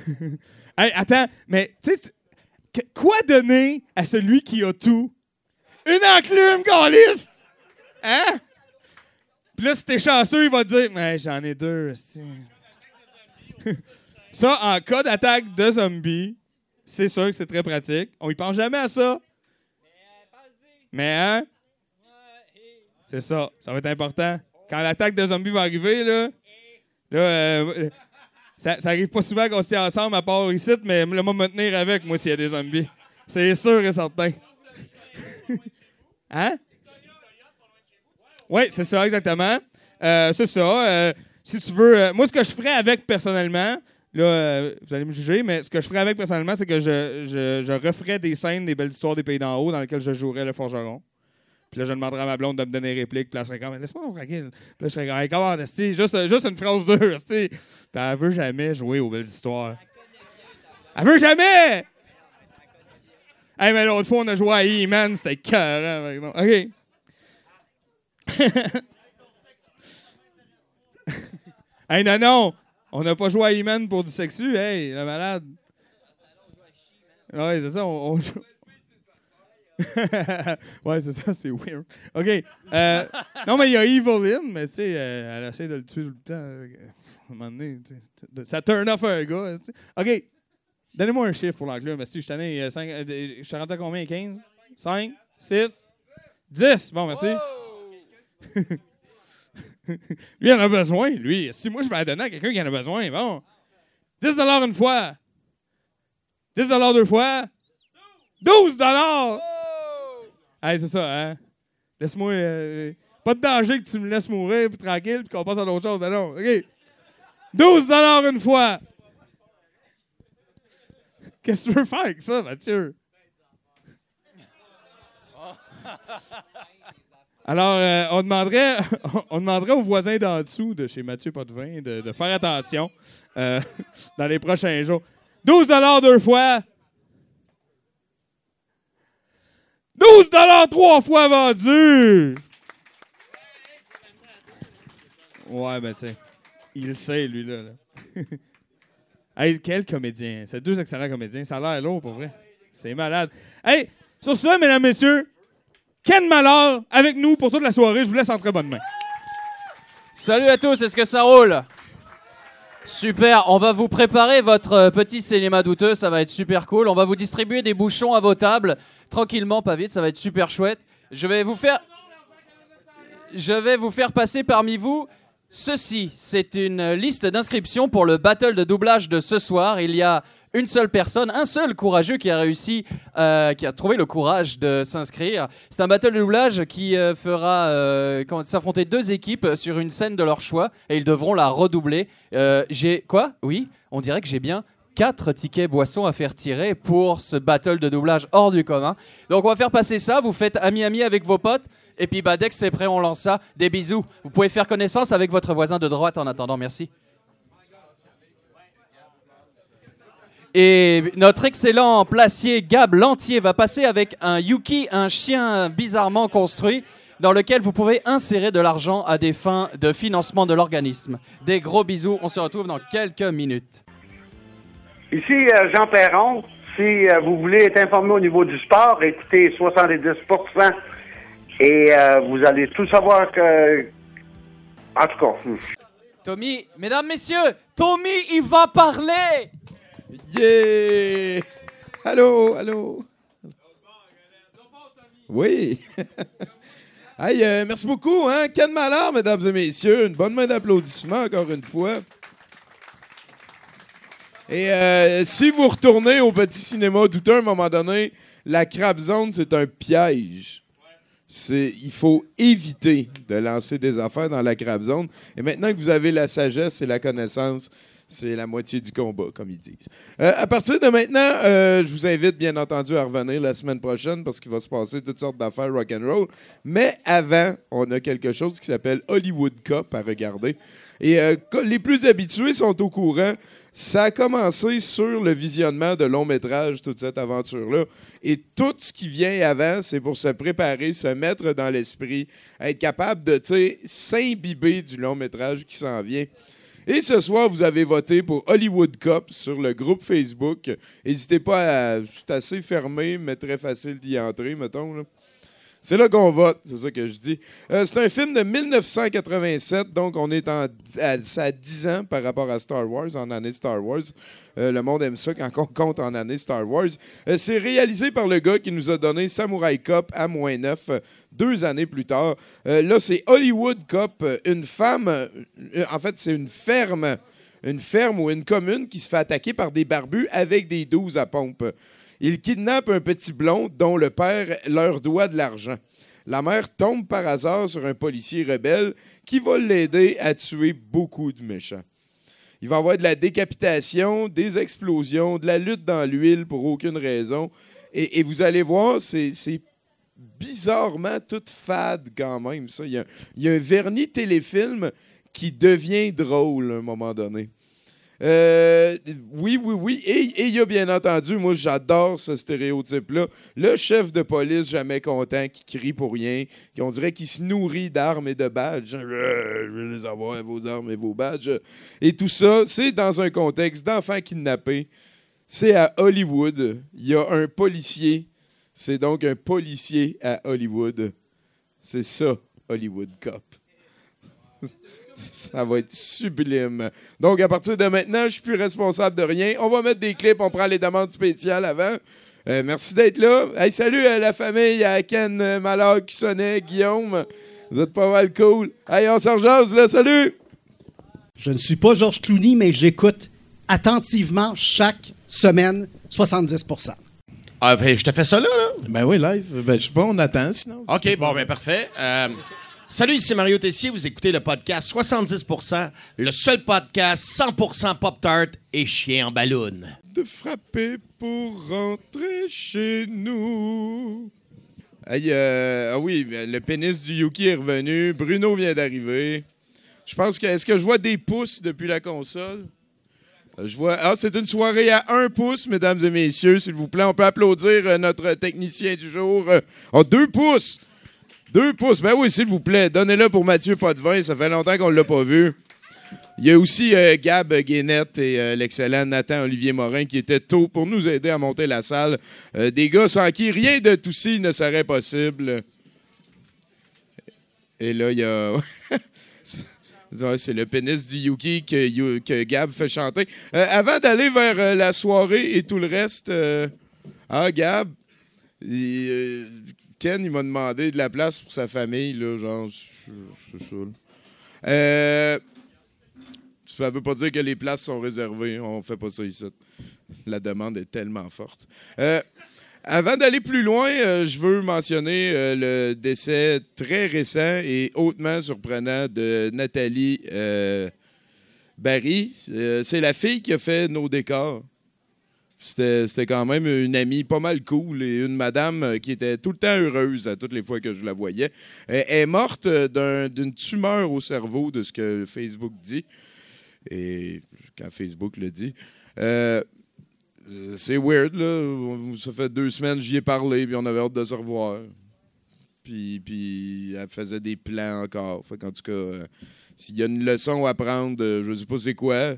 Hey, attends, mais tu sais, quoi donner à celui qui a tout? Une enclume, gaulliste! Hein? Puis là, si t'es chanceux, il va te dire Mais j'en ai deux. esti. ça, en cas d'attaque de zombies, c'est sûr que c'est très pratique. On y pense jamais à ça. Mais hein? C'est ça. Ça va être important. Quand l'attaque de zombies va arriver, là, là euh, ça, ça arrive pas souvent qu'on se tient ensemble à part ici, mais le moi me tenir avec, moi, s'il y a des zombies. C'est sûr et certain. hein? Oui, c'est ça, exactement. Euh, c'est ça. euh, si tu veux. euh, moi, ce que je ferais avec personnellement, là, vous allez me juger, mais ce que je ferais avec personnellement, c'est que je, je, je referais des scènes des belles histoires des pays d'en haut dans lesquelles je jouerais le forgeron. Puis là, je demanderais à ma blonde de me donner une réplique. Puis là, elle serait comme, laisse-moi tranquille. Puis là, je serais comme, hey, comment, juste, juste une phrase deux, esti. Puis elle veut jamais jouer aux belles histoires. Elle veut jamais! Hey, mais l'autre fois, on a joué à E-Man, c'était cœur. OK. hey, non, non! On n'a pas joué à E-Man pour du sexu, hey, la malade. Ouais, c'est ça, on, joue- ouais, c'est ça, c'est weird. OK. euh, non, mais il y a Evelyn, mais tu sais, euh, elle essaie de le tuer tout le temps. euh, ça turn off un gars. tu sais. OK. Donnez-moi un chiffre pour l'enclume. Si je t'en ai 5. Je suis rendu à combien 15 5 6 10 Bon, merci. Lui, il en a besoin, lui. Si moi, je vais la donner à quelqu'un qui en a besoin, bon. 10 une fois. 10 deux fois. 12 Hey, c'est ça, hein? Laisse-moi. euh, pas de danger que tu me laisses mourir, puis tranquille, puis qu'on passe à d'autres choses. Ben non, OK. 12 une fois. Qu'est-ce que tu veux faire avec ça, Mathieu? Alors, euh, on, demanderait, on demanderait aux voisins d'en dessous de chez Mathieu Potvin de, faire attention euh, dans les prochains jours. 12 deux fois. 12 trois fois vendu. Ouais, ben tu il sait, lui, là. hey, quel comédien. C'est deux excellents comédiens. Ça a l'air lourd, pour vrai. C'est malade. Hey, sur ce, mesdames, messieurs, Ken Malheur avec nous pour toute la soirée. Je vous laisse en très bonne main. Salut à tous, est-ce que ça roule? Super, on va vous préparer votre euh, petit cinéma douteux, ça va être super cool. On va vous distribuer des bouchons à vos tables, tranquillement, pas vite, ça va être super chouette. Je vais vous faire, je vais vous faire passer parmi vous ceci. C'est une liste d'inscriptions pour le battle de doublage de ce soir. Il y a une seule personne, un seul courageux qui a réussi, euh, qui a trouvé le courage de s'inscrire. C'est un battle de doublage qui euh, fera euh, s'affronter deux équipes sur une scène de leur choix et ils devront la redoubler. J'ai quoi? Oui, on dirait que j'ai bien quatre tickets boissons à faire tirer pour ce battle de doublage hors du commun. Donc on va faire passer ça, vous faites ami-ami avec vos potes, et puis bah, dès que c'est prêt, on lance ça. Des bisous. Vous pouvez faire connaissance avec votre voisin de droite en attendant, merci. Et notre excellent placier Gab Lantier va passer avec un Yuki, un chien bizarrement construit, dans lequel vous pouvez insérer de l'argent à des fins de financement de l'organisme. Des gros bisous, on se retrouve dans quelques minutes. Ici euh, Jean Perron. Si euh, vous voulez être informé au niveau du sport, écoutez 70 et euh, vous allez tout savoir que... En tout cas. Tommy, mesdames, messieurs, Tommy, il va parler Yeah! Allô, allô? Oui. hey, euh, merci beaucoup, hein? Ken Mallard, mesdames et messieurs. Une bonne main d'applaudissements, encore une fois. Et euh, si vous retournez au petit cinéma douteux à un moment donné, la crab zone, c'est un piège. C'est, il faut éviter de lancer des affaires dans la crab zone. Et maintenant que vous avez la sagesse et la connaissance, c'est la moitié du combat, comme ils disent. Euh, à partir de maintenant, euh, je vous invite bien entendu à revenir la semaine prochaine parce qu'il va se passer toutes sortes d'affaires rock and roll. Mais avant, on a quelque chose qui s'appelle Hollywood Cup à regarder. Et euh, les plus habitués sont au courant. Ça a commencé sur le visionnement de long métrage, toute cette aventure-là. Et tout ce qui vient avant, c'est pour se préparer, se mettre dans l'esprit, être capable de, s'imbiber du long métrage qui s'en vient. Et ce soir, vous avez voté pour Hollywood Cup sur le groupe Facebook. N'hésitez pas à. C'est assez fermé, mais très facile d'y entrer, mettons. C'est là qu'on vote, c'est ça que je dis. Euh, c'est un film de 1987, donc on est à, ça a 10 ans par rapport à Star Wars, en année Star Wars. Euh, le monde aime ça quand on compte en année Star Wars. Euh, c'est réalisé par le gars qui nous a donné Samurai Cop à moins 9 euh, deux années plus tard. Euh, là, c'est Hollywood Cop, euh, une femme, euh, en fait, c'est une ferme, une ferme ou une commune qui se fait attaquer par des barbus avec des 12 à pompe. Ils kidnappent un petit blond dont le père leur doit de l'argent. La mère tombe par hasard sur un policier rebelle qui va l'aider à tuer beaucoup de méchants. Il va y avoir de la décapitation, des explosions, de la lutte dans l'huile pour aucune raison. Et, et vous allez voir, c'est bizarrement tout fade quand même. Il, y a, un vernis téléfilm qui devient drôle à un moment donné. Euh, oui, oui, oui. Et et il y a bien entendu, moi j'adore ce stéréotype-là. Le chef de police jamais content, qui crie pour rien, qui on dirait qu'il se nourrit d'armes et de badges. Euh, Je veux les avoir, vos armes et vos badges. Et tout ça, c'est dans un contexte d'enfants kidnappés. C'est à Hollywood. Il y a un policier. C'est donc un policier à Hollywood. C'est ça, Hollywood Cop. Ça va être sublime. Donc, à partir de maintenant, je suis plus responsable de rien. On va mettre des clips, on prend les demandes spéciales avant. Euh, merci d'être là. Hey, salut à la famille, à Ken euh, Mallard, Sonnet, Guillaume. Vous êtes pas mal cool. Hey, on s'en là. Salut! Je ne suis pas Georges Clooney, mais j'écoute attentivement chaque semaine 70 Ah, ben, je te fais ça là, là? Ben oui, live. Ben, je sais pas, on attend sinon. OK, bon, ben parfait. Euh, salut, ici Mario Tessier. Vous écoutez le podcast 70%, le seul podcast 100% Pop-Tart et chien en ballon. De frapper pour rentrer chez nous. Hey, euh, ah oui, le pénis du Yuki est revenu. Bruno vient d'arriver. Je pense que. Est-ce que je vois des pouces depuis la console? Euh, Je vois. Ah, c'est une soirée à un pouce, mesdames et messieurs, s'il vous plaît. On peut applaudir euh, notre technicien du jour. Ah, deux pouces! Deux pouces. Ben oui, s'il vous plaît. Donnez-le pour Mathieu Potvin. Ça fait longtemps qu'on ne l'a pas vu. Il y a aussi Gab Guénette et l'excellent Nathan Olivier Morin qui étaient tôt pour nous aider à monter la salle. Des gars sans qui rien de tout ci ne serait possible. Et là, il y a. C'est le pénis du Yuki que, que Gab fait chanter. Euh, avant d'aller vers euh, la soirée et tout le reste, euh, ah, Gab, Ken, il m'a demandé de la place pour sa famille, là, genre, saoul. Euh, ça veut pas dire que les places sont réservées. On fait pas ça ici. La demande est tellement forte. Avant d'aller plus loin, euh, je veux mentionner euh, le décès très récent et hautement surprenant de Nathalie euh, Barry. C'est la fille qui a fait nos décors. C'était quand même une amie pas mal cool et une madame qui était tout le temps heureuse à toutes les fois que je la voyais. Elle est morte d'un- d'une tumeur au cerveau, de ce que Facebook dit. Et quand Facebook le dit. C'est weird, là. Ça fait deux semaines que j'y ai parlé, puis on avait hâte de se revoir. Puis, puis elle faisait des plans encore. Fait qu'en tout cas, euh, s'il y a une leçon à prendre, euh, je sais pas c'est quoi.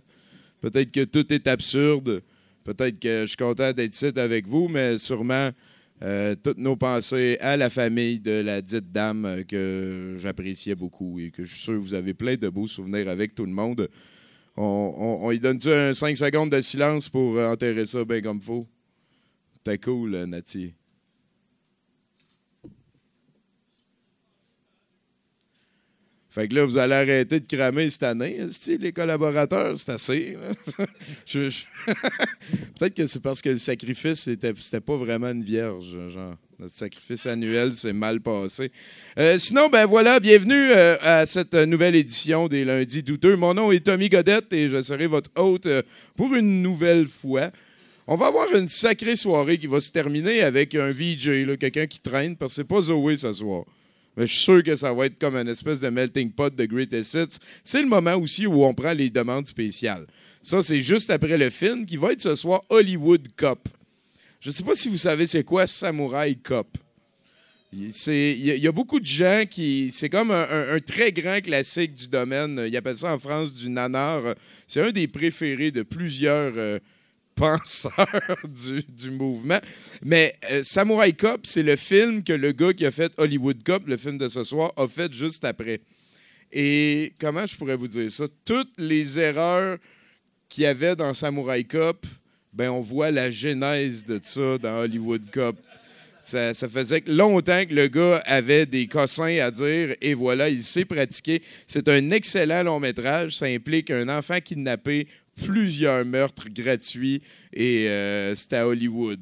Peut-être que tout est absurde. Peut-être que je suis content d'être ici avec vous, mais sûrement euh, toutes nos pensées à la famille de la dite dame que j'appréciais beaucoup et que je suis sûr que vous avez plein de beaux souvenirs avec tout le monde on, on, y donne-tu un 5 secondes de silence pour euh, enterrer ça bien comme faut? T'es cool, euh, Nati. Fait que là, vous allez arrêter de cramer cette année, les collaborateurs, c'est assez. Peut-être que c'est parce que le sacrifice, c'était pas vraiment une vierge, genre notre sacrifice annuel, c'est mal passé. Euh, sinon, ben voilà, bienvenue euh, à cette nouvelle édition des Lundis douteux. Mon nom est Tommy Godette et je serai votre hôte euh, pour une nouvelle fois. On va avoir une sacrée soirée qui va se terminer avec un VJ, quelqu'un qui traîne, parce que c'est pas Zoé ce soir. Mais je suis sûr que ça va être comme une espèce de melting pot de greatest hits. C'est le moment aussi où on prend les demandes spéciales. Ça, c'est juste après le film qui va être ce soir Hollywood Cop. Je ne sais pas si vous savez c'est quoi Samurai Cop. Il y, a- beaucoup de gens qui. C'est comme un, très grand classique du domaine. Ils appellent ça en France du nanar. C'est un des préférés de plusieurs euh, penseurs du, du mouvement. Mais euh, Samurai Cop, c'est le film que le gars qui a fait Hollywood Cop, le film de ce soir, a fait juste après. Et comment je pourrais vous dire ça? Toutes les erreurs qu'il y avait dans Samurai Cop, ben on voit la genèse de ça dans Hollywood Cop. Ça, faisait longtemps que le gars avait des cossins à dire et voilà, il s'est pratiqué. C'est un excellent long métrage. Ça implique un enfant kidnappé, plusieurs meurtres gratuits et euh, c'était à Hollywood.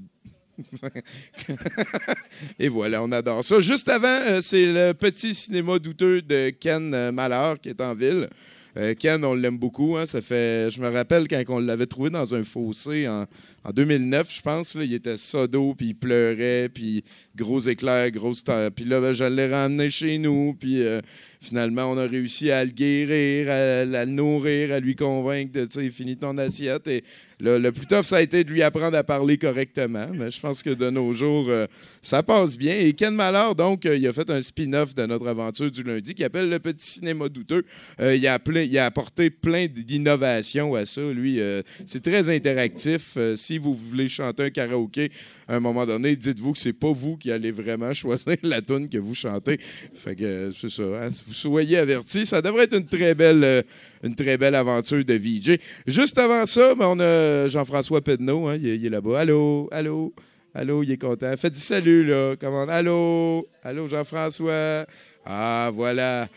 et voilà, on adore ça. Juste avant, euh, c'est le petit cinéma douteux de Ken euh, Malheur qui est en ville. Euh, Ken, on l'aime beaucoup. hein. Ça fait, je me rappelle quand on l'avait trouvé dans un fossé en, en 2009, je pense. il était sodo, puis il pleurait, puis gros éclairs, grosse temps. Puis là, ben, je l'ai ramené chez nous, puis euh, finalement, on a réussi à le guérir, à, le nourrir, à lui convaincre de, tu sais, finis ton assiette. Et le, plus tough, ça a été de lui apprendre à parler correctement. Mais je pense que de nos jours, euh, ça passe bien. Et Ken Mallard, donc, euh, il a fait un spin-off de notre aventure du lundi qui appelle Le Petit Cinéma Douteux. Il, a appelé- il a apporté plein d'innovations à ça. Lui, c'est très interactif. Si vous voulez chanter un karaoké à un moment donné, dites-vous que c'est pas vous qui allez vraiment choisir la tune que vous chantez. Fait que euh, c'est ça. hein. Vous soyez avertis, ça devrait être une très belle, euh, une très belle aventure de VJ. Juste avant ça, ben, on a Jean-François Pedneau. hein, il, il est là-bas. Allô, allô? Allô, il est content. Faites du salut, là. Comment? Allô? Allô, Jean-François? Ah, voilà.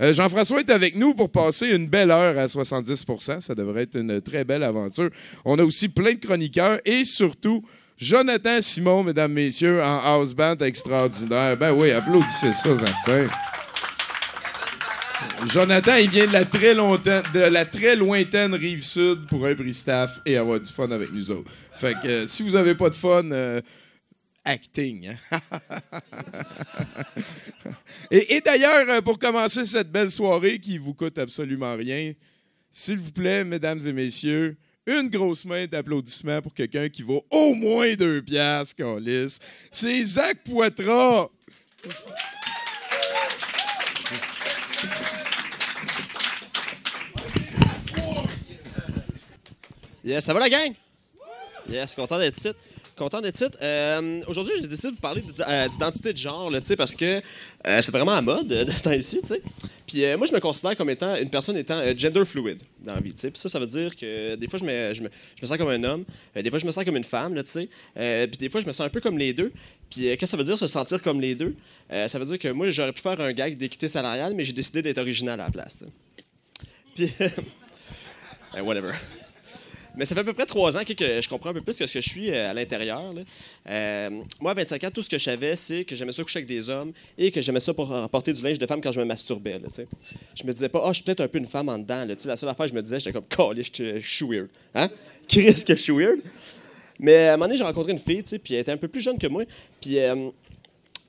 Euh, Jean-François est avec nous pour passer une belle heure à 70% Ça devrait être une très belle aventure. On a aussi plein de chroniqueurs et surtout Jonathan Simon, mesdames, messieurs, en house band extraordinaire. Ben oui, applaudissez ça, certain. Jonathan, il vient de la très lointaine rive sud pour un prix staff et avoir du fun avec nous autres. Fait que euh, si vous avez pas de fun, euh, acting. hein? et d'ailleurs, euh, pour commencer cette belle soirée qui vous coûte absolument rien, s'il vous plaît, mesdames et messieurs, une grosse main d'applaudissements pour quelqu'un qui vaut au moins deux piastres, câlisse. C'est Zach Poitras. Yes, ça va la gang? Yes, content d'être ici. Content d'être ici. Euh, Aujourd'hui, j'ai décidé de vous parler euh, d'identité de genre, là, parce que euh, c'est vraiment à mode euh, de ce temps-ci. Puis moi, je me considère comme étant une personne étant gender fluid dans la vie. Puis ça, ça veut dire que des fois, je me, je me, je me sens comme un homme, des fois, je me sens comme une femme, puis des fois, je me sens un peu comme les deux. Puis qu'est-ce que ça veut dire se sentir comme les deux? Ça veut dire que moi, j'aurais pu faire un gag d'équité salariale, mais j'ai décidé d'être original à la place. Puis, euh, whatever. Mais ça fait à peu près trois ans que, je comprends un peu plus que ce que je suis euh, à l'intérieur. Euh, moi, à 25 ans, tout ce que je savais, c'est que j'aimais ça coucher avec des hommes et que j'aimais ça pour porter du linge de femme quand je me masturbais. Là, je me disais pas, ah, je suis peut-être un peu une femme en dedans. La seule affaire, je me disais, j'étais comme, calé, je suis weird. Hein? Chris, que je suis weird. Mais à un moment donné, j'ai rencontré une fille, puis elle était un peu plus jeune que moi. Puis euh,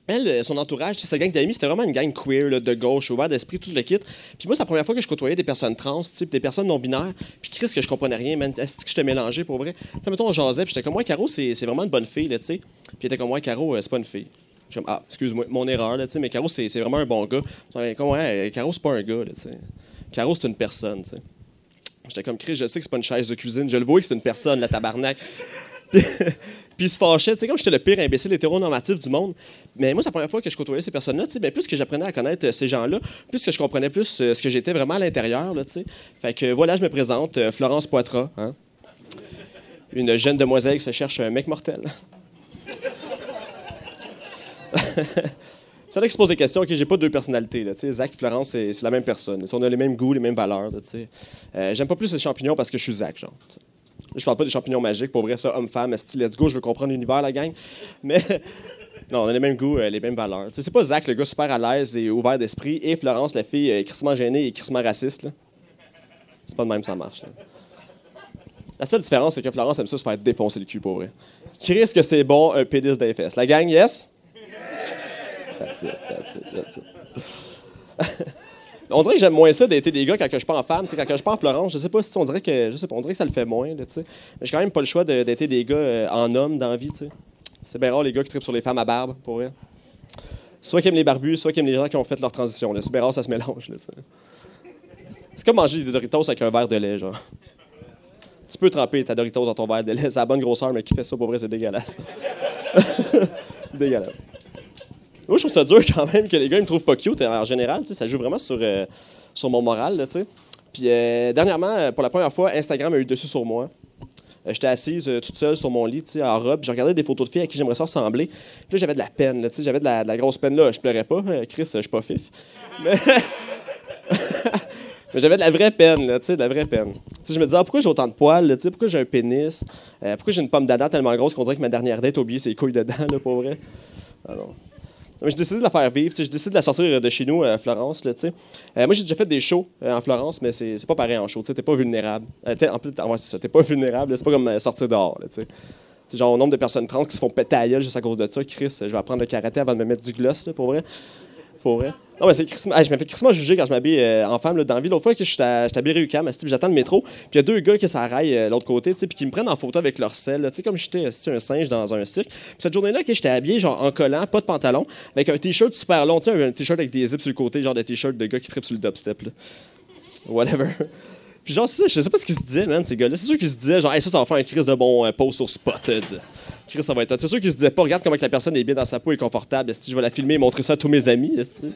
elle, euh, son entourage, sa gang d'amis, c'était vraiment une gang queer, de gauche, ouvert d'esprit, tout le kit. Puis moi, c'est la première fois que je côtoyais des personnes trans, puis des personnes non-binaires. Puis Chris, que je comprenais rien, man. Est-ce que je t'ai mélangé pour vrai? Tu mettons, on jasait, puis j'étais comme, moi, Caro, c'est vraiment une bonne fille, là, tu sais. Puis elle était comme, moi, Caro, euh, c'est pas une fille. Je comme, ah, excuse-moi, mon erreur, là, tu sais, mais Caro, c'est vraiment un bon gars. J'étais Comme, ouais, Caro, c'est pas un gars, là, tu sais. Caro, c'est une personne, tu sais. J'étais comme, Chris, je sais que c'est pas une chaise de cuisine, je le vois que c'est une personne, la tabarnak. Puis se fâchait, tu sais, comme j'étais le pire imbécile hétéronormatif du monde. Mais moi, c'est la première fois que je côtoyais ces personnes-là, ben, plus que j'apprenais à connaître euh, ces gens-là, plus que je comprenais plus euh, ce que j'étais vraiment à l'intérieur, tu sais. Fait que voilà, je me présente, euh, Florence Poitras, hein. Une jeune demoiselle qui se cherche un mec mortel. C'est là qui se pose des questions. OK, j'ai pas deux personnalités. Là, Zach et Florence, c'est la même personne. On a les mêmes goûts, les mêmes valeurs. là. Euh, J'aime pas plus les champignons parce que je suis Zach, genre. Je parle pas des champignons magiques. Pour vrai, ça, homme-femme, style, let's go, je veux comprendre l'univers, la gang. Mais. Non, on a les mêmes goûts, euh, les mêmes valeurs. C'est pas Zach, le gars super à l'aise et ouvert d'esprit, et Florence, la fille euh, crissement gênée et crissement raciste. C'est pas de même ça marche. La seule différence, c'est que Florence aime ça se faire défoncer le cul, pour vrai. Chris, que c'est bon, un pénis des fesses. La gang, yes? That's it, that's it, that's it. on dirait que j'aime moins ça d'être des gars quand je pars en femme. Quand je pars en Florence, je sais pas si on dirait que je sais pas, on dirait que ça le fait moins. Là. Mais j'ai quand même pas le choix d'être des gars euh, en homme dans vie. C'est bien rare les gars qui trippent sur les femmes à barbe, pour vrai. Soit qui aiment les barbus, soit qui aiment les gens qui ont fait leur transition. C'est bien rare, ça se mélange. C'est comme manger des Doritos avec un verre de lait, genre. Tu peux tremper ta Doritos dans ton verre de lait. C'est la bonne grosseur, mais qui fait ça, pour vrai, c'est dégueulasse. dégueulasse. Moi, je trouve ça dur quand même que les gars ils me trouvent pas cute en général. tu sais, Ça joue vraiment sur, euh, sur mon moral. Là, tu sais. Puis euh, dernièrement, euh, pour la première fois, Instagram a eu dessus sur moi. J'étais assise toute seule sur mon lit, en robe. Je regardais des photos de filles à qui j'aimerais ça ressembler. Puis là, j'avais de la peine. J'avais de la, de la grosse peine là. Je pleurais pas. Chris, je suis pas fif. Mais, j'avais de la vraie peine, là, tu sais, de la vraie peine. Je me disais, ah, pourquoi j'ai autant de poils, pourquoi j'ai un pénis, pourquoi j'ai une pomme d'Adam tellement grosse qu'on dirait que ma dernière date a oublié ses couilles dedans, là, pour vrai? Ah non. Mais j'ai décidé de la faire vivre. J'ai décidé de la sortir de chez nous à Florence. Euh, moi, j'ai déjà fait des shows euh, en Florence, mais c'est pas pareil en show. Tu n'es pas vulnérable. Euh, t'es- en plus, ah ouais, c'est ça. T'es pas vulnérable. C'est pas comme euh, sortir dehors. Genre au nombre de personnes trans qui se font péter à juste à cause de ça. Chris, je vais apprendre le karaté avant de me mettre du gloss, pour vrai. Pour vrai. Non, mais c'est ah, je me fais crissement juger quand je m'habille euh, en femme là, dans la. L'autre fois que je suis habillé puis j'attends le métro, puis il y a deux gars qui s'arrêtent euh, l'autre côté, puis qui me prennent en photo avec leur sel, là, tu sais, comme j'étais un singe dans un cirque. Puis cette journée-là, que j'étais habillé genre en collant, pas de pantalon, avec un t-shirt super long, tu sais, un t-shirt avec des zips sur le côté, genre des t-shirts de gars qui trippent sur le dubstep. Là. Whatever. Puis genre, je sais pas ce qu'ils se disaient, man, ces gars-là. C'est sûr qu'ils se disaient, genre, Hey, ça, ça va faire un crise de bon euh, sur Spotted. Chris, ça va être. C'est sûr qu'ils se disaient pas, regarde comment que la personne est bien dans sa peau et confortable. Esti, je vais la filmer et montrer ça à tous mes amis. esti.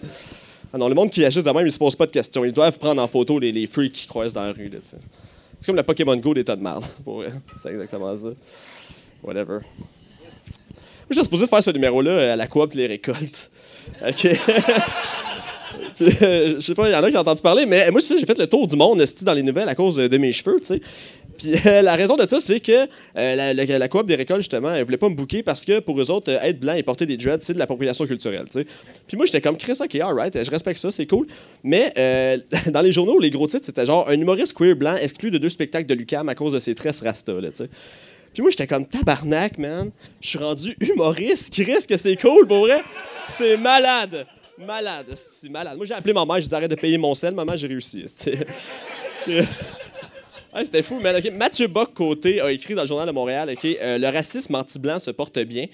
Ah non, le monde qui agisse de même, ils se posent pas de questions. Ils doivent prendre en photo les, les freaks qui croisent dans la rue. C'est comme la Pokémon Go des tas de merde. C'est exactement ça. Whatever. Moi, j'étais supposé faire ce numéro-là euh, à la coop les récoltes. OK. Puis, euh, je sais pas, il y en a qui ont entendu parler, mais moi, tu sais, j'ai fait le tour du monde dans les nouvelles à cause de mes cheveux, tu sais. Puis euh, la raison de ça, c'est que euh, la, la, coop des récoltes, justement, elle voulait pas me bouquer parce que pour eux autres, euh, être blanc et porter des dreads, c'est de l'appropriation culturelle, tu sais. Puis moi, j'étais comme Chris, ok, alright, je respecte ça, c'est cool. Mais dans les journaux, les gros titres, c'était genre un humoriste queer blanc exclu de deux spectacles de Lucam à cause de ses tresses rasta, là, tu sais. Puis moi, j'étais comme tabarnak, man. Je suis rendu humoriste. Risque que c'est cool, pour vrai? C'est malade. Malade, c'est malade. Moi, j'ai appelé ma mère, je dis arrête de payer mon sel. Maman, j'ai réussi. Ouais, C'était fou. Ok, Mathieu Bock côté a écrit dans le Journal de Montréal ok, euh, Le racisme anti-blanc se porte bien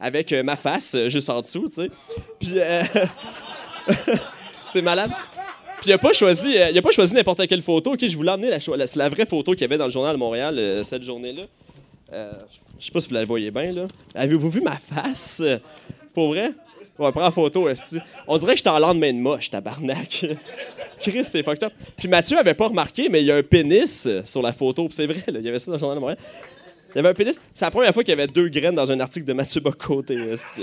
avec euh, ma face euh, juste en dessous, tu sais. Puis. c'est malade. Puis il a pas choisi, a pas choisi n'importe quelle photo. Ok, je voulais emmener la, la- c'est la vraie photo qu'il y avait dans le journal de Montréal cette journée-là. Je sais pas si vous la voyez bien là. Avez-vous vu ma face? Pour vrai? Ouais, prends photo, esti. On dirait que j'étais en lendemain de moche, tabarnak. Chris, c'est fucked up. Puis Mathieu avait pas remarqué, mais il y a un pénis sur la photo. C'est vrai, il y avait ça dans le journal de Montréal. Il y avait un pénis. C'est la première fois qu'il y avait deux graines dans un article de Mathieu Bocoté, esti.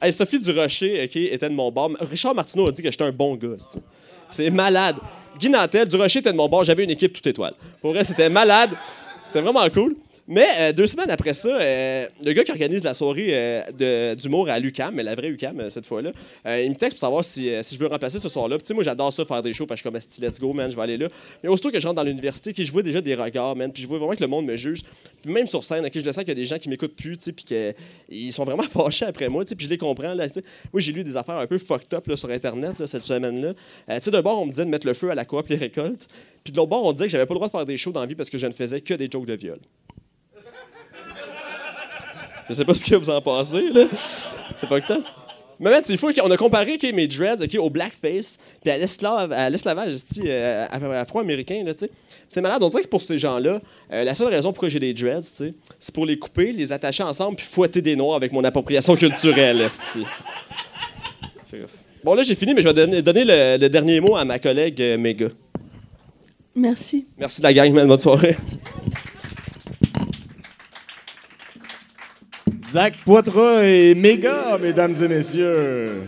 Hey, Sophie Durocher, OK, était de mon bord. Richard Martineau a dit que j'étais un bon gars. C'est malade. Guy Nantel, Durocher était de mon bord. J'avais une équipe toute étoile. Pour vrai, c'était malade. C'était vraiment cool. Mais euh, deux semaines après ça, euh, le gars qui organise la soirée euh, d'humour à l'UCAM, mais la vraie UCAM cette fois-là, il me texte pour savoir si, si je veux remplacer ce soir-là. Tu sais, moi, j'adore ça, faire des shows, parce que je suis comme, let's go, man, je vais aller là. Mais aussitôt que je rentre dans l'université, je vois déjà des regards, man, puis je vois vraiment que le monde me juge. Puis même sur scène, je le sens qu'il y a des gens qui m'écoutent plus, tu puis qu'ils sont vraiment fâchés après moi, tu puis je les comprends. Là, moi, j'ai lu des affaires un peu fucked up sur Internet cette semaine-là. Tu sais, d'un bord, on me disait de mettre le feu à la coop les récoltes. Puis de l'autre bord, on disait que j'avais pas le droit de faire des shows dans la vie parce que je ne faisais que des jokes de viol. Je sais pas ce que vous en pensez, là. C'est pas que temps. Mais man, c'est fou qu'on a comparé ok, mes dreads ok, au blackface puis à l'esclavage euh, afro- afro-américain. là, tu sais. C'est malade. On dirait que pour ces gens-là, euh, la seule raison pourquoi j'ai des dreads, tu sais, c'est pour les couper, les attacher ensemble puis fouetter des noirs avec mon appropriation culturelle. Bon, là, j'ai fini, mais je vais donner, donner le, le dernier mot à ma collègue euh, Méga. Merci. Merci de la gang, man. Bonne soirée. Zach Poitras et méga, mesdames et messieurs.